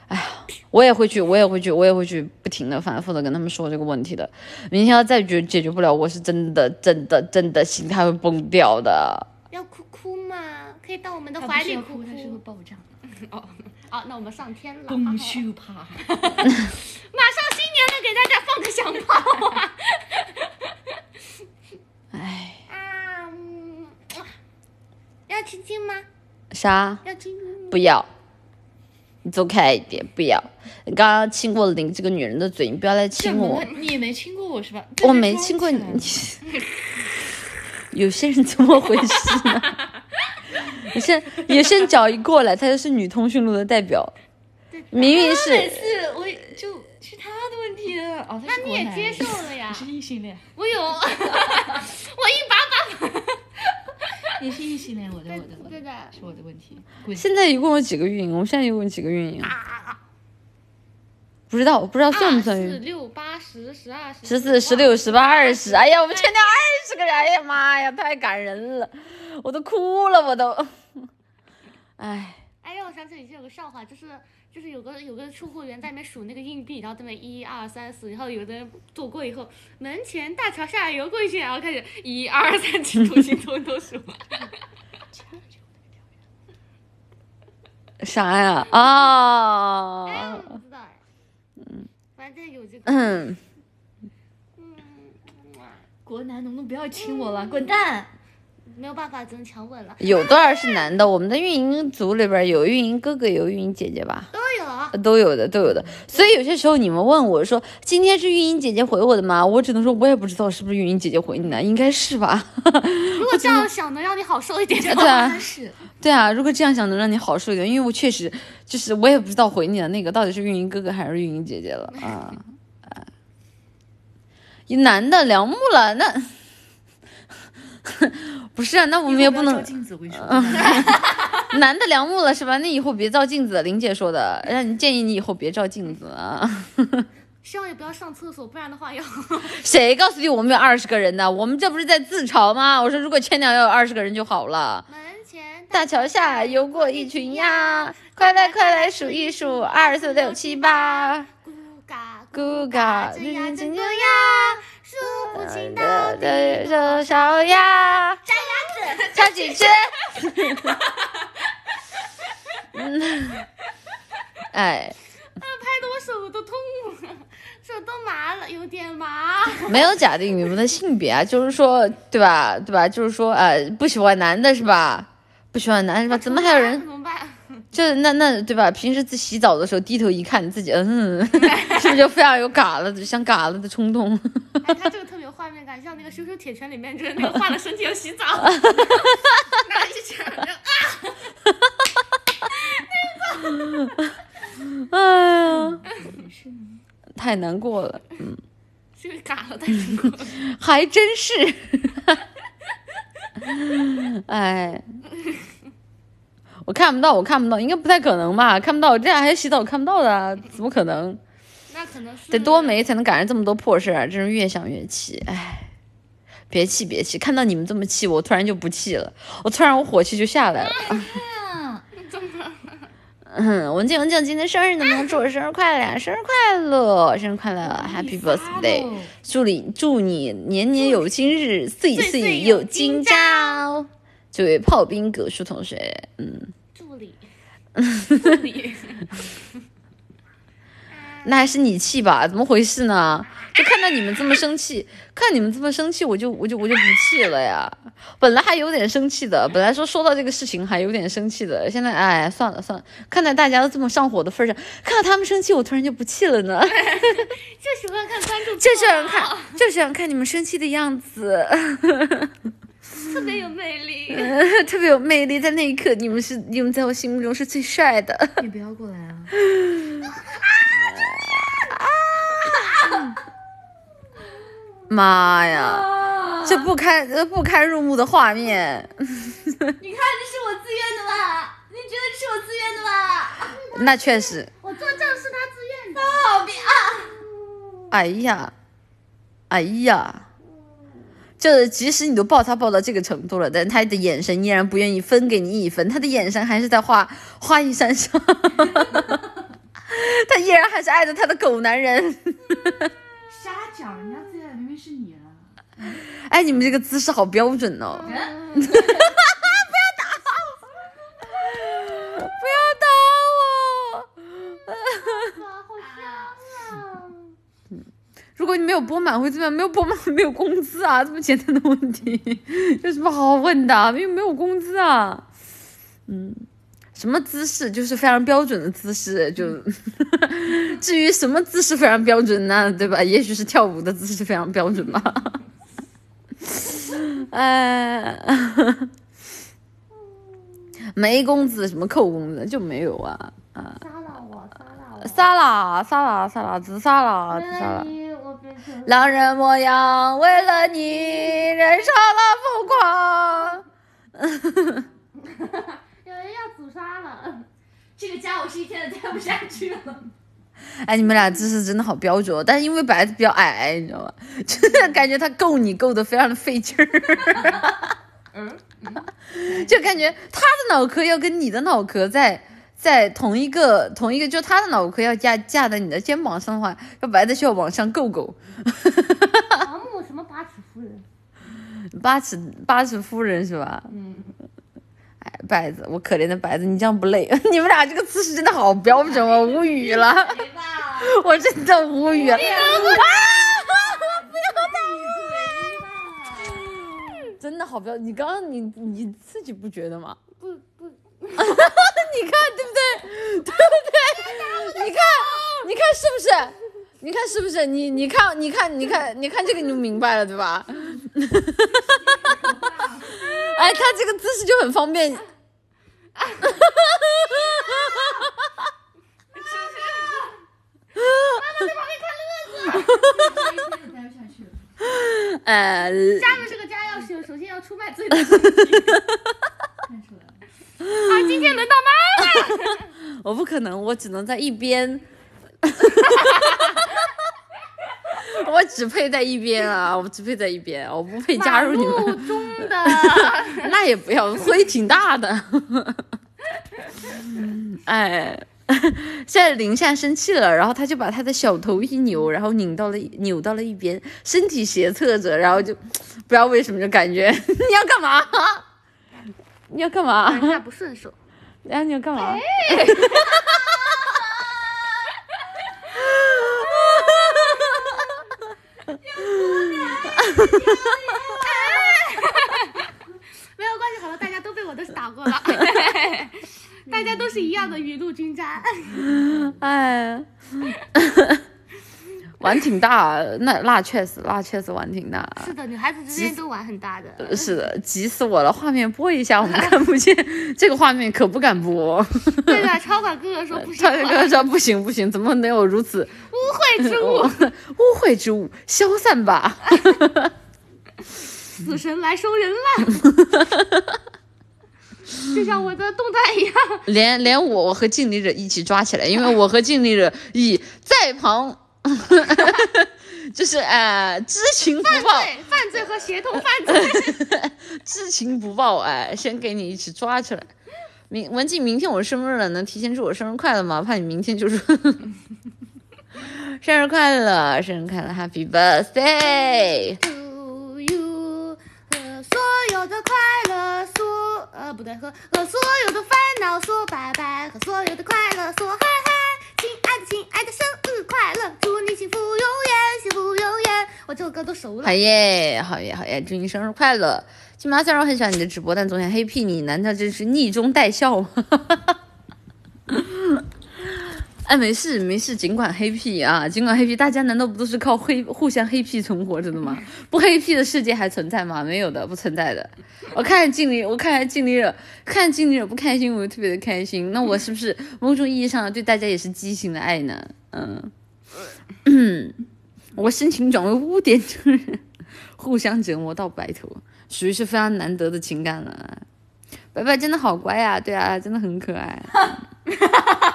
哎呀，我也会去，我也会去，我也会去不停的反复的跟他们说这个问题的。明天要再解解决不了，我是真的真的真的心态会崩掉的。要哭哭吗？可以到我们的怀里哭哭。他是会爆炸。哦，好，那我们上天了。蹦咻啪。马上新年了，给大家放个响炮啊！哎。啊，要亲亲吗？啥？要亲？不要。你走开一点，不要。你刚刚亲过了你这个女人的嘴，你不要来亲我。你也没亲过我是吧？我没亲过你。有些人怎么回事呢？有些有些人脚一过来，他就是女通讯录的代表。明明是。是我就。是他的问题了。哦，那你也接受了呀？你是异性恋，我有，我一把把。你是异性恋，我的我的我的，对的。是我的问题。滚现在一共有几个运营？我们现在一共有几个运营？不知道，我不知道算不算运四营？六八十十二十十四、十六、十八、二十，哎呀，我们全掉二十个人，哎呀妈呀，太感人了，我都哭了，我都，哎，哎让，我想起以前有个笑话，就是就是有个有个售货员在那边数那个硬币，然后在那边一二三四，然后有的人走过以后，门前大桥下游过一圈，然后开始一二三七图形都都数。啥呀？啊，哎，我不知道哎。嗯，反正有这个。嗯，嗯，国男能不能不要亲我了？滚蛋！没有办法，只能强吻了。有多少是男的？我们的运营组里边有运营哥哥，有运营姐姐吧？都有啊。都有的，都有的。所以有些时候你们问我说今天是运营姐姐回我的吗？我只能说我也不知道是不是运营姐姐回你的，应该是吧？如果这样想能让你好受一点的对话，啊，是对啊，如果这样想能让你好受一点，因为我确实就是我也不知道回你的那个到底是运营哥哥还是运营姐姐了啊 啊！一男的梁木了，那不是啊，那我们也不能照镜子，我跟你说。男的梁木了是吧？那以后别照镜子，林姐说的，让你建议你以后别照镜子啊。希望也不要上厕所，不然的话要。谁告诉你我们有二十个人的？我们这不是在自嘲吗？我说如果千鸟要有二十个人就好了。门前大桥下游过一群鸭，快来快来数一数，二四六七八。咕嘎咕嘎，真呀真呀，数不清到的底的多少呀？扎牙齿。超几只？嗯，哎，拍的我手都痛了，手都麻了，有点麻。没有假定你们的性别啊，就是说，对吧？对吧？就是说，呃，不喜欢男的是吧？不喜欢男的是吧？怎么还有人怎？么办？就是那那对吧？平时自洗澡的时候低头一看，自己嗯，是不是就非常有嘎了想嘎了的冲动？哎，他这个特别有画面感，像那个《羞羞铁拳》里面就是那个换了身体要洗澡，拿一拳就啊，哎呀，太难过了，这个嘎了太难过了。还真是。哎，我看不到，我看不到，应该不太可能吧？看不到，这样还洗澡看不到的啊，怎么可能？那可能是得多美才能赶上这么多破事儿啊！真是越想越气，哎，别气别气，看到你们这么气，我突然就不气了，我突然我火气就下来了。嗯，文静文静，今天生日能不能祝我生日快乐呀？生日快乐，生日快乐，Happy birthday！祝你祝你年年有今日，岁岁岁有有今今朝朝。这位炮兵葛树同学，嗯，那还是你气吧？怎么回事呢？就看到你们这么生气，看你们这么生气，我就我就我就不气了呀。本来还有点生气的，本来说说到这个事情还有点生气的，现在哎算了算了，看在大家都这么上火的份上，看到他们生气，我突然就不气了呢。就喜欢看观众，就喜欢看，就喜欢看你们生气的样子，特别有魅力。特别有魅力。在那一刻，你们是你们在我心目中是最帅的。你不要过来啊！妈呀，这不堪这不堪入目的画面。你看，这是我自愿的吧？你觉得这是我自愿的吧？那确实，我作证是他自愿的。好别啊！哎呀，哎呀，就是即使你都抱他抱到这个程度了，但他的眼神依然不愿意分给你一分，他的眼神还是在画花衣山上，他依然还是爱着他的狗男人。瞎讲，人家最爱明明是你了！哎，你们这个姿势好标准哦！不要打我！如果你没有播满会怎么样？没有播满没有工资啊，这么简单的问题 有什么好好问的？因为没有工资啊。嗯，什么姿势就是非常标准的姿势，就 至于什么姿势非常标准呢？对吧？也许是跳舞的姿势非常标准吧。哎，没工资什么扣工资就没有啊啊！杀了我，杀了我！杀啦杀啦杀啦，自杀啦自杀啦！狼人模样，为了你燃烧了疯狂。有人要自杀了，这个家我是一天都待不下去了。哎，你们俩姿势真的好标准哦，但是因为白子比较矮，你知道吗？就是感觉他够你够的非常的费劲儿。嗯，就感觉他的脑壳要跟你的脑壳在在同一个同一个，就他的脑壳要架架在你的肩膀上的话，要白的需要往上够够。盲目什么八尺夫人？八尺八尺夫人是吧？嗯，哎，白子，我可怜的白子，你这样不累？你们俩这个姿势真的好标准，我无语了，我真的无语了。啊！真的好标，你刚刚你你自己不觉得吗？不不，你看对不对？对不对？你看，你看是不是？你看是不是？你你看，你看，你看，你看这个你就明白了，对吧？哎，他这个姿势就很方便。一天都待不下去了。呃，加入这个家要是首先要出卖自己的身体。看出来了。啊，今天轮到妈妈。我不可能，我只能在一边。我只配在一边啊！我只配在一边，我不配加入你们。中的，那也不要，灰挺大的。哎，现在林夏生气了，然后他就把他的小头一扭，然后拧到了扭到了一边，身体斜侧着，然后就不知道为什么就感觉你要干嘛？你要干嘛？一下不顺手。然后你要干嘛？没 有关系，好了，大家都被我的打过了，大家都是一样的雨露均沾。哎，玩挺大，那那确实，那确实玩挺大。是的，女孩子之间都玩很大的。是的，急死我了！画面播一下，我们看不见 这个画面，可不敢播。对的，超管哥哥说不行超管，哥哥说不行不行，怎么能有如此污秽之物，污秽之物？消散吧！死神来收人了。就像我的动态一样，连连我和敬礼者一起抓起来，因为我和敬礼者已在旁，就是呃知情不犯报，罪、犯罪和协同犯罪。知情不报，哎，先给你一起抓起来。明文静，明天我生日了，能提前祝我生日快乐吗？怕你明天就说生日快乐，生日快乐，Happy birthday！To you 和所有的快乐说，呃，不对，和和所有的烦恼说拜拜，和所有的快乐说嗨嗨，亲爱的亲爱的，生日快乐，祝你幸福永远，幸福永远。我这首歌都熟了好。耶，好耶，好耶！祝你生日快乐！金妈虽然我很喜欢你的直播，但总想黑屁你，难道这是逆中带笑吗？哎，没事没事，尽管黑屁啊，尽管黑屁，大家难道不都是靠黑互相黑屁存活着的吗？不黑屁的世界还存在吗？没有的，不存在的。我看见敬礼，我看见敬礼者，看见敬礼者不开心，我就特别的开心。那我是不是某种意义上对大家也是畸形的爱呢？嗯，我深情转为污点中人，互相折磨到白头，属于是非常难得的情感了。白白真的好乖呀、对啊，真的很可爱。哈哈哈哈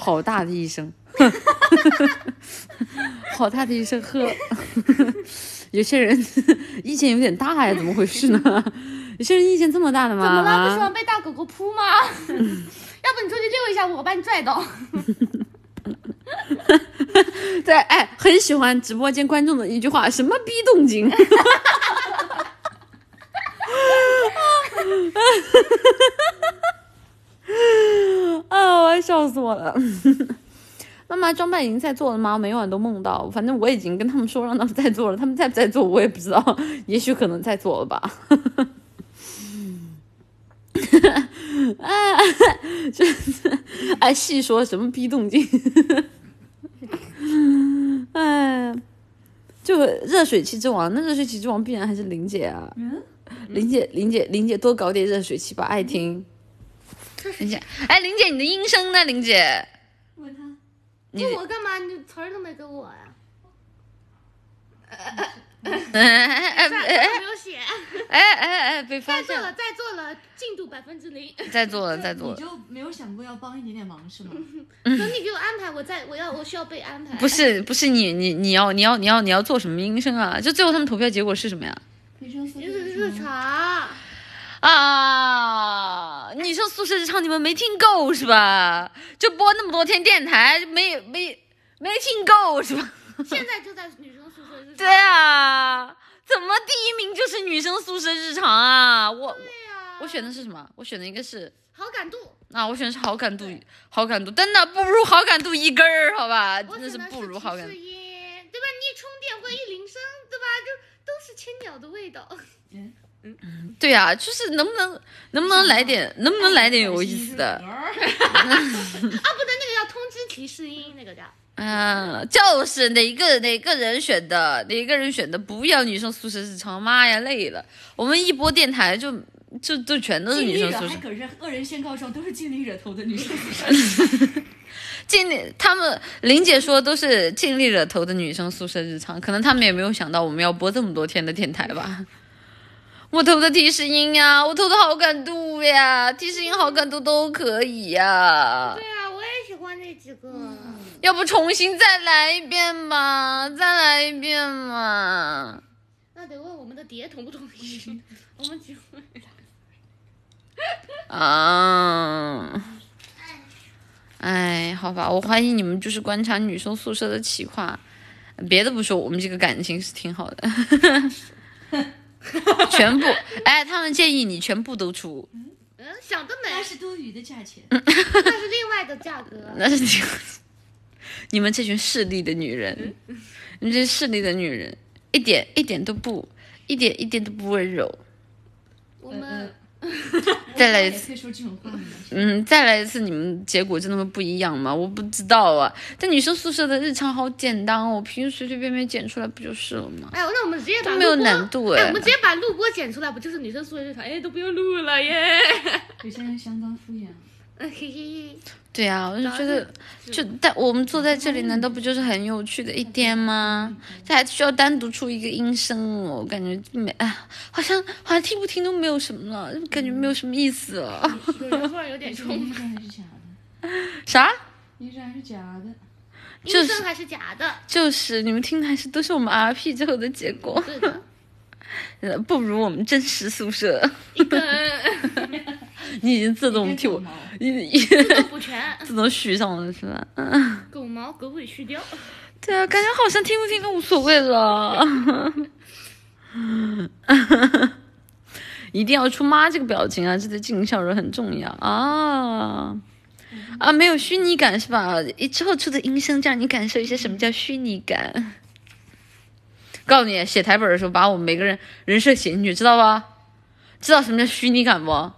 好大的一声，好大的一声呵。有些人意见有点大呀，怎么回事呢？有些人意见这么大的吗？怎么了？不喜啊欢被大狗狗扑吗？要不你出去溜一下，我把你拽倒。对，哎，很喜欢直播间观众的一句话，什么逼动静？啊，我要笑死我了！妈妈装扮已经在做了吗？每晚都梦到，反正我已经跟他们说让他们在做了，他们在不在做我也不知道，也许可能在做了吧。啊，就是哎，细说什么逼动静？哎，就热水器之王，那热水器之王必然还是玲姐啊。嗯，玲姐，玲姐，玲姐多搞点热水器吧，爱听。玲姐，哎，林姐，你的音声呢？林姐，问他你问我干嘛？你词儿都没给我呀？哎哎算哎了，哎没有写。哎哎哎，被发现了，再做了，再做了，进度百分之零。再做了，再做你了。就没有想过要帮一点点忙是吗？等你给我安排，我再我要我需要被安排。不是不是你你你要你要你要你要做什么音声啊？就最后他们投票结果是什么呀？女生宿舍就是日常。啊，女生宿舍日常你们没听够是吧？就播那么多天电台，没没没听够是吧？现在就在女生宿舍日常。对啊，怎么第一名就是女生宿舍日常啊？我对呀。我选的是什么？我选的应该是好感度。啊，我选的是好感度，好感度真的不如好感度一根儿，好吧？真的是不如好感度对吧？你一充电或一铃声，对吧？就都是千鸟的味道。对啊，就是能不能能不能来点，能不能来点有意思的？啊，不对，那个叫通知提示音，那个叫。嗯，就是哪个哪个人选的，哪个人选的，不要女生宿舍日常，妈呀，累了。我们一播电台就就就全都是女生宿舍还，可是恶人先告状，都是尽力惹头的女生宿舍。尽力 他们林姐说都是尽力惹头的女生宿舍日常，可能他们也没有想到我们要播这么多天的电台吧。我投的提示音呀，我投的好感度呀，提示音好感度都可以呀。对啊，我也喜欢那几个。要不重新再来一遍吧，再来一遍嘛。那得问我们的碟同不同意。我们几会。啊，哎，好吧，我怀疑你们就是观察女生宿舍的企划，别的不说，我们这个感情是挺好的。全部，哎，他们建议你全部都出，嗯，想得美那，是多余的价钱。那是另外的价格。那是你你们这群势利的女人，你们这势利的女人，一点一点都不，一点一点都不温柔。我们 再来一次也可以说这种话？嗯，再来一次，你们结果真的会不一样吗？我不知道啊。但女生宿舍的日常好简单哦，我平时随随便便剪出来不就是了吗？哎，那我们直接把都没有难度哎，哎我们直接把录播剪出来，不就是女生宿舍日常？哎，都不用录了耶。有些人相当敷衍。嘿嘿嘿。对啊，我就觉得，就但我们坐在这里，难道不就是很有趣的一天吗？这还需要单独出一个音声哦，我感觉没啊，好像好像听不听都没有什么了，感觉没有什么意思了。突然有点冲，音声还是假的，啥？音声还是假的。就是音声还是假的。就是你们听的还是都是我们 RP 之后的结果，对的，呃不如我们真实宿舍。你已经自动替我你你自动补全，自动续上了是吧？嗯，狗毛狗尾续貂。对啊，感觉好像听不听都无所谓了。一定要出妈这个表情啊，这对进行效果很重要啊。啊，没有虚拟感是吧？一之后出的音声，让你感受一下什么叫虚拟感。告诉你，写台本的时候，把我们每个人人设写进去，知道吧？知道什么叫虚拟感不？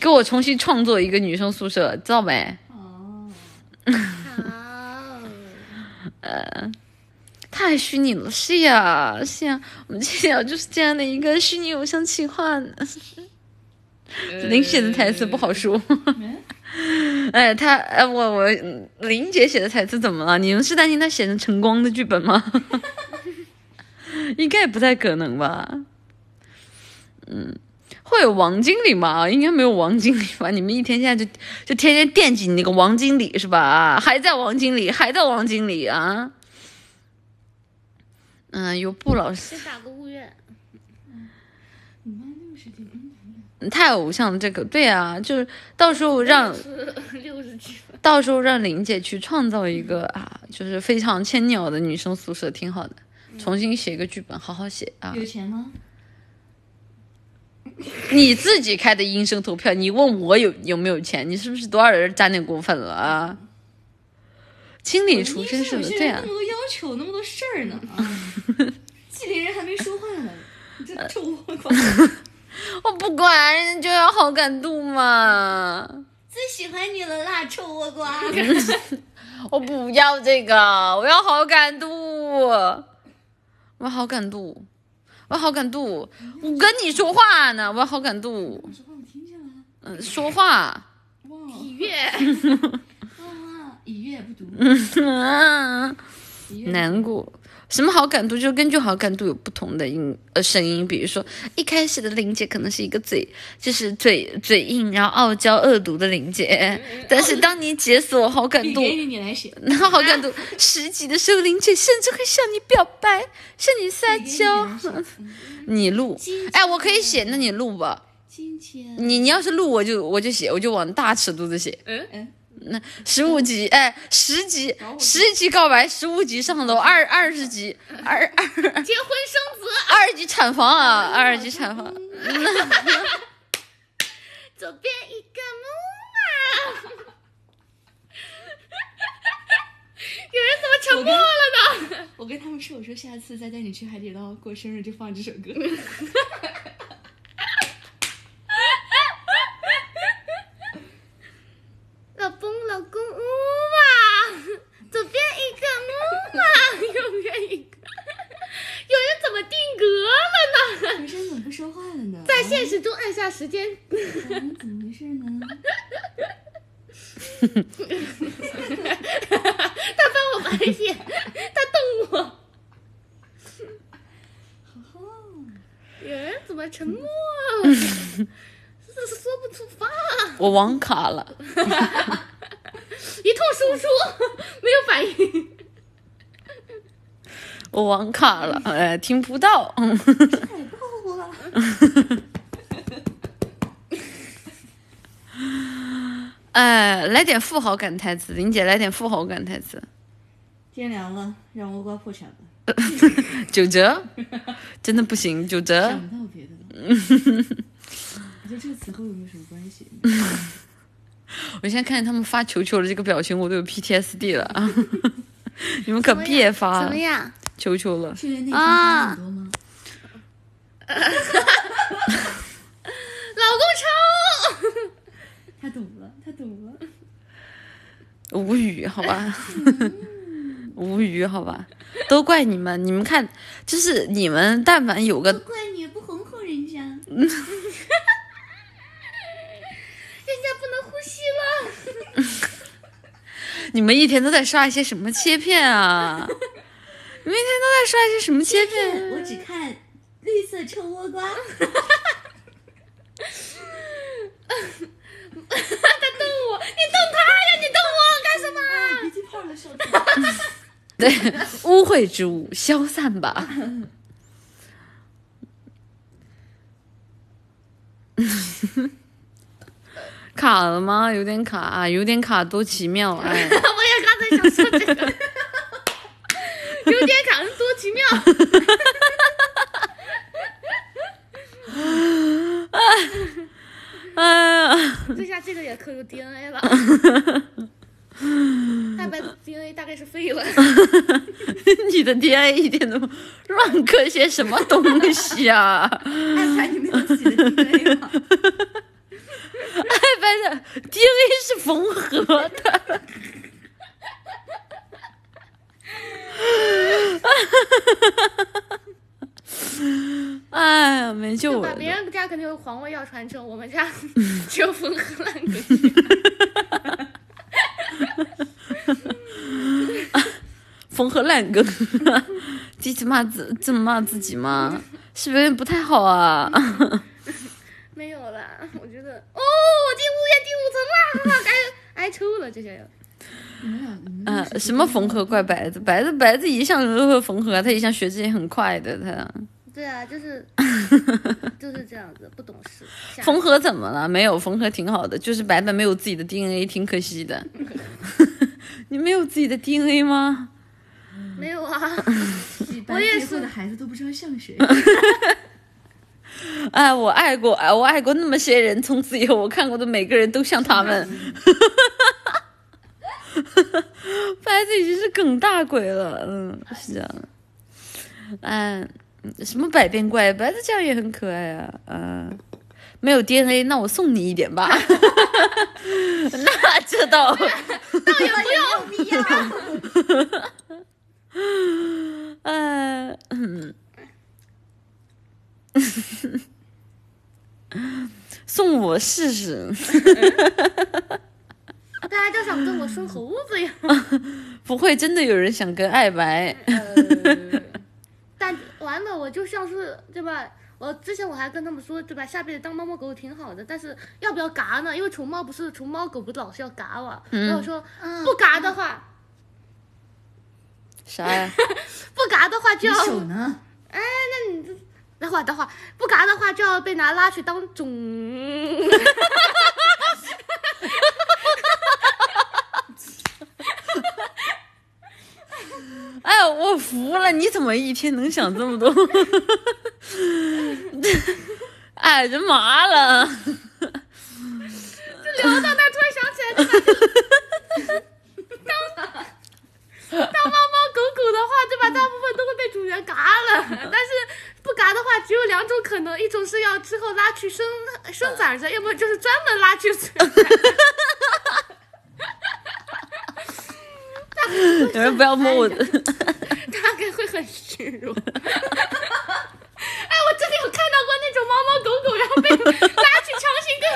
给我重新创作一个女生宿舍，知道没？哦，好，太虚拟了，是呀，是呀，我们接下来就是这样的一个虚拟偶像企划呢。林写的台词不好说，哎，他，哎，我我林姐写的台词怎么了？你们是担心她写成晨光的剧本吗？应该不太可能吧。嗯，会有王经理吗？应该没有王经理吧？你们一天现在就就天天惦记你那个王经理是吧？还在王经理，还在王经理啊？嗯，有布老师先打个物愿。你妈六十斤，嗯，太偶像了这个，对啊，就是到时候让六十几分。到时候让林姐去创造一个啊，就是非常千鸟的女生宿舍，挺好的。重新写一个剧本，好好写啊！有钱吗？你自己开的音声投票，你问我有有没有钱？你是不是多少人沾点过分了啊？经理出身是的，对啊有些人那么，多要求，那么多事儿呢啊！纪凌人还没说话呢，你这臭倭瓜！我不管，人家就要好感度嘛。最喜欢你了啦，臭倭瓜！我不要这个，我要好感度，我要好感度，我好感度。我跟你说话呢，我好感度。我说话我听见了，嗯，说话。哇体乐，哇哇！一月不读，难过。什么好感度？就根据好感度有不同的音呃声音，比如说一开始的林姐可能是一个嘴就是嘴嘴硬，然后傲娇恶毒的林姐，但是当你解锁好感度，你给你你来写，然后好感度十级的时候，林姐甚至会向你表白，向你撒娇。你录，哎，我可以写，那你录吧。你你要是录，我就我就写，我就往大尺度的写。嗯嗯，那十五级，哎，十级十级告白，十五级上楼，二二十级，二二结婚生子，二级产房啊，二级产房。左边一个木马。有人怎么沉默了呢？我跟他们说，我说下次再带你去海底捞过生日就放这首歌。老公，老公，木马，左边一个木马，右边一个。有人怎么定格了呢？女生怎么不说话了呢？在现实中按下时间。嗯，怎么回事呢？他翻我白眼，他瞪我。哦，有人怎么沉默了？是说不出话，我网卡了，一通输出没有反应。我网卡了，哎，听不到。嗯太爆了！哎，来点富豪感台词，林姐来点富豪感台词。天凉了，让倭瓜破产吧。九折，真的不行，九折想。不到别的了。我觉得这个词和我有没有什么关系？我现在看见他们发球球的这个表情，我都有 PTSD 了啊！你们可别发什么呀？球球了。去年那天花很多吗？老公超，他懂了，他懂了。无语，好吧，无语，好吧，都怪你们，你们看，就是你们，但凡有个，怪你不哄哄人家。人家不能呼吸了。你们一天都在刷一些什么切片啊？你们一天都在刷一些什么切片？我只看绿色臭倭瓜。他瞪我，你瞪他呀！你瞪我干什么？鼻涕泡了手指。对，污秽之物消散吧。卡了吗？有点卡，有点卡，多奇妙哎！我也刚才想说这个，有点卡，多奇妙。哎 呀，这下这个也刻入 DNA 了。大白 DNA 大概是废了。你的 DNA 一点都乱刻些什么东西啊？安排你没有自己的 DNA 吗？爱白的 DNA 是缝合的。哎呀，没救？了！别人家肯定有皇位要传承，我们家只有缝合烂梗。缝合烂梗，自己骂自这么骂自己吗？是不是有点不太好啊？没有啦，我觉得哦，我进物业第五层啦，该挨抽了这些人。你们俩，你们俩呃，什么缝合怪白子？白子白子一向都会缝合，他一向学习也很快的，他对啊，就是 就是这样子，不懂事。缝合怎么了？没有缝合挺好的，就是白白没有自己的 DNA，挺可惜的。你没有自己的 DNA 吗？没有啊？我也是的孩子都不知道像谁。哎，我爱过，哎，我爱过那么些人，从此以后我看过的每个人都像他们。白子已经是梗大鬼了，嗯，是这样的。哎，什么百变怪，白子这样也很可爱啊，嗯、没有 DNA，那我送你一点吧。那这倒，倒也不用必要。哎，嗯，送我试试。大家就想跟我生猴子呀。不会真的有人想跟爱白？但完了，我就像是对吧？我之前我还跟他们说，对吧？下辈子当猫猫狗狗挺好的，但是要不要嘎呢？因为宠猫不是宠猫狗不是老是要嘎嘛。然后我说嗯不嘎的话，啥呀？不嘎的话就要，手呢？哎，那你这的话的话，不嘎的话就要被拿拉去当种。哎，我服了！你怎么一天能想这么多？哎，人麻了。就聊到那儿，突然想起来，当猫猫狗狗的话，对吧？大部分都会被主人嘎了，但是不嘎的话，只有两种可能，一种是要之后拉去生生崽子，要么就是专门拉去生崽子。有人不要摸我的。大概会很虚弱。哎，我真的有看到过那种猫猫狗狗，然后被拉去强行跟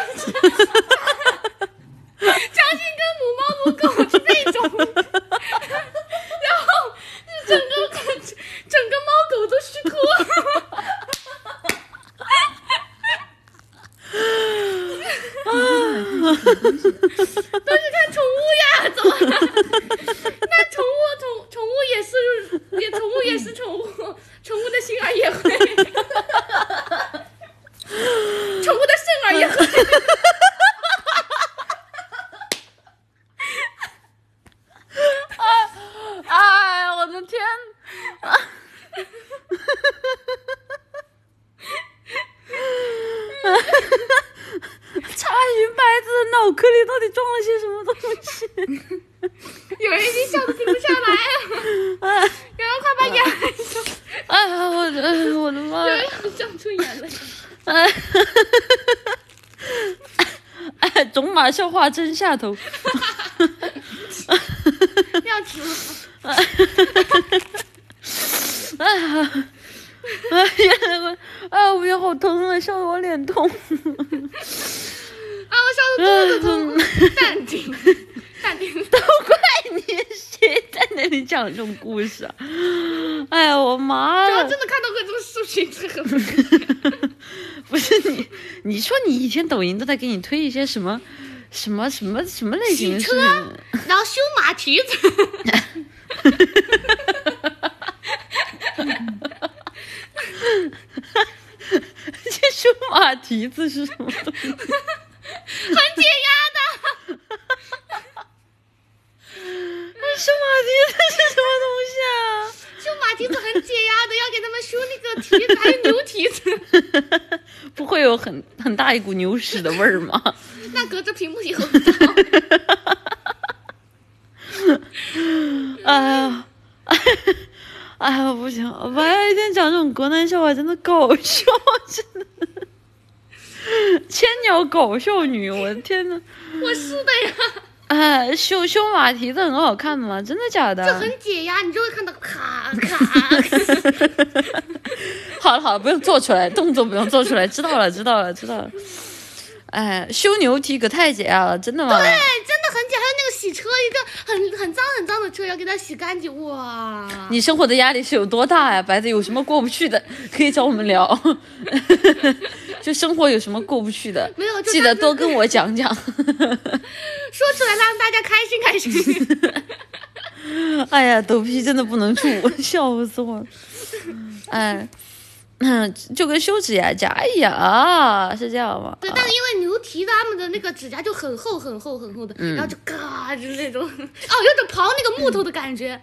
强行跟母猫母狗是那种，整个整个猫狗都虚脱。都是看宠物呀，走？那宠物宠宠物也是也宠物也是宠物，宠物的心儿也会，宠物的肾儿也会。哎，我的天！查询白子的脑壳里到底装了些什么东西？有人已经笑得停不下来。了，有人快把眼泪笑，哎呀，我的我的妈呀！有人笑出眼泪。哎，哎，种马笑话真下头。要停了，哎呀，哎呀，我哎，我脸好疼啊，笑得我脸痛。啊，我笑得肚子痛，淡定，淡定。都怪你，谁在那里讲这种故事啊？哎呀，我妈了！我真的看到过这个视频，这个不是你，你说你以前抖音都在给你推一些什么什么什么什么类型的视频？然后修马蹄子。这修马蹄子是什么？很解压的。修马蹄子是什么东西啊？修马蹄子很解压的，要给他们修那个蹄子，还有牛蹄子，不会有很很大一股牛屎的味儿吗？那隔着屏幕也闻不到。哎呀，哎呀，不行！白一天讲这种国难笑话真的搞笑，真的。千鸟搞笑女，我的天呐！我是的呀，哎，修修马蹄子很好看的吗？真的假的？这很解压，你就会看到咔咔。好了好了，不用做出来，动作不用做出来，知道了知道了知道了。哎，修牛蹄可太解压了，真的吗？对，真的很解，还有那个洗车，一个很很脏很脏的车，要给它洗干净，哇！你生活的压力是有多大呀？白子有什么过不去的，可以找我们聊。就生活有什么过不去的，没有记得多跟我讲讲。说出来让大家开心开心。哎呀，抖皮真的不能处，笑死我了。哎，嗯，就跟修指甲甲一样啊，是这样吗？对，但是因为牛蹄他们的那个指甲就很厚很厚很厚的，嗯然后就嘎就是那种，哦，有种刨那个木头的感觉，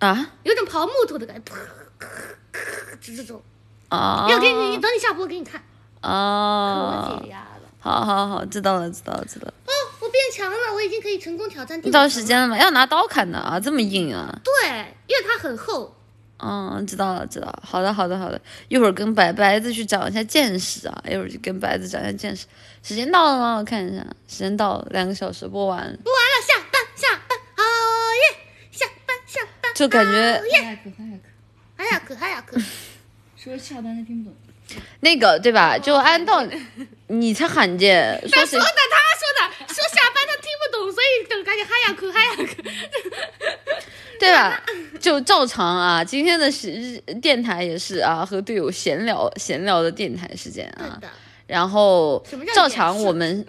啊有种刨木头的感觉，噗就这种。啊！要给你，等你下播给你看，可啊解！压了。好好好，知道了知道了知道了。哦，我变强了，我已经可以成功挑战到。时间了吗？要拿刀砍的啊，这么硬啊！对，因为它很厚。嗯，知道了，知道了。好的，好的，好的。一会儿跟白白子去长一下见识啊！一会儿就跟白子长一下见识。时间到了吗？我看一下，时间到了，两个小时播完，播完了，下班，下班，好耶！下班，下班。就感觉哦耶！嗨呀可哎呀可，哎呀，可哎呀可。说下班的听不懂。那个对吧？就按道理，你才罕见，说他说的，他说的，说下班他听不懂，所以就赶紧嗨呀哭嗨对吧？就照常啊，今天的是电台也是啊，和队友闲聊闲聊的电台时间啊。然后什么叫照常我们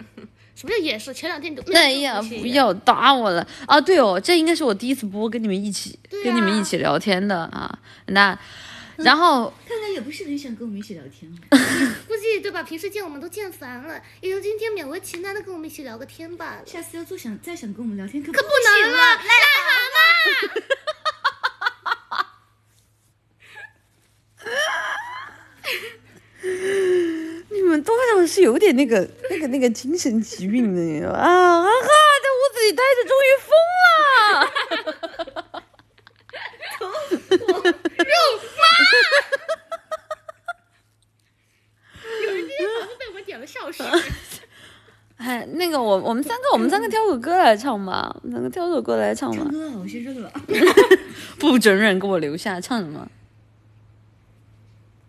什么叫也是？前两天都那呀不要打我了啊！对哦，这应该是我第一次播跟你们一起、对跟你们啊一起聊天的啊。那然后看来也不是很想跟我们一起聊天了。估计对吧？平时见我们都见烦了，也就今天勉为其难的跟我们一起聊个天罢了。下次要做想再想跟我们聊天，可可不不行能了，癞蛤蟆。你们多少是有点那个那个那个精神疾病的啊啊哈！在屋子里待着终于疯了。有人今天房子被我们点了笑声。哎，那个我我们三个我们三个挑首歌来唱吧，我们三个挑首歌来唱吧唱。歌啊，我先热了。不准忍给我留下，唱什么？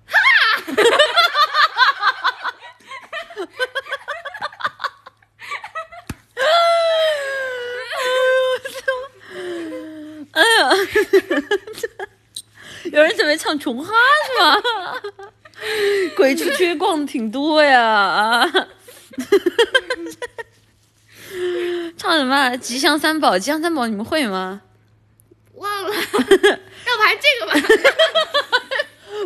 哎呀，有人准备唱琼哈是吗？鬼出去逛的挺多呀啊！唱什么啊？吉祥三宝，吉祥三宝你们会吗？忘了，要不还这个吧？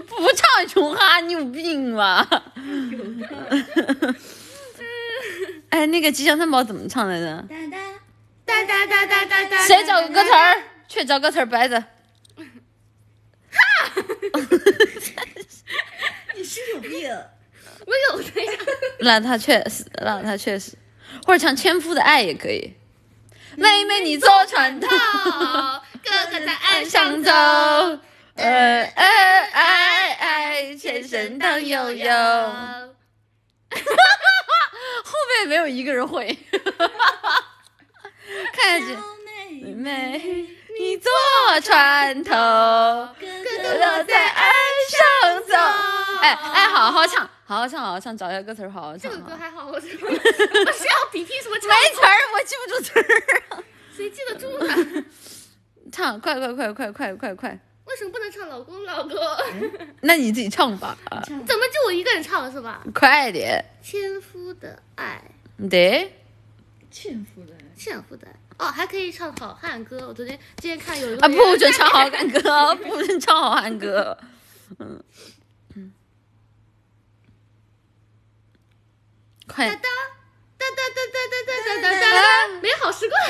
不唱琼哈，你有病吧？哎，那个吉祥三宝怎么唱来着？哒哒，哒哒哒哒哒哒。谁找个歌词儿？去找歌词儿白着。你是有病。我有的呀。那他确实，那他确实，或者唱《纤夫的爱》也可以。妹妹你坐船头，哥哥在岸上上走走，，呃呃爱爱，全身荡悠悠。后面没有一个人会。看下妹妹你坐船头。哥哥我在岸上走。哎哎，好好唱，好好唱，好好唱，找一下歌词儿，好好唱。这个歌还好，我是我是要比拼什么唱没词儿，我记不住词儿。谁记得住呢？唱，快快快快快快快！为什么不能唱老公老公？那你自己唱吧，怎么就我一个人唱了是吧？快点。千夫的爱，对，纤夫的。纤夫的爱。哦，还可以唱好汉歌。我昨天今天看有一个啊，人不准唱好汉歌，不准唱好汉歌。嗯嗯，快哒哒哒哒哒哒哒哒哒哒，美好时光。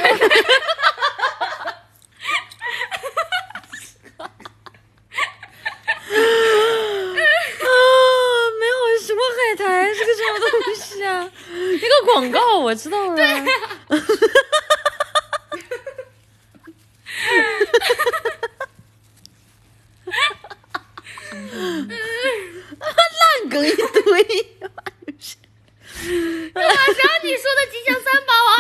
啊！没有什么海苔是个什么东西啊？一个广告我知道了。烂梗一堆。马上你说的吉祥三宝啊，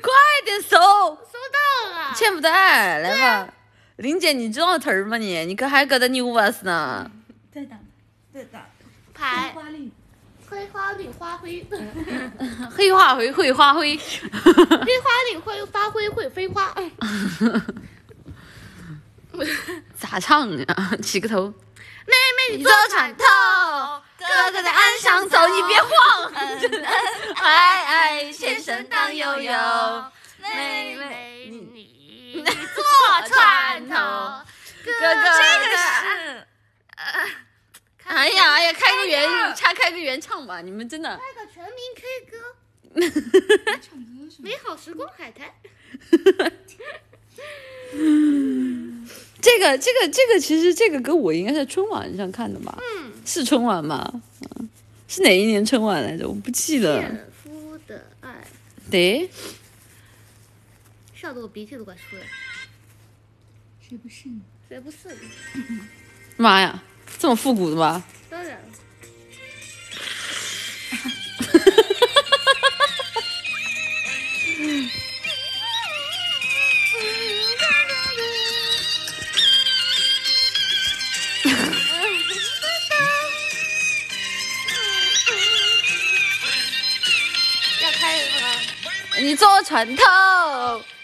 快点搜，收到了。欠不得爱，来吧。林姐，你知道词儿吗你？你可还搁这牛巴斯呢？再打，再打。牌花令。灰花领花灰，黑化灰，会花灰。黑花领会发灰会飞花。咋唱呀？起个头。妹妹你坐坐船船头头，，哥哥在岸上走，你别晃。哎哎，先生荡悠悠。妹妹妹妹，你坐船头，哥哥哥这个是。哎呀哎呀，开个原唱，开个原唱吧！你们真的。开个全民 K 歌，唱歌是吗？美好时光海苔。这个这个这个，其实这个歌我应该在春晚上看的吧？嗯，是春晚吗？嗯，是哪一年春晚来着？我不记得。纤夫的爱，对，笑得我鼻涕都快出来了。谁不是呢？谁不是？妈呀，这么复古的吗？当然了。要开了吗？你坐船头，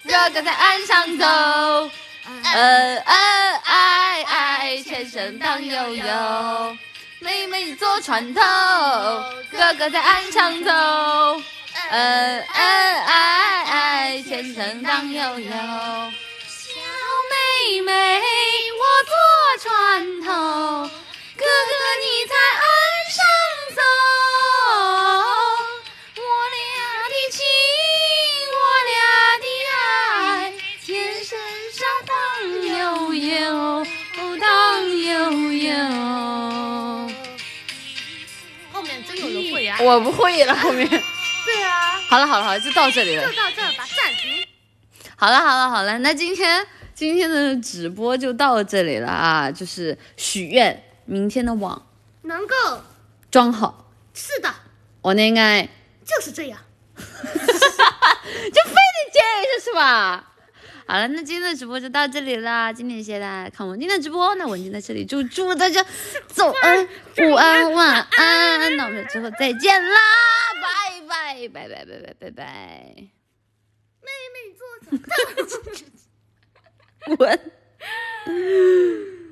哥哥在岸上走，恩恩爱爱，纤绳荡悠悠。妹妹你坐船头，哥哥在岸上走。恩恩爱爱，纤绳荡悠悠。小妹妹，我坐船头，哥哥你在岸我不会了，后面。对啊，好了好了好了，就到这里了就。到这儿吧，暂停。好了好了好了，那今天今天的直播就到这里了啊，就是许愿明天的网能够装好，是的，我应该就是这样。就非得接一下是吧？好了，那今天的直播就到这里啦。今天谢谢大家看我今天的直播，那文静在这里祝祝大家早安、午安、晚安。那我们之后再见啦，拜拜拜拜拜拜拜拜，妹妹坐着。滚。